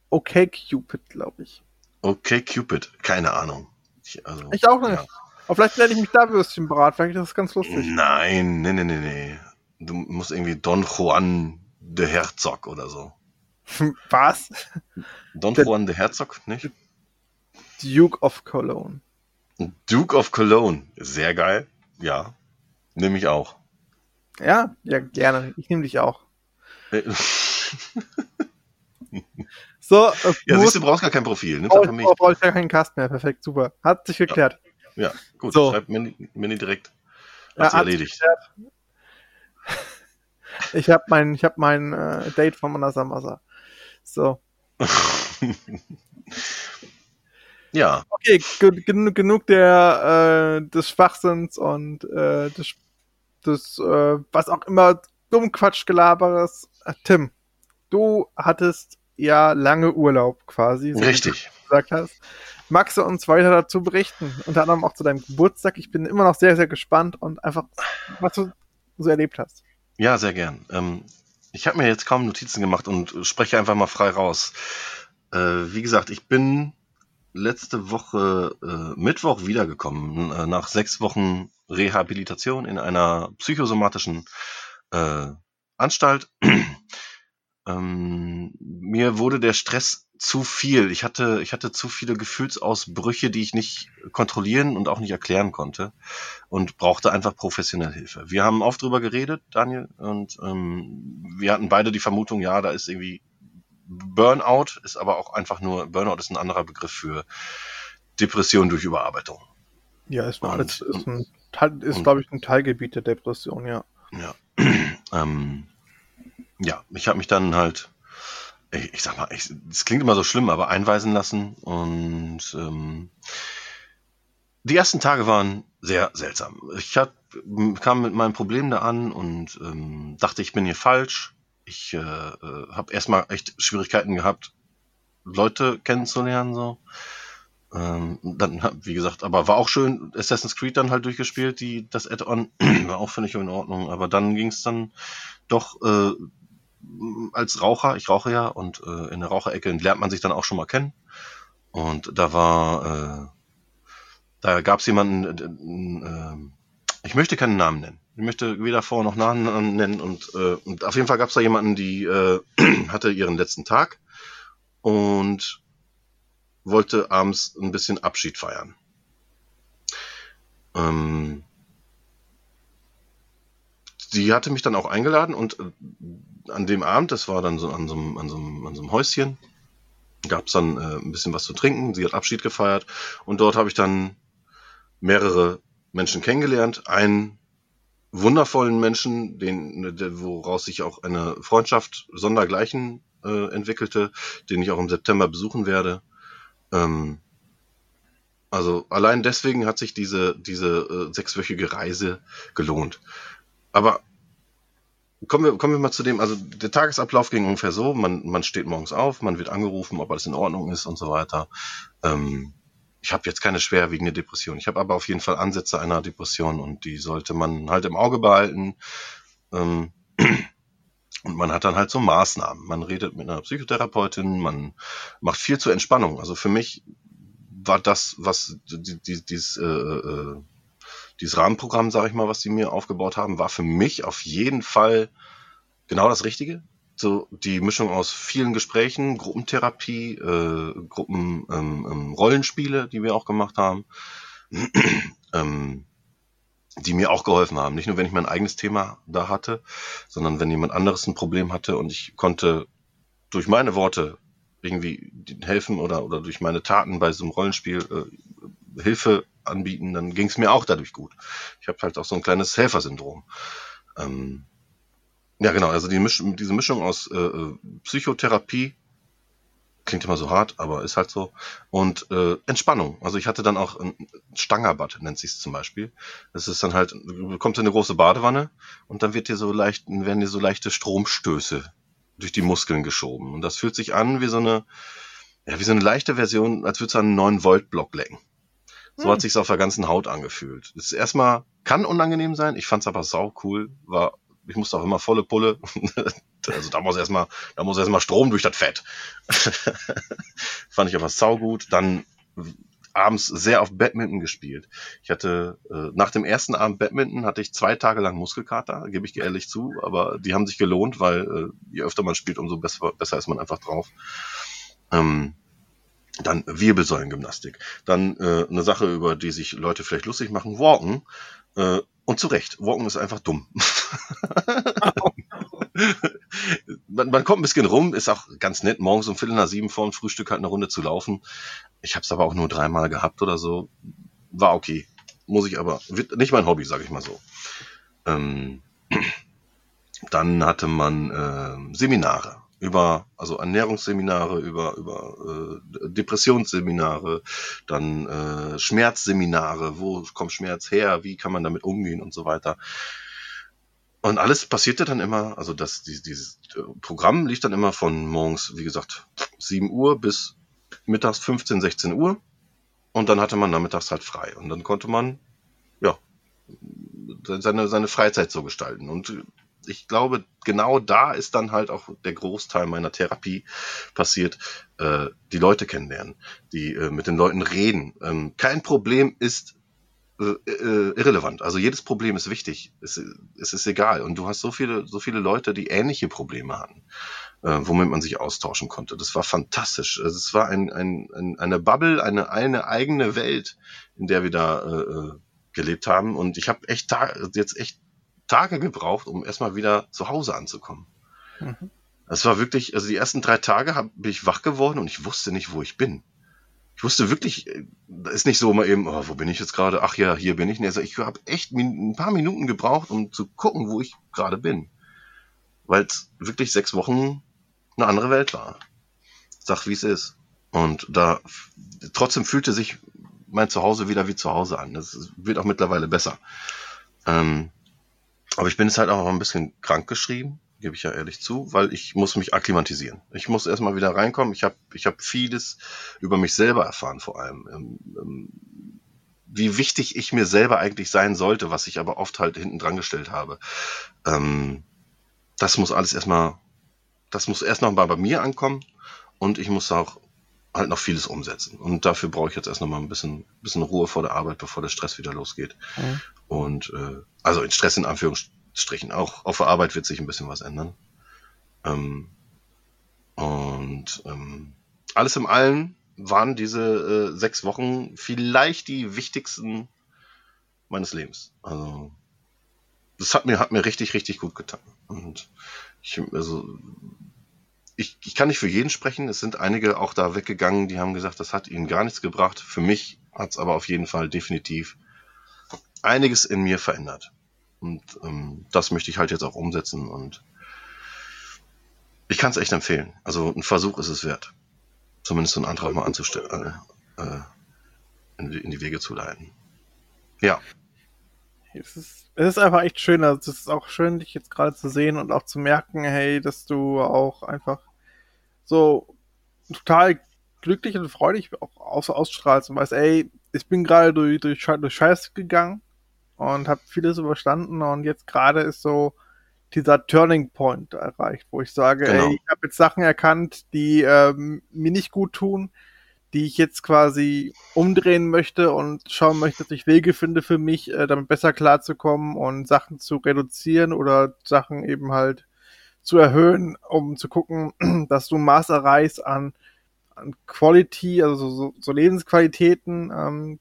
okay Cupid, glaube ich. Okay, Cupid. Keine Ahnung. Ich, also, Ich auch nicht. Ja. Aber vielleicht nenne ich mich da Würstchenbrat. Vielleicht ist das ganz lustig. Nein, nee, nee, nee, nee. Du musst irgendwie Don Juan de Herzog oder so. (laughs) Was? Don Der- Juan de Herzog, nicht? Duke of Cologne. Duke of Cologne. Sehr geil. Ja. Nehme ich auch. Ja, ja, gerne. Ich nehme dich auch. Äh, So, äh, Ja, siehst du, brauchst gar kein Profil. Nimm's einfach ich, mich. brauche ich gar keinen Cast mehr. Perfekt, super. Hat sich geklärt. Ja, gut. So. Schreib Mini, Mini direkt. Ja, Hat sich erledigt. Ich habe mein, ich hab mein äh, Date von Manasamasa. So. (laughs) ja, Okay, gen gen genug der, äh, des Schwachsinns und äh, des, des äh, was auch immer Dummquatschgelaberes. Äh, Tim, du hattest ja lange Urlaub quasi, so wie richtig. du gesagt hast. Magst du uns weiter dazu berichten? Unter anderem auch zu deinem Geburtstag. Ich bin immer noch sehr, sehr gespannt und einfach, was du so erlebt hast. Ja, sehr gern. Ähm, ich habe mir jetzt kaum Notizen gemacht und spreche einfach mal frei raus. Äh, wie gesagt, ich bin letzte Woche äh, Mittwoch wiedergekommen, äh, nach sechs Wochen Rehabilitation in einer psychosomatischen äh, Anstalt. (clears throat) ähm, mir wurde der Stress zu viel. Ich hatte, ich hatte zu viele Gefühlsausbrüche, die ich nicht kontrollieren und auch nicht erklären konnte und brauchte einfach professionelle Hilfe. Wir haben oft drüber geredet, Daniel, und ähm, wir hatten beide die Vermutung, ja, da ist irgendwie Burnout, ist aber auch einfach nur, Burnout ist ein anderer Begriff für Depression durch Überarbeitung. Ja, ist, Und- alles, ist, ein ist und- glaube ich, ein Teilgebiet der Depression, ja. Ja, (clears throat) ähm, ja ich habe mich dann halt, ich, ich sag mal, es klingt immer so schlimm, aber einweisen lassen und ähm, die ersten Tage waren sehr seltsam. Ich hab, kam mit meinem Problem da an und ähm, dachte, ich bin hier falsch. Ich äh, äh, habe erstmal echt Schwierigkeiten gehabt, Leute kennenzulernen so. Ähm, dann, wie gesagt, aber war auch schön, Assassin's Creed dann halt durchgespielt, die, das Add-on (clears throat) war auch völlig in Ordnung, aber dann ging es dann doch äh, als Raucher, ich rauche ja, und äh, in der Raucherecke lernt man sich dann auch schon mal kennen. Und da war, äh, da gab es jemanden, äh, äh, ich möchte keinen Namen nennen. Ich möchte weder Vor- noch Namen nennen. Und, äh, und auf jeden Fall gab es da jemanden, die äh, (clears throat) hatte ihren letzten Tag und wollte abends ein bisschen Abschied feiern. Ähm, sie hatte mich dann auch eingeladen und äh, an dem Abend, das war dann so an so einem, an so einem, an so einem Häuschen, gab es dann äh, ein bisschen was zu trinken. Sie hat Abschied gefeiert und dort habe ich dann mehrere Menschen kennengelernt. Einen wundervollen Menschen, den, woraus sich auch eine Freundschaft sondergleichen äh, entwickelte, den ich auch im September besuchen werde. Ähm, also allein deswegen hat sich diese, diese äh, sechswöchige Reise gelohnt. Aber kommen wir, kommen wir mal zu dem, also der Tagesablauf ging ungefähr so, man, man steht morgens auf, man wird angerufen, ob alles in Ordnung ist und so weiter. Ähm, ich habe jetzt keine schwerwiegende Depression. Ich habe aber auf jeden Fall Ansätze einer Depression und die sollte man halt im Auge behalten. Ähm, (clears throat) und man hat dann halt so Maßnahmen. Man redet mit einer Psychotherapeutin, man macht viel zur Entspannung. Also für mich war das, was die, die, dieses, äh, äh, dieses Rahmenprogramm, sage ich mal, was sie mir aufgebaut haben, war für mich auf jeden Fall genau das Richtige. So die Mischung aus vielen Gesprächen, Gruppentherapie, äh, Gruppen, ähm, ähm, Rollenspiele, die wir auch gemacht haben. (clears throat) ähm, die mir auch geholfen haben. Nicht nur, wenn ich mein eigenes Thema da hatte, sondern wenn jemand anderes ein Problem hatte und ich konnte durch meine Worte irgendwie helfen oder, oder durch meine Taten bei so einem Rollenspiel äh, Hilfe anbieten, dann ging es mir auch dadurch gut. Ich habe halt auch so ein kleines Helfersyndrom. Ähm, ja, genau, also die Misch diese Mischung aus äh, äh Psychotherapie, klingt immer so hart, aber ist halt so. Und äh, Entspannung. Also ich hatte dann auch ein Stangerbad, nennt sich zum Beispiel. Das ist dann halt, du bekommst in eine große Badewanne und dann wird dir so leicht, werden dir so leichte Stromstöße durch die Muskeln geschoben. Und das fühlt sich an wie so eine, ja, wie so eine leichte Version, als würdest du einen 9 Volt Block lecken. So hm. hat sich's auf der ganzen Haut angefühlt. Das ist erstmal, kann unangenehm sein. Ich fand's aber sau cool. War, ich musste auch immer volle Pulle. (laughs) also da muss erstmal, da muss erstmal Strom durch das Fett. (laughs) Fand ich aber saugut. Dann abends sehr auf Badminton gespielt. Ich hatte äh, nach dem ersten Abend Badminton hatte ich zwei Tage lang Muskelkater, gebe ich ehrlich zu, aber die haben sich gelohnt, weil äh, je öfter man spielt, umso besser, besser ist man einfach drauf. Ähm, dann Wirbelsäulengymnastik. Dann äh, eine Sache, über die sich Leute vielleicht lustig machen, Walken. Äh, und zu Recht, Walken ist einfach dumm. (laughs) man, man kommt ein bisschen rum, ist auch ganz nett, morgens um Viertel nach sieben vor dem Frühstück halt eine Runde zu laufen. Ich habe es aber auch nur dreimal gehabt oder so. War okay. Muss ich aber, wird nicht mein Hobby, sage ich mal so. Ähm, (clears throat) dann hatte man äh, Seminare über also Ernährungsseminare, über über äh, Depressionsseminare, dann äh, Schmerzseminare, wo kommt Schmerz her, wie kann man damit umgehen und so weiter. Und alles passierte dann immer, also das dieses, dieses Programm liegt dann immer von morgens, wie gesagt, 7 Uhr bis mittags 15, 16 Uhr. Und dann hatte man nachmittags halt frei. Und dann konnte man ja seine seine Freizeit so gestalten. Und ich glaube, genau da ist dann halt auch der Großteil meiner Therapie passiert, äh, die Leute kennenlernen, die äh, mit den Leuten reden. Ähm, kein Problem ist äh, äh, irrelevant. Also jedes Problem ist wichtig. Es, es, ist egal. Und du hast so viele, so viele Leute, die ähnliche Probleme hatten, äh, womit man sich austauschen konnte. Das war fantastisch. Also es war ein, ein, ein, eine Bubble, eine, eine eigene Welt, in der wir da äh, äh gelebt haben. Und ich habe echt jetzt echt Tage gebraucht, um erstmal wieder zu Hause anzukommen. Mhm. Es war wirklich, also die ersten drei Tage hab, bin ich wach geworden und ich wusste nicht, wo ich bin. Ich wusste wirklich, äh, ist nicht so mal eben, oh, wo bin ich jetzt gerade? Ach ja, hier bin ich. Also ich habe echt ein paar Minuten gebraucht, um zu gucken, wo ich gerade bin. Weil es wirklich sechs Wochen eine andere Welt war. Sag, wie es ist. Und da trotzdem fühlte sich mein Zuhause wieder wie zu Hause an. Das wird auch mittlerweile besser. Ähm, aber ich bin jetzt halt auch ein bisschen krank geschrieben, gebe ich ja ehrlich zu, weil ich muss mich akklimatisieren. Ich muss erstmal wieder reinkommen. Ich habe ich hab vieles über mich selber erfahren, vor allem. Ähm, ähm, wie wichtig ich mir selber eigentlich sein sollte, was ich aber oft halt hinten dran gestellt habe. Ähm, das muss alles erstmal, das muss erst noch mal bei mir ankommen und ich muss auch halt noch vieles umsetzen. Und dafür brauche ich jetzt erst noch mal ein bisschen, bisschen Ruhe vor der Arbeit, bevor der Stress wieder losgeht. Mhm. Und äh, also in Stress in Anführungsstrichen. Auch auf der Arbeit wird sich ein bisschen was ändern. Ähm, und ähm, alles im Allen waren diese äh, sechs Wochen vielleicht die wichtigsten meines Lebens. Also das hat mir hat mir richtig richtig gut getan. Und ich also ich, ich kann nicht für jeden sprechen. Es sind einige auch da weggegangen, die haben gesagt, das hat ihnen gar nichts gebracht. Für mich hat es aber auf jeden Fall definitiv einiges in mir verändert. Und ähm, das möchte ich halt jetzt auch umsetzen und ich kann es echt empfehlen. Also ein Versuch ist es wert. Zumindest so einen Antrag mal anzustellen, äh, äh, in, in, die Wege zu leiten. Ja. Es ist, es ist einfach echt schön. Also es ist auch schön, dich jetzt gerade zu sehen und auch zu merken, hey, dass du auch einfach so total glücklich und freudig auch aus, ausstrahlst und weißt, ey, ich bin gerade durch, durch, durch Scheiß gegangen und habe vieles überstanden und jetzt gerade ist so dieser Turning Point erreicht, wo ich sage, genau. ey, ich habe jetzt Sachen erkannt, die ähm, mir nicht gut tun, die ich jetzt quasi umdrehen möchte und schauen möchte, dass ich Wege finde für mich, äh, damit besser klarzukommen und Sachen zu reduzieren oder Sachen eben halt zu erhöhen, um zu gucken, (clears throat) dass du ein Maß erreichst an, an Quality, also so, so Lebensqualitäten, ähm,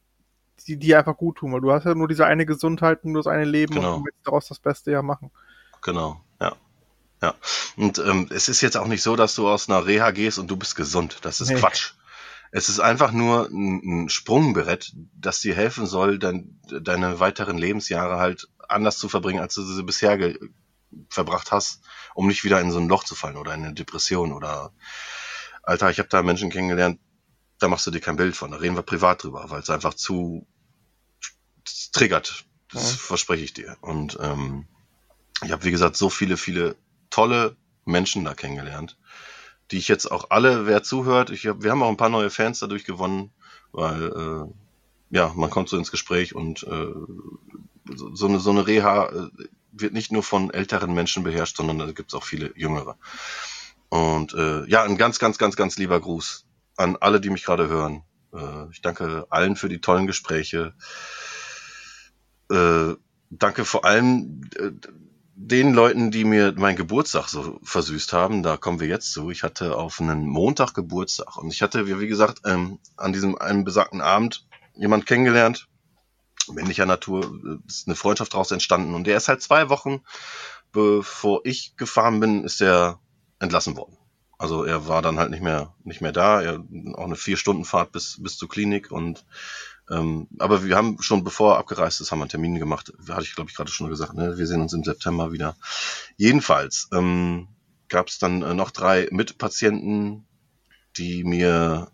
die dir einfach gut tun, weil du hast ja nur diese eine Gesundheit, nur das eine Leben Genau. und du willst daraus das Beste ja machen. Genau, ja. Ja. Und ähm, es ist jetzt auch nicht so, dass du aus einer Reha gehst und du bist gesund. Das ist Nee. Quatsch. Es ist einfach nur ein, ein Sprungbrett, das dir helfen soll, dein, deine weiteren Lebensjahre halt anders zu verbringen, als du sie bisher ge verbracht hast, um nicht wieder in so ein Loch zu fallen oder in eine Depression oder Alter, ich habe da Menschen kennengelernt, da machst du dir kein Bild von, da reden wir privat drüber, weil es einfach zu triggert. Das Ja. verspreche ich dir. Und ähm, ich habe, wie gesagt, so viele, viele tolle Menschen da kennengelernt, die ich jetzt auch alle, wer zuhört, ich hab, wir haben auch ein paar neue Fans dadurch gewonnen, weil äh, ja, man kommt so ins Gespräch und äh, so, so eine, so eine Reha äh, wird nicht nur von älteren Menschen beherrscht, sondern da gibt es auch viele jüngere. Und äh, ja, ein ganz, ganz, ganz, ganz lieber Gruß an alle, die mich gerade hören. Äh, ich danke allen für die tollen Gespräche. Äh, danke vor allem äh, den Leuten, die mir meinen Geburtstag so versüßt haben. Da kommen wir jetzt zu. Ich hatte auf einen Montag Geburtstag und ich hatte, wie gesagt, ähm, an diesem einen besagten Abend jemand kennengelernt, männlicher Natur, äh, ist eine Freundschaft daraus entstanden und der ist halt zwei Wochen bevor ich gefahren bin, ist er entlassen worden. Also er war dann halt nicht mehr nicht mehr da. Er auch eine vier Stunden Fahrt bis bis zur Klinik und ähm, aber wir haben schon bevor er abgereist ist, haben wir einen Termin gemacht. Hatte ich glaube ich gerade schon gesagt. Ne? Wir sehen uns im September wieder. Jedenfalls ähm, gab es dann äh, noch drei Mitpatienten, die mir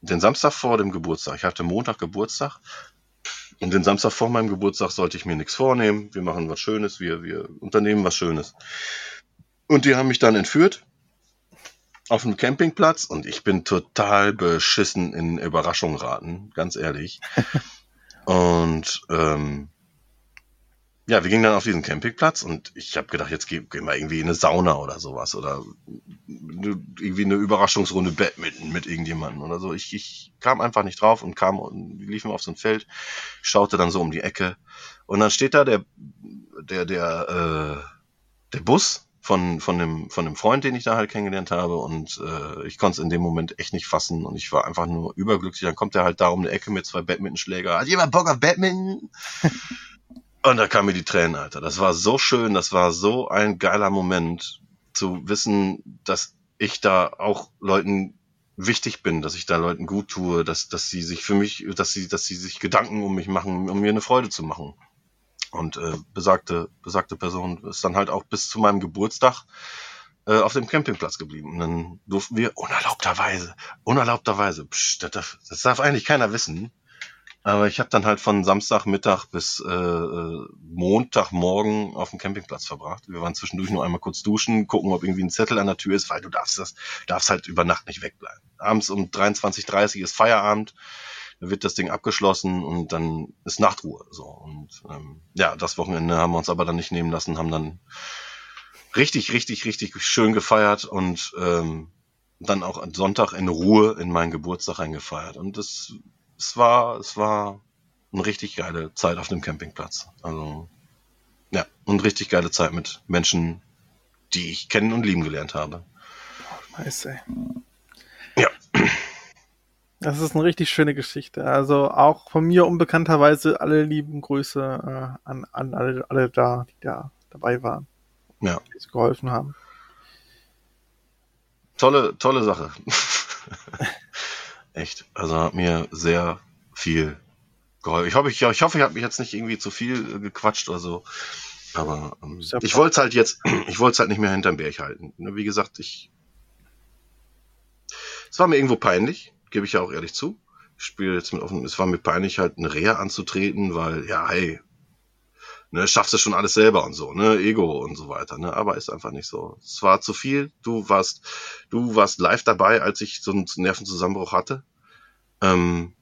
den Samstag vor dem Geburtstag, ich hatte Montag Geburtstag, und den Samstag vor meinem Geburtstag sollte ich mir nichts vornehmen. Wir machen was Schönes, wir, wir unternehmen was Schönes. Und die haben mich dann entführt auf einem Campingplatz und ich bin total beschissen in Überraschung raten, ganz ehrlich. (laughs) und ähm, ja, wir gingen dann auf diesen Campingplatz und ich habe gedacht, jetzt gehen gehen wir irgendwie in eine Sauna oder sowas oder ne- irgendwie eine Überraschungsrunde Badminton mit irgendjemandem oder so. Ich, ich kam einfach nicht drauf und kam und wir liefen auf so ein Feld, schaute dann so um die Ecke und dann steht da der der der äh, der Bus von von dem von dem Freund, den ich da halt kennengelernt habe und äh, ich konnte es in dem Moment echt nicht fassen und ich war einfach nur überglücklich. Dann kommt er halt da um die Ecke mit zwei Badmintonschläger. Hat jemand Bock auf Badminton? Und da kamen mir die Tränen, Alter. Das war so schön, das war so ein geiler Moment, zu wissen, dass ich da auch Leuten wichtig bin, dass ich da Leuten gut tue, dass, dass sie sich für mich, dass sie, dass sie sich Gedanken um mich machen, um mir eine Freude zu machen. Und äh, besagte, besagte Person ist dann halt auch bis zu meinem Geburtstag äh, auf dem Campingplatz geblieben. Und dann durften wir unerlaubterweise, unerlaubterweise, psch, das, darf, das darf eigentlich keiner wissen, aber ich habe dann halt von Samstagmittag bis äh, äh, Montagmorgen auf dem Campingplatz verbracht. Wir waren zwischendurch nur einmal kurz duschen, gucken, ob irgendwie ein Zettel an der Tür ist, weil du darfst das, darfst halt über Nacht nicht wegbleiben. Abends um 23.30 ist Feierabend, da wird das Ding abgeschlossen und dann ist Nachtruhe. So und ähm, ja, das Wochenende haben wir uns aber dann nicht nehmen lassen, haben dann richtig, richtig, richtig schön gefeiert und ähm, dann auch am Sonntag in Ruhe in meinen Geburtstag eingefeiert. Und das es war, es war eine richtig geile Zeit auf dem Campingplatz. Also, ja, und richtig geile Zeit mit Menschen, die ich kennen und lieben gelernt habe. Nice, ey. Ja. Das ist eine richtig schöne Geschichte. Also auch von mir unbekannterweise alle lieben Grüße äh, an, an alle, alle da, die da dabei waren, Ja, die geholfen haben. tolle, tolle Sache. (laughs) Echt. Also hat mir sehr viel geholfen. Ich hoffe, ich, ich hoffe, ich habe mich jetzt nicht irgendwie zu viel äh, gequatscht oder so. Aber ähm, ich wollte es halt jetzt, (clears throat) ich wollte es halt nicht mehr hinterm Berg halten. Ne, Wie gesagt, ich. Es war mir irgendwo peinlich, gebe ich ja auch ehrlich zu. Ich spiele jetzt mit offen. Es war mir peinlich, halt eine Reha anzutreten, weil, ja, hey, ne, schaffst du schon alles selber und so, ne, Ego und so weiter, ne, aber ist einfach nicht so. Es war zu viel. Du warst, du warst live dabei, als ich so einen Nervenzusammenbruch hatte. Ähm,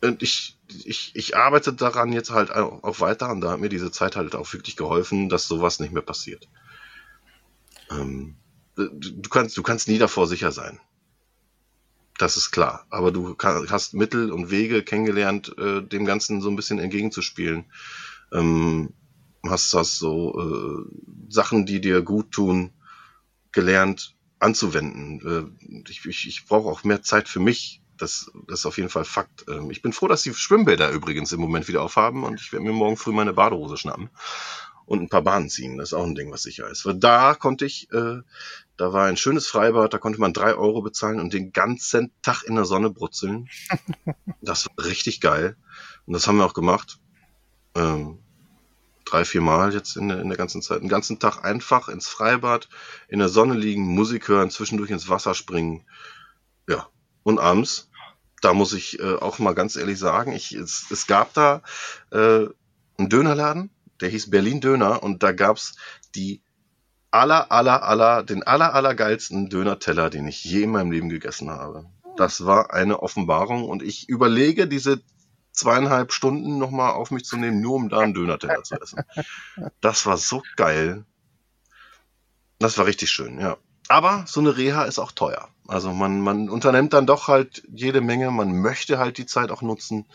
und ich, ich, ich arbeite daran jetzt halt auch weiter und da hat mir diese Zeit halt auch wirklich geholfen, dass sowas nicht mehr passiert. Ähm, du, du kannst, du kannst nie davor sicher sein. Das ist klar. Aber du kann, hast Mittel und Wege kennengelernt, äh, dem Ganzen so ein bisschen entgegenzuspielen. Ähm, hast das so äh, Sachen, die dir gut tun, gelernt anzuwenden. Äh, ich ich, ich brauche auch mehr Zeit für mich, das, das ist auf jeden Fall Fakt. Ähm, ich bin froh, dass die Schwimmbäder übrigens im Moment wieder aufhaben und ich werde mir morgen früh meine Badehose schnappen und ein paar Bahnen ziehen. Das ist auch ein Ding, was sicher ist. Weil da konnte ich, äh, da war ein schönes Freibad, da konnte man drei Euro bezahlen und den ganzen Tag in der Sonne brutzeln. (laughs) Das war richtig geil. Und das haben wir auch gemacht. Ähm, drei, vier Mal jetzt in der, in der ganzen Zeit. Den ganzen Tag einfach ins Freibad, in der Sonne liegen, Musik hören, zwischendurch ins Wasser springen. Ja. Und abends, da muss ich äh, auch mal ganz ehrlich sagen, ich, es, es gab da äh, einen Dönerladen, der hieß Berlin Döner und da gab's die aller, aller, aller, den aller, aller geilsten Döner-Teller, den ich je in meinem Leben gegessen habe. Das war eine Offenbarung und ich überlege, diese zweieinhalb Stunden nochmal auf mich zu nehmen, nur um da einen Döner-Teller zu essen. Das war so geil. Das war richtig schön, ja. Aber so eine Reha ist auch teuer. Also man, man unternimmt dann doch halt jede Menge, man möchte halt die Zeit auch nutzen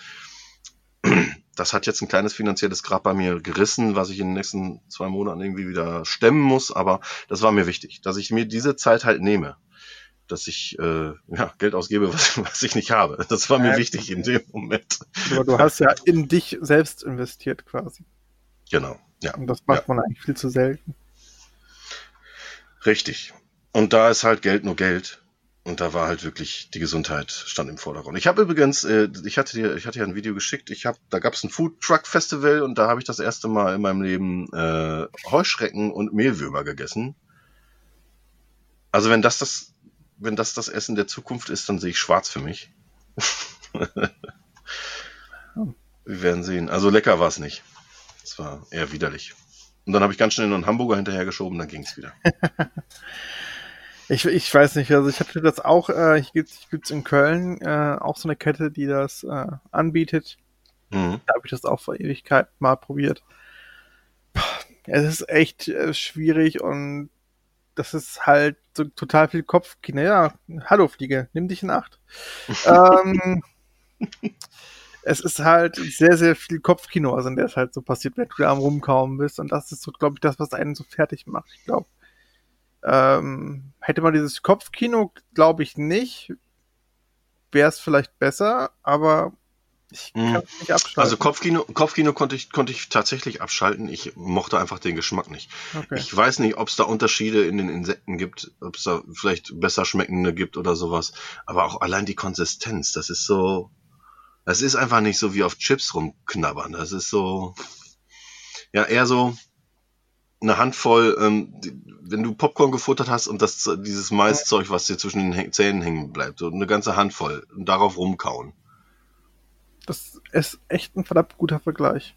das hat jetzt ein kleines finanzielles Grab bei mir gerissen, was ich in den nächsten zwei Monaten irgendwie wieder stemmen muss, aber das war mir wichtig, dass ich mir diese Zeit halt nehme, dass ich äh, (laughs) ja, Geld ausgebe, was, was ich nicht habe. Das war mir ja, wichtig in dem Moment. Aber du hast (laughs) ja in dich selbst investiert quasi. Genau, ja. Und das macht ja. man eigentlich viel zu selten. Richtig. Und da ist halt Geld nur Geld. Und da war halt wirklich die Gesundheit stand im Vordergrund. Ich habe übrigens, äh, ich hatte dir, ich hatte ja ein Video geschickt. Ich habe, da gab es ein Food Truck Festival und da habe ich das erste Mal in meinem Leben äh, Heuschrecken und Mehlwürmer gegessen. Also wenn das das, wenn das das Essen der Zukunft ist, dann sehe ich schwarz für mich. (laughs) Wir werden sehen. Also lecker war es nicht. Es war eher widerlich. Und dann habe ich ganz schnell noch einen Hamburger hinterhergeschoben, dann ging es wieder. (laughs) Ich, ich weiß nicht, also ich hatte das auch, äh, hier gibt es in Köln äh, auch so eine Kette, die das äh, anbietet. Mhm. Da habe ich das auch vor Ewigkeit mal probiert. Es ist echt äh, schwierig und das ist halt so total viel Kopfkino. Ja, hallo Fliege, nimm dich in Acht. (laughs) ähm, es ist halt sehr, sehr viel Kopfkino, also in der es halt so passiert, wenn du da am Rumkauen bist. Und das ist so, glaube ich, das, was einen so fertig macht. Ich glaube, ähm, hätte man dieses Kopfkino, glaube ich nicht. Wäre es vielleicht besser, aber ich kann mhm. es nicht abschalten. Also Kopfkino, Kopfkino konnte ich, konnte ich tatsächlich abschalten. Ich mochte einfach den Geschmack nicht. Okay. Ich weiß nicht, ob es da Unterschiede in den Insekten gibt, ob es da vielleicht besser schmeckende gibt oder sowas. Aber auch allein die Konsistenz, das ist so. Das ist einfach nicht so wie auf Chips rumknabbern. Das ist so. Ja, eher so, eine Handvoll, ähm, wenn du Popcorn gefuttert hast und das dieses Maiszeug, was dir zwischen den Zähnen hängen bleibt, so eine ganze Handvoll und darauf rumkauen. Das ist echt ein verdammt guter Vergleich.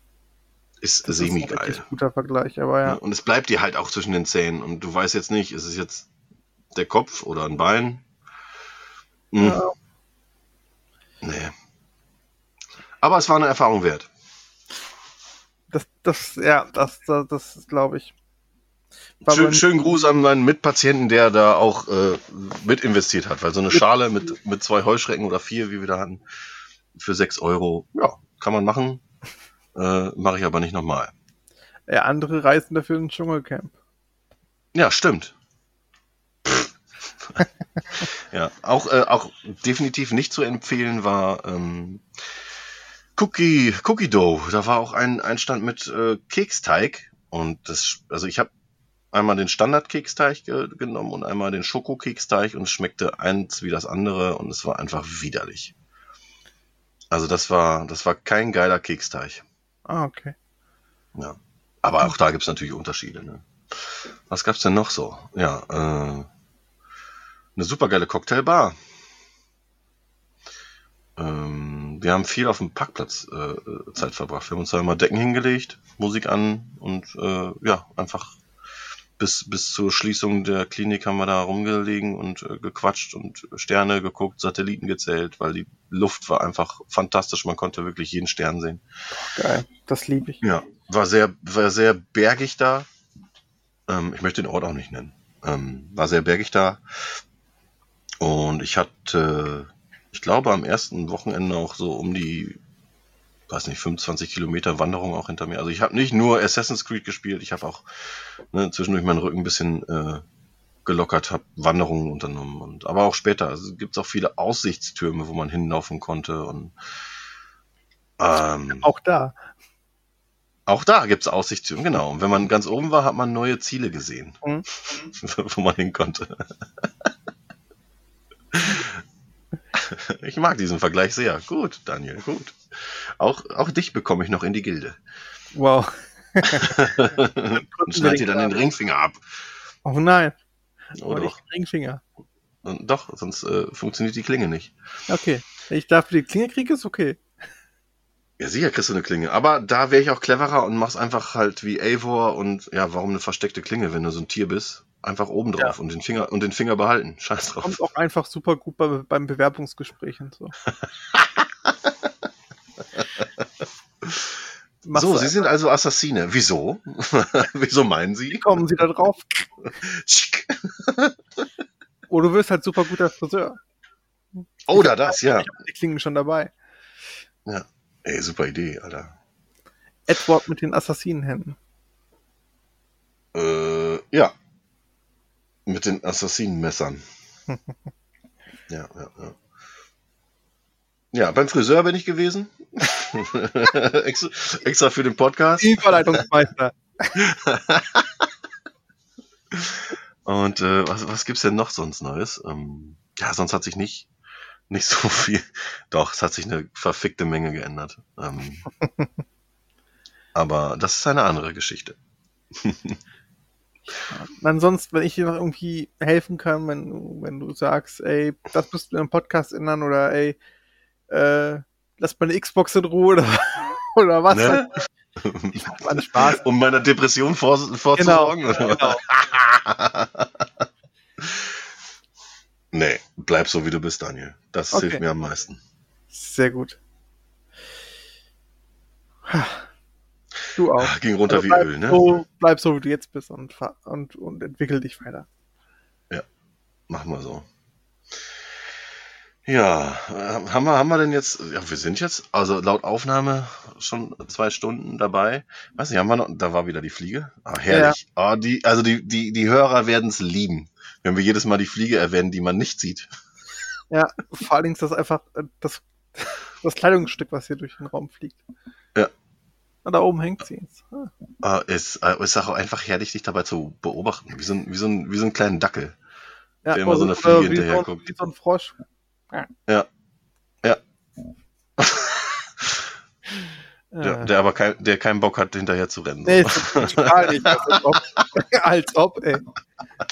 Ist semi geil. Ist ein guter Vergleich, aber ja. Und es bleibt dir halt auch zwischen den Zähnen und du weißt jetzt nicht, ist es jetzt der Kopf oder ein Bein? Hm. Ja. Nee. Aber es war eine Erfahrung wert das, das, ja, das, das, das glaube ich. Schön, schönen Gruß an meinen Mitpatienten, der da auch äh, mit investiert hat, weil so eine Schale mit, mit zwei Heuschrecken oder vier, wie wir da hatten, für sechs Euro, ja, kann man machen. Äh, Mache ich aber nicht nochmal. Ja, andere reisen dafür ins Dschungelcamp. Ja, stimmt. (laughs) ja, auch, äh, auch definitiv nicht zu empfehlen war ähm, Cookie, Cookie Dough. Da war auch ein, ein Stand mit äh, Keksteig. Und das, also ich habe einmal den Standard-Keksteig ge genommen und einmal den Schokokeksteig und es schmeckte eins wie das andere und es war einfach widerlich. Also das war, das war kein geiler Keksteig. Ah, okay. Ja. Aber auch da gibt's natürlich Unterschiede. Ne? Was gab's denn noch so? Ja, äh, eine supergeile Cocktailbar. Ähm, wir haben viel auf dem Parkplatz äh, Zeit verbracht. Wir haben uns da immer Decken hingelegt, Musik an und äh, ja, einfach bis, bis zur Schließung der Klinik haben wir da rumgelegen und äh, gequatscht und Sterne geguckt, Satelliten gezählt, weil die Luft war einfach fantastisch. Man konnte wirklich jeden Stern sehen. Geil, das liebe ich. Ja, war sehr, war sehr bergig da. Ähm, ich möchte den Ort auch nicht nennen. Ähm, war sehr bergig da. Und ich hatte ich glaube, am ersten Wochenende auch so um die, weiß nicht, 25 Kilometer Wanderung auch hinter mir. Also ich habe nicht nur Assassin's Creed gespielt, ich habe auch ne, zwischendurch meinen Rücken ein bisschen äh, aufgelockert, habe Wanderungen unternommen und aber auch später. Also gibt es auch viele Aussichtstürme, wo man hinlaufen konnte und ähm, Auch da. auch da gibt es Aussichtstürme, genau. Und wenn man ganz oben war, hat man neue Ziele gesehen, Mhm. (laughs) wo man hin konnte. (laughs) Ich mag diesen Vergleich sehr. Gut, Daniel, gut. Auch, auch dich bekomme ich noch in die Gilde. Wow. (laughs) Und schneid dir dann den Ringfinger ab. Oh nein. Oh, Oh, doch. Ringfinger. Und doch, sonst äh, funktioniert die Klinge nicht. Okay. Wenn ich dafür die Klinge kriege, ist okay. Ja, sicher kriegst du eine Klinge. Aber da wäre ich auch cleverer und mach's einfach halt wie Eivor und ja, warum eine versteckte Klinge, wenn du so ein Tier bist? Einfach oben drauf und den Finger und den Finger behalten. (laughs) Scheiß drauf. Kommt auch einfach super gut bei, beim Bewerbungsgespräch und so. (laughs) So, Sie sind also Assassine. Wieso? (laughs) Wieso meinen Wie Sie? kommen Sie da drauf? Schick. Oder du wirst halt super guter Friseur. Oder das, ja. Ich hab die Klingen schon dabei. Ey, super Idee, Alter. Edward mit den Assassinenhänden. Äh, ja. Mit den Assassinenmessern. (laughs) ja, ja, ja. Ja, beim Friseur bin ich gewesen. (laughs) extra, extra für den Podcast. Überleitungsmeister. (laughs) Und äh, was, was gibt's denn noch sonst Neues? Ähm, ja, sonst hat sich nicht, nicht so viel. Doch, es hat sich eine verfickte Menge geändert. Ähm, aber das ist eine andere Geschichte. Ansonsten, wenn ich dir noch irgendwie helfen kann, wenn, du- wenn du sagst, ey, das müsst du im Podcast ändern oder ey, äh, lass meine Xbox in Ruhe oder, (laughs) oder was. Ne? Ich hab an Spaß. um meiner Depression vor, vorzusorgen? was? Genau. (laughs) nee, bleib so wie du bist, Daniel. Das Okay. hilft mir am meisten. Sehr gut. Du auch. Ah, Ging runter wie bleib, Öl, ne? so, bleib so, wie du jetzt bist und, und, und entwickel dich weiter. Machen wir so. Ja, äh, haben wir, haben wir denn jetzt, ja, wir sind jetzt, also laut Aufnahme schon zwei Stunden dabei. Weiß nicht, haben wir noch, da war wieder die Fliege. Ah, herrlich. Ah, die, also die, die, die Hörer werden es lieben, wenn wir jedes Mal die Fliege erwähnen, die man nicht sieht. Ja, vor allen Dingen ist das einfach äh, das, (laughs) das Kleidungsstück, was hier durch den Raum fliegt. Ja. Und da oben hängt sie jetzt. Ah, Ah, es äh, ist auch einfach herrlich, dich dabei zu beobachten. Wie so ein, wie so ein, wie so ein kleinen Dackel. Ja, Der immer so oder- eine Fliege oder wie so, ein- guckt. Wie so ein Frosch. Ja. Ja. (laughs) Der, Äh, der aber kein, der keinen Bock hat, hinterher zu rennen. nee, ist total nicht. Als ob, (laughs) als ob ey.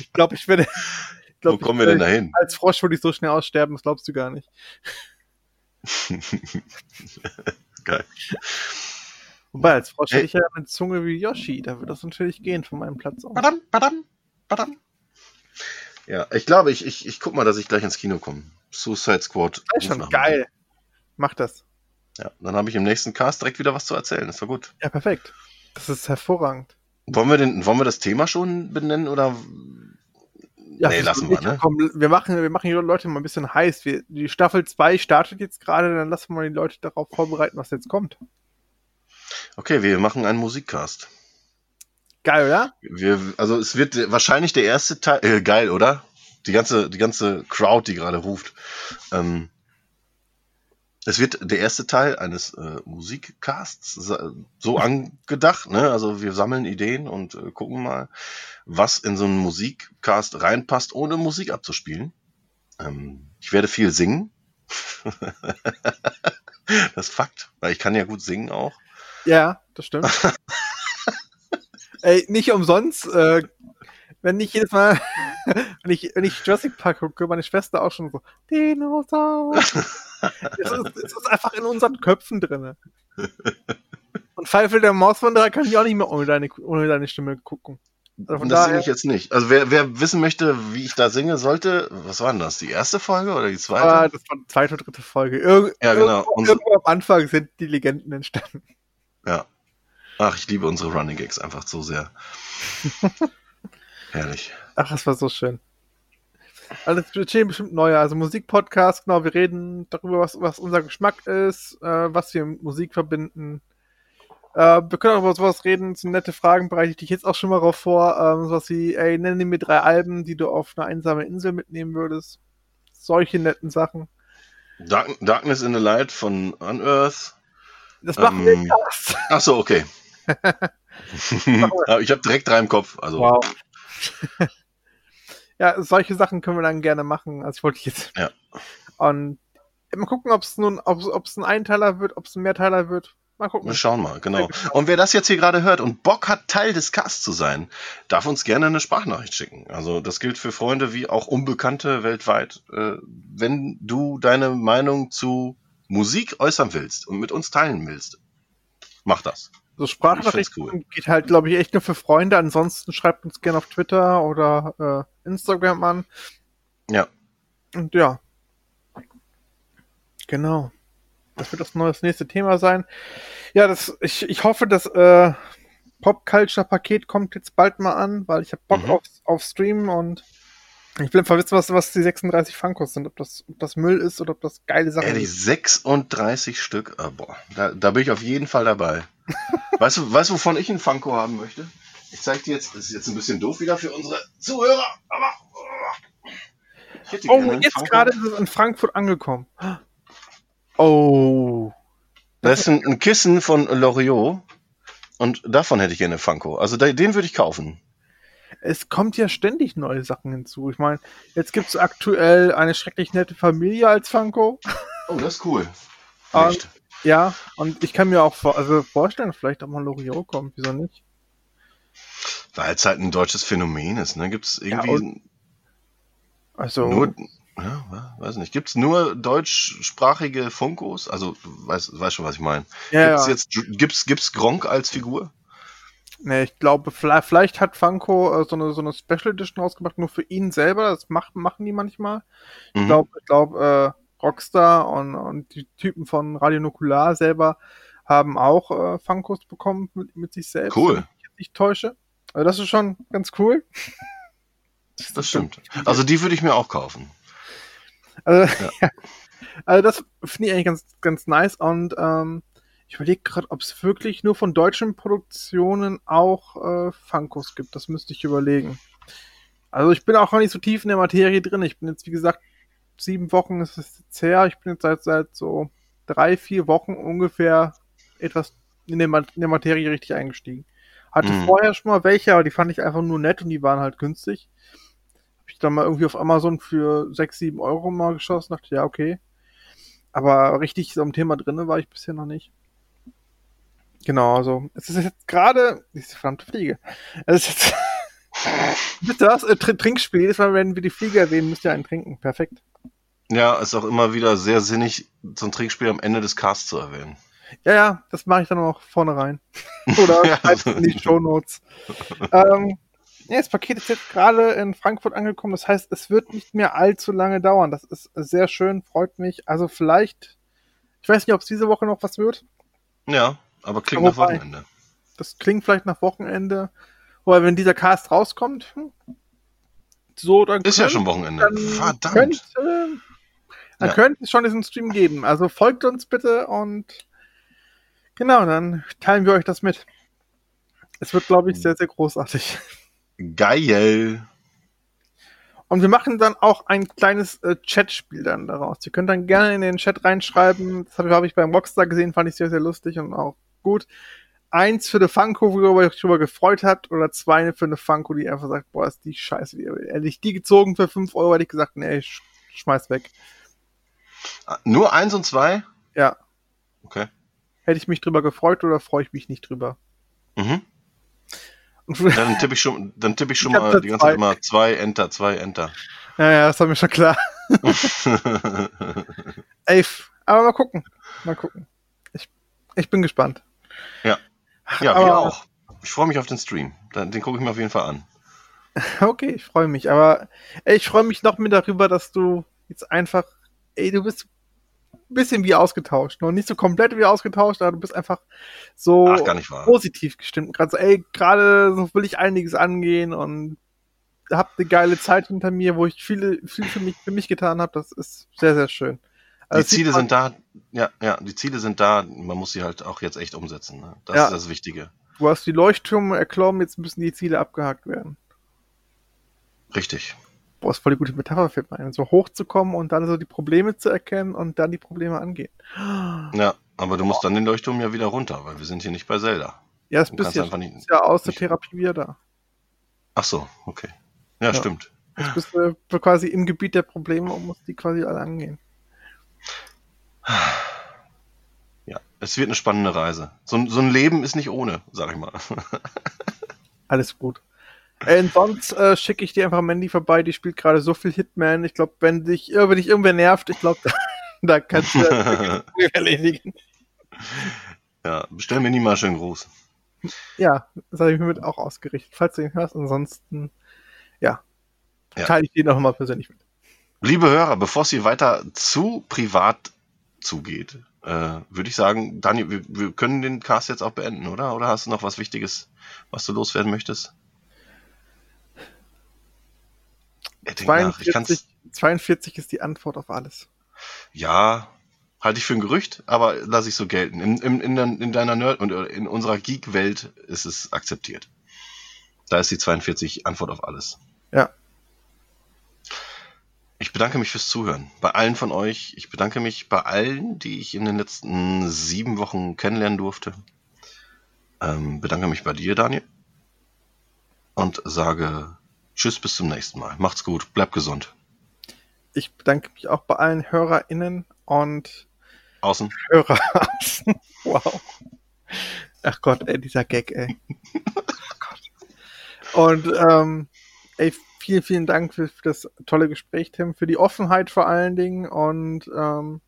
Ich glaube, ich werde. Glaub, Wo kommen ich wir denn dahin? Als Frosch würde ich so schnell aussterben, das glaubst du gar nicht. (laughs) Geil. Wobei, als Frosch Hey. hätte ich ja eine Zunge wie Yoshi, da würde das natürlich gehen von meinem Platz aus. Badam, badam, badam. Ja, ich glaube, ich, ich, ich guck mal, dass ich gleich ins Kino komme. Suicide Squad. Das ist schon geil. Mach das. Ja, dann habe ich im nächsten Cast direkt wieder was zu erzählen. Das war gut. Ja, perfekt. Das ist hervorragend. Wollen wir, den, wollen wir das Thema schon benennen oder? Ja, nee, lassen ist wir, ne? Komm, wir machen, wir machen die Leute mal ein bisschen heiß. Wir, die Staffel 2 startet jetzt gerade, dann lassen wir die Leute darauf vorbereiten, was jetzt kommt. Okay, wir machen einen Musikcast. Geil, oder? Wir, also es wird wahrscheinlich der erste Teil. Äh, geil, oder? Die ganze, die ganze Crowd, die gerade ruft. Ähm, es wird der erste Teil eines äh, Musikcasts so angedacht. Ne? Also wir sammeln Ideen und äh, gucken mal, was in so einen Musikcast reinpasst, ohne Musik abzuspielen. Ähm, ich werde viel singen. (laughs) das ist Fakt, weil ich kann ja gut singen auch. Ja, das stimmt. (laughs) Ey, nicht umsonst, äh, wenn ich jedes Mal, (laughs) wenn ich, wenn ich Jurassic Park gucke, meine Schwester auch schon so, Dinosaurier. (laughs) es, ist, es ist einfach in unseren Köpfen drinne. Und Pfeifel der Mauswanderer kann ich auch nicht mehr ohne deine, ohne deine Stimme gucken. Also das daher- singe ich jetzt nicht. Also wer, wer wissen möchte, wie ich da singe, sollte, was war denn das? Die erste Folge oder die zweite? Aber das war die zweite oder dritte Folge. Irg Ja, genau. Irgendwo, Unser- irgendwo am Anfang sind die Legenden entstanden. Ja. Ach, ich liebe unsere Running Gags einfach so sehr. (laughs) Herrlich. Ach, das war so schön. Also es entstehen bestimmt neue, also Musikpodcast, genau, wir reden darüber, was, was unser Geschmack ist, äh, was wir mit Musik verbinden. Äh, wir können auch über sowas reden, so nette Fragen bereite ich dich jetzt auch schon mal drauf vor. Ähm, sowas wie, ey, nenne mir drei Alben, die du auf eine einsame Insel mitnehmen würdest. Solche netten Sachen. Dark, Darkness in the Light von Unearth. Das machen Ähm, wir erst. Ach so, okay. (laughs) Ich habe direkt drei im Kopf. Also, Wow. (laughs) ja, solche Sachen können wir dann gerne machen. Also ich wollte jetzt. Ja. Und mal gucken, ob es nun, ob es ein Einteiler wird, ob es ein Mehrteiler wird. Mal gucken. wir schauen mal, genau. Und wer das jetzt hier gerade hört und Bock hat, Teil des Casts zu sein, darf uns gerne eine Sprachnachricht schicken. Also das gilt für Freunde wie auch Unbekannte weltweit. Äh, wenn du deine Meinung zu Musik äußern willst und mit uns teilen willst, mach das. So Ich Sprachnachrichten find's geht halt, glaube ich, echt nur für Freunde. Ansonsten schreibt uns gerne auf Twitter oder äh, Instagram an. Ja. Und ja. Genau. Das wird das neue das nächste Thema sein. Ja, das, ich, ich hoffe, das äh, Pop-Culture-Paket kommt jetzt bald mal an, weil ich habe Bock Mhm. auf, auf Streamen und ich einfach wissen, was, was die 36 Funkos sind. Ob das, ob das Müll ist oder ob das geile Sachen Ehrlich, sind. 36 Stück, ah, boah, da, da bin ich auf jeden Fall dabei. (laughs) weißt du, weißt du, wovon ich einen Funko haben möchte? Ich zeig dir jetzt, das ist jetzt ein bisschen doof wieder für unsere Zuhörer, aber oh, Oh, jetzt gerade ist es in Frankfurt angekommen. Oh. Das ist ein, ein Kissen von Loriot und davon hätte ich gerne Funko. Also den würde ich kaufen. Es kommt ja ständig neue Sachen hinzu. Ich meine, jetzt gibt es aktuell eine schrecklich nette Familie als Funko. Oh, das ist cool. Nicht. Ja, und ich kann mir auch vor, also vorstellen, vielleicht auch mal Loriot kommt. Wieso nicht? Weil es halt ein deutsches Phänomen ist, ne? Gibt es irgendwie Also, nur, ja, weiß nicht, gibt es nur deutschsprachige Funkos? Also, weiß, weiß schon, was ich meine. ja, Gibt's ja. jetzt, gibt's, gibt's Gronk als Figur? Nee, ich glaube, vielleicht, hat Funko äh, so, eine, so eine Special Edition rausgebracht, nur für ihn selber. Das macht, machen die manchmal. Ich Mhm. glaube, ich glaub, äh, Rockstar und, und die Typen von Radio Nukular selber haben auch äh, Funkos bekommen mit, mit sich selbst. Cool. wenn ich nicht täusche. Also das ist schon ganz cool. Das stimmt. Also die würde ich mir auch kaufen. Also, ja. (laughs) also das finde ich eigentlich ganz, ganz nice und ähm, ich überlege gerade, ob es wirklich nur von deutschen Produktionen auch äh, Funkos gibt. Das müsste ich überlegen. Also ich bin auch noch nicht so tief in der Materie drin. Ich bin jetzt, wie gesagt, sieben Wochen ist es jetzt her. Ich bin jetzt seit, seit so drei, vier Wochen ungefähr etwas in der, in der Materie richtig eingestiegen. Hatte Mhm. vorher schon mal welche, aber die fand ich einfach nur nett und die waren halt günstig. Hab ich dann mal irgendwie auf Amazon für 6, 7 Euro mal geschossen, dachte, ja, okay. Aber richtig so am Thema drinne war ich bisher noch nicht. Genau, also es ist jetzt gerade, diese verdammte Fliege. Es ist jetzt, (laughs) bitte was? Äh, Tr- Trinkspiel. Jedes Mal, wenn wir die Fliege erwähnen, müsst ihr einen trinken. Perfekt. Ja, ist auch immer wieder sehr sinnig, so ein Trinkspiel am Ende des Casts zu erwähnen. Ja, ja, das mache ich dann auch vorne rein. (laughs) Oder Ja. in die Shownotes. ähm, ja, das Paket ist jetzt gerade in Frankfurt angekommen. Das heißt, es wird nicht mehr allzu lange dauern. Das ist sehr schön, freut mich. Also vielleicht, ich weiß nicht, ob es diese Woche noch was wird. Ja, aber klingt Aber nach wobei- Wochenende. Das klingt vielleicht nach Wochenende. Oder wenn dieser Cast rauskommt, hm, so, dann Ist ja könnt- schon Wochenende. dann Verdammt. Könnte, dann Ja. könnte es schon diesen Stream geben. Also folgt uns bitte und genau, dann teilen wir euch das mit. Es wird, glaube ich, sehr, sehr großartig. Geil. Und wir machen dann auch ein kleines äh, Chatspiel dann daraus. Ihr könnt dann gerne in den Chat reinschreiben. Das habe hab ich beim Rockstar gesehen, fand ich sehr, sehr lustig und auch gut. Eins für eine Funko, worüber ihr euch drüber gefreut habt, oder zwei für eine Funko, die einfach sagt, boah, ist die scheiße. Die, ehrlich, die gezogen für 5 Euro, hätte ich gesagt, nee, sch schmeiß weg. Ah, Nur eins und zwei? Ja. Okay. Hätte ich mich drüber gefreut oder freue ich mich nicht drüber? Mhm. (laughs) Dann tippe ich schon, dann tippe ich schon Ich mal die ganze Zeit zwei. immer zwei Enter, zwei Enter. ja, ja, das war mir schon klar. (laughs) Ey, f- aber mal gucken. Mal gucken. Ich, ich bin gespannt. Ja. ja, Aber- wir auch. Ich freue mich auf den Stream. Den, den gucke ich mir auf jeden Fall an. (laughs) Okay, ich freue mich. Aber ey, ich freue mich noch mehr darüber, dass du jetzt einfach, ey, du bist ein bisschen wie ausgetauscht. Noch nicht so komplett wie ausgetauscht, aber du bist einfach so Ach, gar nicht wahr. positiv gestimmt. Gerade so, ey, gerade so will ich einiges angehen und hab eine geile Zeit hinter mir, wo ich viele, viel für mich, für mich getan habe. Das ist sehr, sehr schön. Also die Ziele sind da, ja, ja, die Ziele sind da, man muss sie halt auch jetzt echt umsetzen. Ne? Das Ja. ist das Wichtige. Du hast die Leuchttürme erklommen, jetzt müssen die Ziele abgehakt werden. Richtig. Boah, ist voll die gute Metapher für einen. So hochzukommen und dann so die Probleme zu erkennen und dann die Probleme angehen. (gasps) Ja, aber du musst dann den Leuchtturm ja wieder runter, weil wir sind hier nicht bei Zelda. Ja, das Du bist ja, nicht- ist ja aus der Therapie wieder da. Ach so, okay. Ja, Ja. stimmt. Jetzt bist du quasi im Gebiet der Probleme und musst die quasi alle angehen. Ja, es wird eine spannende Reise. So, ein- so ein Leben ist nicht ohne, sag ich mal. (laughs) Alles gut. Äh, und sonst äh, schicke ich dir einfach Mandy vorbei, die spielt gerade so viel Hitman. Ich glaube, wenn dich, wenn dich irgendwer nervt, ich glaube, da, (laughs) da kannst du das (laughs) erledigen. ja, bestell mir nie mal schön groß. Ja, das habe ich mir mit auch ausgerichtet. Falls du ihn hörst, ansonsten, ja, Ja. teile ich dir noch mal persönlich mit. Liebe Hörer, bevor es hier weiter zu privat zugeht, äh, würde ich sagen, Daniel, wir, wir können den Cast jetzt auch beenden, oder? Oder hast du noch was Wichtiges, was du loswerden möchtest? Er denkt nach. Ich 42, kann's, 42 ist die Antwort auf alles. ja, halte ich für ein Gerücht, aber lasse ich so gelten. In, in, in, in deiner Nerd und in unserer Geek-Welt ist es akzeptiert. Da ist die 42 Antwort auf alles. Ja. Ich bedanke mich fürs Zuhören. Bei allen von euch. Ich bedanke mich bei allen, die ich in den letzten sieben Wochen kennenlernen durfte. Ähm, bedanke mich bei dir, Daniel. Und sage Tschüss, bis zum nächsten Mal. Macht's gut, bleibt gesund. Ich bedanke mich auch bei allen HörerInnen und Außen. Hörer (laughs) außen. Wow. Ach Gott, ey, dieser Gag, ey. (laughs) Ach Gott. Und ähm, ey, vielen, vielen Dank für, für das tolle Gespräch, Tim, für die Offenheit vor allen Dingen und ähm,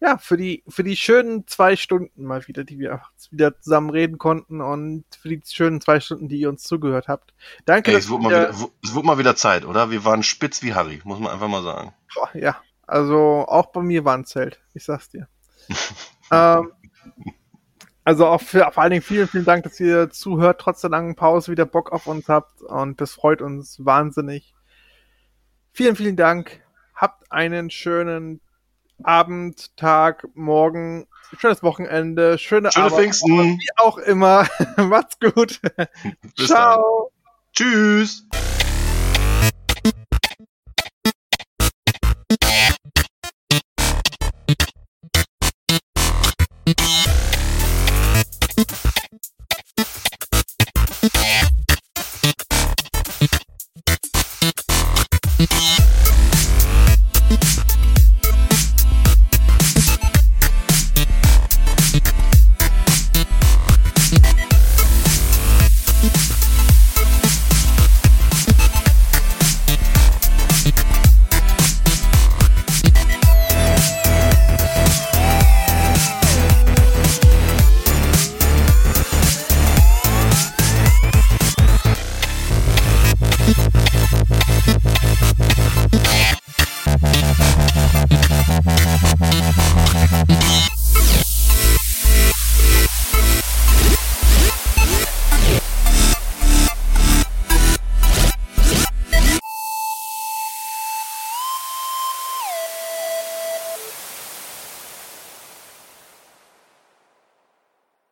ja, für die, für die schönen zwei Stunden mal wieder, die wir wieder zusammen reden konnten und für die schönen zwei Stunden, die ihr uns zugehört habt. Danke, Ey, es wurde, mal wieder, es wurde mal wieder Zeit, oder? Wir waren spitz wie Harry, muss man einfach mal sagen. Boah, ja, also auch bei mir war ein Zelt, ich sag's dir. (laughs) ähm, also auch für, vor allen Dingen vielen, vielen Dank, dass ihr zuhört, trotz der langen Pause wieder Bock auf uns habt und das freut uns wahnsinnig. Vielen, vielen Dank. Habt einen schönen Abend, Tag, Morgen, schönes Wochenende, schöne, Schöne Arbeit, Pfingsten. wie auch immer. (laughs) Macht's gut. Bis dann. Ciao. Tschüss.